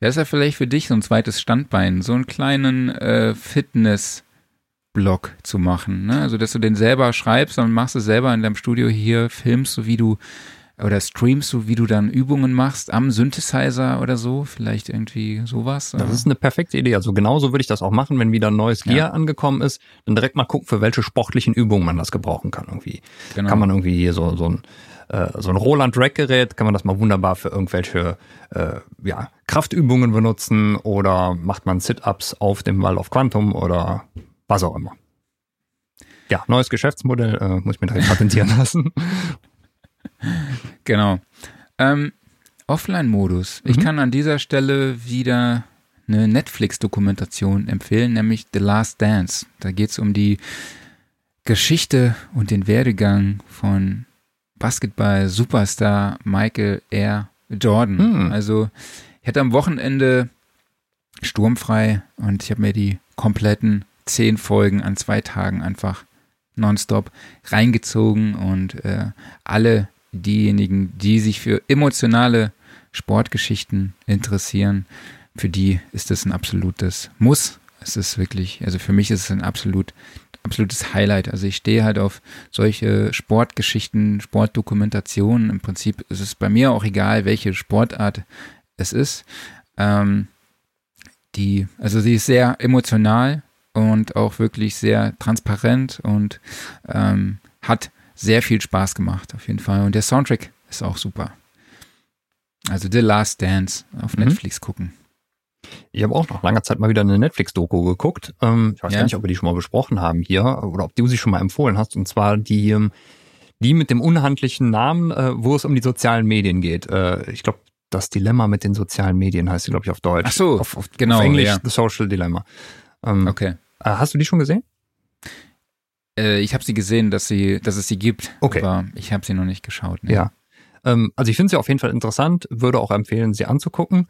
Das ist ja vielleicht für dich so ein zweites Standbein, so einen kleinen äh, Fitness-Blog zu machen. Ne? Also, dass du den selber schreibst und machst es selber in deinem Studio hier, filmst du, wie du oder streamst du, wie du dann Übungen machst am Synthesizer oder so, vielleicht irgendwie sowas. Das ist eine perfekte Idee. Also genauso würde ich das auch machen, wenn wieder ein neues Gear Ja. angekommen ist, dann direkt mal gucken, für welche sportlichen Übungen man das gebrauchen kann. Irgendwie Genau. kann man irgendwie hier so, so ein äh, so ein Roland Rack Gerät, kann man das mal wunderbar für irgendwelche äh, ja, Kraftübungen benutzen oder macht man Sit-Ups auf dem Wall of Quantum oder was auch immer. Ja, neues Geschäftsmodell, äh, muss ich mir direkt patentieren lassen. Genau. Ähm, Offline-Modus. Ich Mhm. kann an dieser Stelle wieder eine Netflix-Dokumentation empfehlen, nämlich The Last Dance. Da geht es um die Geschichte und den Werdegang von Basketball-Superstar Michael R. Jordan. Mhm. Also ich hatte am Wochenende sturmfrei und ich habe mir die kompletten zehn Folgen an zwei Tagen einfach nonstop reingezogen und äh, alle diejenigen, die sich für emotionale Sportgeschichten interessieren, für die ist es ein absolutes Muss. Es ist wirklich, also für mich ist es ein absolut, absolutes Highlight. Also ich stehe halt auf solche Sportgeschichten, Sportdokumentationen. Im Prinzip ist es bei mir auch egal, welche Sportart es ist. Ähm, die, also sie ist sehr emotional und auch wirklich sehr transparent und ähm, hat sehr viel Spaß gemacht, auf jeden Fall. Und der Soundtrack ist auch super. Also The Last Dance auf mhm. Netflix gucken. Ich habe auch nach langer Zeit mal wieder eine Netflix-Doku geguckt. Ähm, ich weiß ja. gar nicht, ob wir die schon mal besprochen haben hier oder ob du sie schon mal empfohlen hast. Und zwar die, ähm, die mit dem unhandlichen Namen, äh, wo es um die sozialen Medien geht. Äh, ich glaube, das Dilemma mit den sozialen Medien heißt sie, glaube ich, auf Deutsch. Ach so, auf, auf, genau. Auf Englisch ja. The Social Dilemma. Ähm, okay. Äh, hast du die schon gesehen? Ich habe sie gesehen, dass sie, dass es sie gibt. Okay. Aber ich habe sie noch nicht geschaut. Ne? Ja. Ähm, also ich finde sie auf jeden Fall interessant, würde auch empfehlen, sie anzugucken,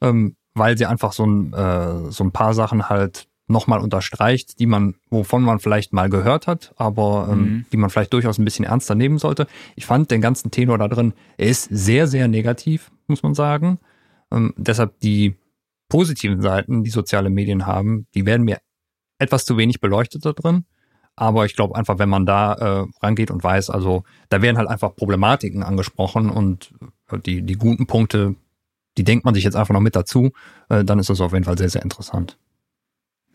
ähm, weil sie einfach so ein, äh, so ein paar Sachen halt nochmal unterstreicht, die man, wovon man vielleicht mal gehört hat, aber ähm, mhm. die man vielleicht durchaus ein bisschen ernster nehmen sollte. Ich fand den ganzen Tenor da drin, er ist sehr, sehr negativ, muss man sagen. Ähm, deshalb die positiven Seiten, die soziale Medien haben, die werden mir etwas zu wenig beleuchtet da drin. Aber ich glaube einfach, wenn man da äh, rangeht und weiß, also da werden halt einfach Problematiken angesprochen und die, die guten Punkte, die denkt man sich jetzt einfach noch mit dazu, äh, dann ist das auf jeden Fall sehr, sehr interessant.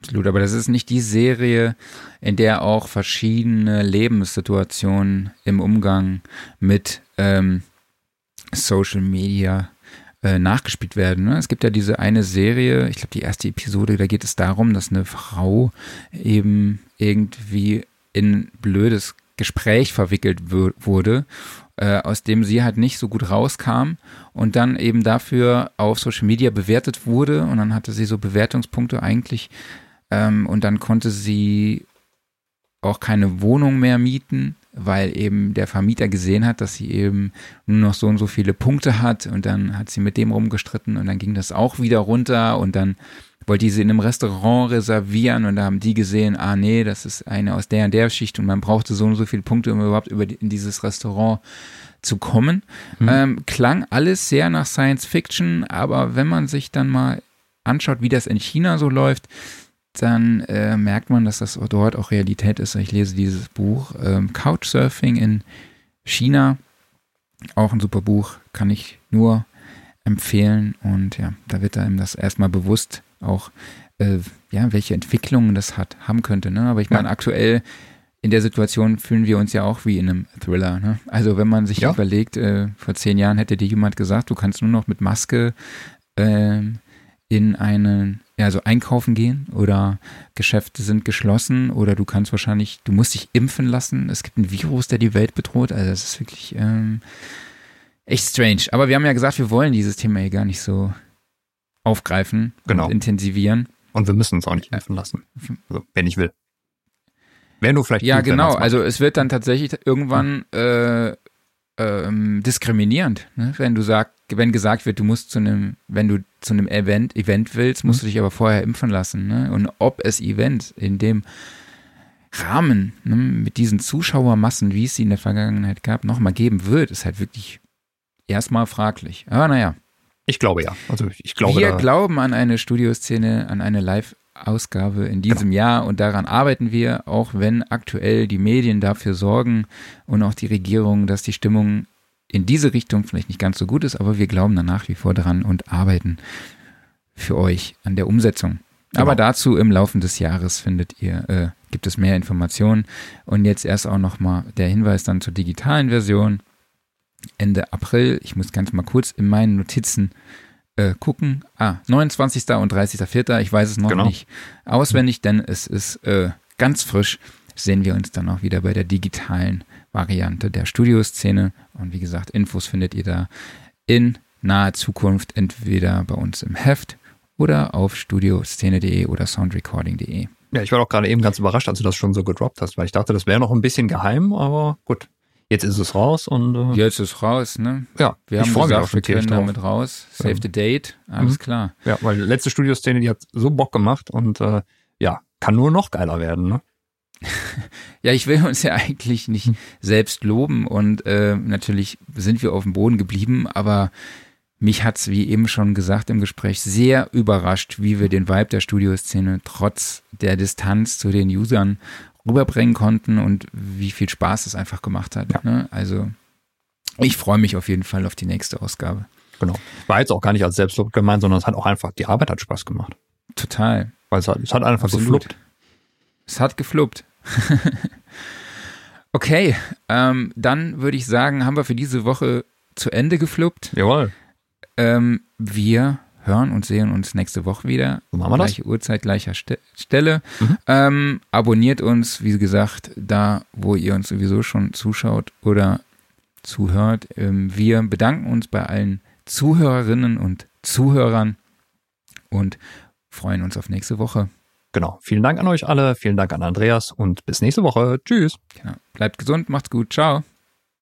Absolut, aber das ist nicht die Serie, in der auch verschiedene Lebenssituationen im Umgang mit ähm, Social Media äh, nachgespielt werden. Ne? Es gibt ja diese eine Serie, ich glaube die erste Episode, da geht es darum, dass eine Frau eben irgendwie in blödes Gespräch verwickelt wurde, äh, aus dem sie halt nicht so gut rauskam und dann eben dafür auf Social Media bewertet wurde und dann hatte sie so Bewertungspunkte eigentlich ähm, und dann konnte sie auch keine Wohnung mehr mieten weil eben der Vermieter gesehen hat, dass sie eben nur noch so und so viele Punkte hat und dann hat sie mit dem rumgestritten und dann ging das auch wieder runter und dann wollte die sie in einem Restaurant reservieren und da haben die gesehen, ah nee, das ist eine aus der und der Schicht und man brauchte so und so viele Punkte, um überhaupt über die, in dieses Restaurant zu kommen. Mhm. Ähm, klang alles sehr nach Science Fiction, aber wenn man sich dann mal anschaut, wie das in China so läuft, dann äh, merkt man, dass das dort auch Realität ist. Ich lese dieses Buch ähm, Couchsurfing in China. Auch ein super Buch, kann ich nur empfehlen. Und ja, da wird einem das erstmal bewusst, auch äh, ja, welche Entwicklungen das hat, haben könnte. Ne? Aber ich meine, ja. aktuell in der Situation fühlen wir uns ja auch wie in einem Thriller. Ne? Also wenn man sich ja. überlegt, äh, vor zehn Jahren hätte dir jemand gesagt, du kannst nur noch mit Maske ähm, in einen ja, so einkaufen gehen oder Geschäfte sind geschlossen oder du kannst wahrscheinlich, du musst dich impfen lassen. Es gibt ein Virus, der die Welt bedroht. Also das ist wirklich ähm, echt strange. Aber wir haben ja gesagt, wir wollen dieses Thema hier gar nicht so aufgreifen genau. und intensivieren. Und wir müssen uns auch nicht impfen lassen. Also, wenn ich will. Wenn du vielleicht. Ja, genau. Also es wird dann tatsächlich irgendwann äh, ähm, diskriminierend, ne? wenn du sagst, wenn gesagt wird, du musst zu einem, wenn du zu einem Event, Event willst, musst mhm. du dich aber vorher impfen lassen. Ne? Und ob es Events in dem Rahmen ne, mit diesen Zuschauermassen, wie es sie in der Vergangenheit gab, nochmal geben wird, ist halt wirklich erstmal fraglich. Aber naja. Ich glaube ja. Also ich glaube. Wir glauben an eine Studioszene, an eine Live- Ausgabe in diesem genau. Jahr und daran arbeiten wir, auch wenn aktuell die Medien dafür sorgen und auch die Regierung, dass die Stimmung in diese Richtung vielleicht nicht ganz so gut ist, aber wir glauben da nach wie vor dran und arbeiten für euch an der Umsetzung. Genau. Aber dazu im Laufe des Jahres findet ihr, äh, gibt es mehr Informationen. Und jetzt erst auch nochmal der Hinweis dann zur digitalen Version. Ende April, ich muss ganz mal kurz in meinen Notizen äh, gucken. Ah, 29. und 30.04. Ich weiß es noch genau. nicht auswendig, denn es ist äh, ganz frisch. Sehen wir uns dann auch wieder bei der digitalen Variante der Studioszene. Und wie gesagt, Infos findet ihr da in naher Zukunft entweder bei uns im Heft oder auf studioszene.de oder soundrecording.de. Ja, ich war auch gerade eben ganz überrascht, als du das schon so gedroppt hast, weil ich dachte, das wäre noch ein bisschen geheim, aber gut. Jetzt ist es raus und äh, Jetzt ist raus, ne? ja, Wir haben mich auch gesagt, wir können damit raus. Save Ja. the date, alles Mhm. klar. Ja, weil die letzte Studioszene, die hat so Bock gemacht und äh, ja, kann nur noch geiler werden, ne? Ja, ich will uns ja eigentlich nicht selbst loben und äh, natürlich sind wir auf dem Boden geblieben, aber mich hat's wie eben schon gesagt im Gespräch, sehr überrascht, wie wir den Vibe der Studioszene trotz der Distanz zu den Usern rüberbringen konnten und wie viel Spaß es einfach gemacht hat. Ja. Ne? Also ich freue mich auf jeden Fall auf die nächste Ausgabe. Genau. War jetzt auch gar nicht als Selbstlob gemeint, sondern es hat auch einfach, die Arbeit hat Spaß gemacht. Total. Weil es hat, es hat einfach Absolut. gefluppt. Es hat gefluppt. okay, ähm, dann würde ich sagen, haben wir für diese Woche zu Ende gefluppt. Jawohl. Ähm, wir hören und sehen uns nächste Woche wieder. So machen wir das. Gleiche Uhrzeit, gleicher Ste Stelle. Mhm. Ähm, abonniert uns, wie gesagt, da, wo ihr uns sowieso schon zuschaut oder zuhört. Ähm, wir bedanken uns bei allen Zuhörerinnen und Zuhörern und freuen uns auf nächste Woche. Genau. Vielen Dank an euch alle, vielen Dank an Andreas und bis nächste Woche. Tschüss. Genau. Bleibt gesund, macht's gut, ciao.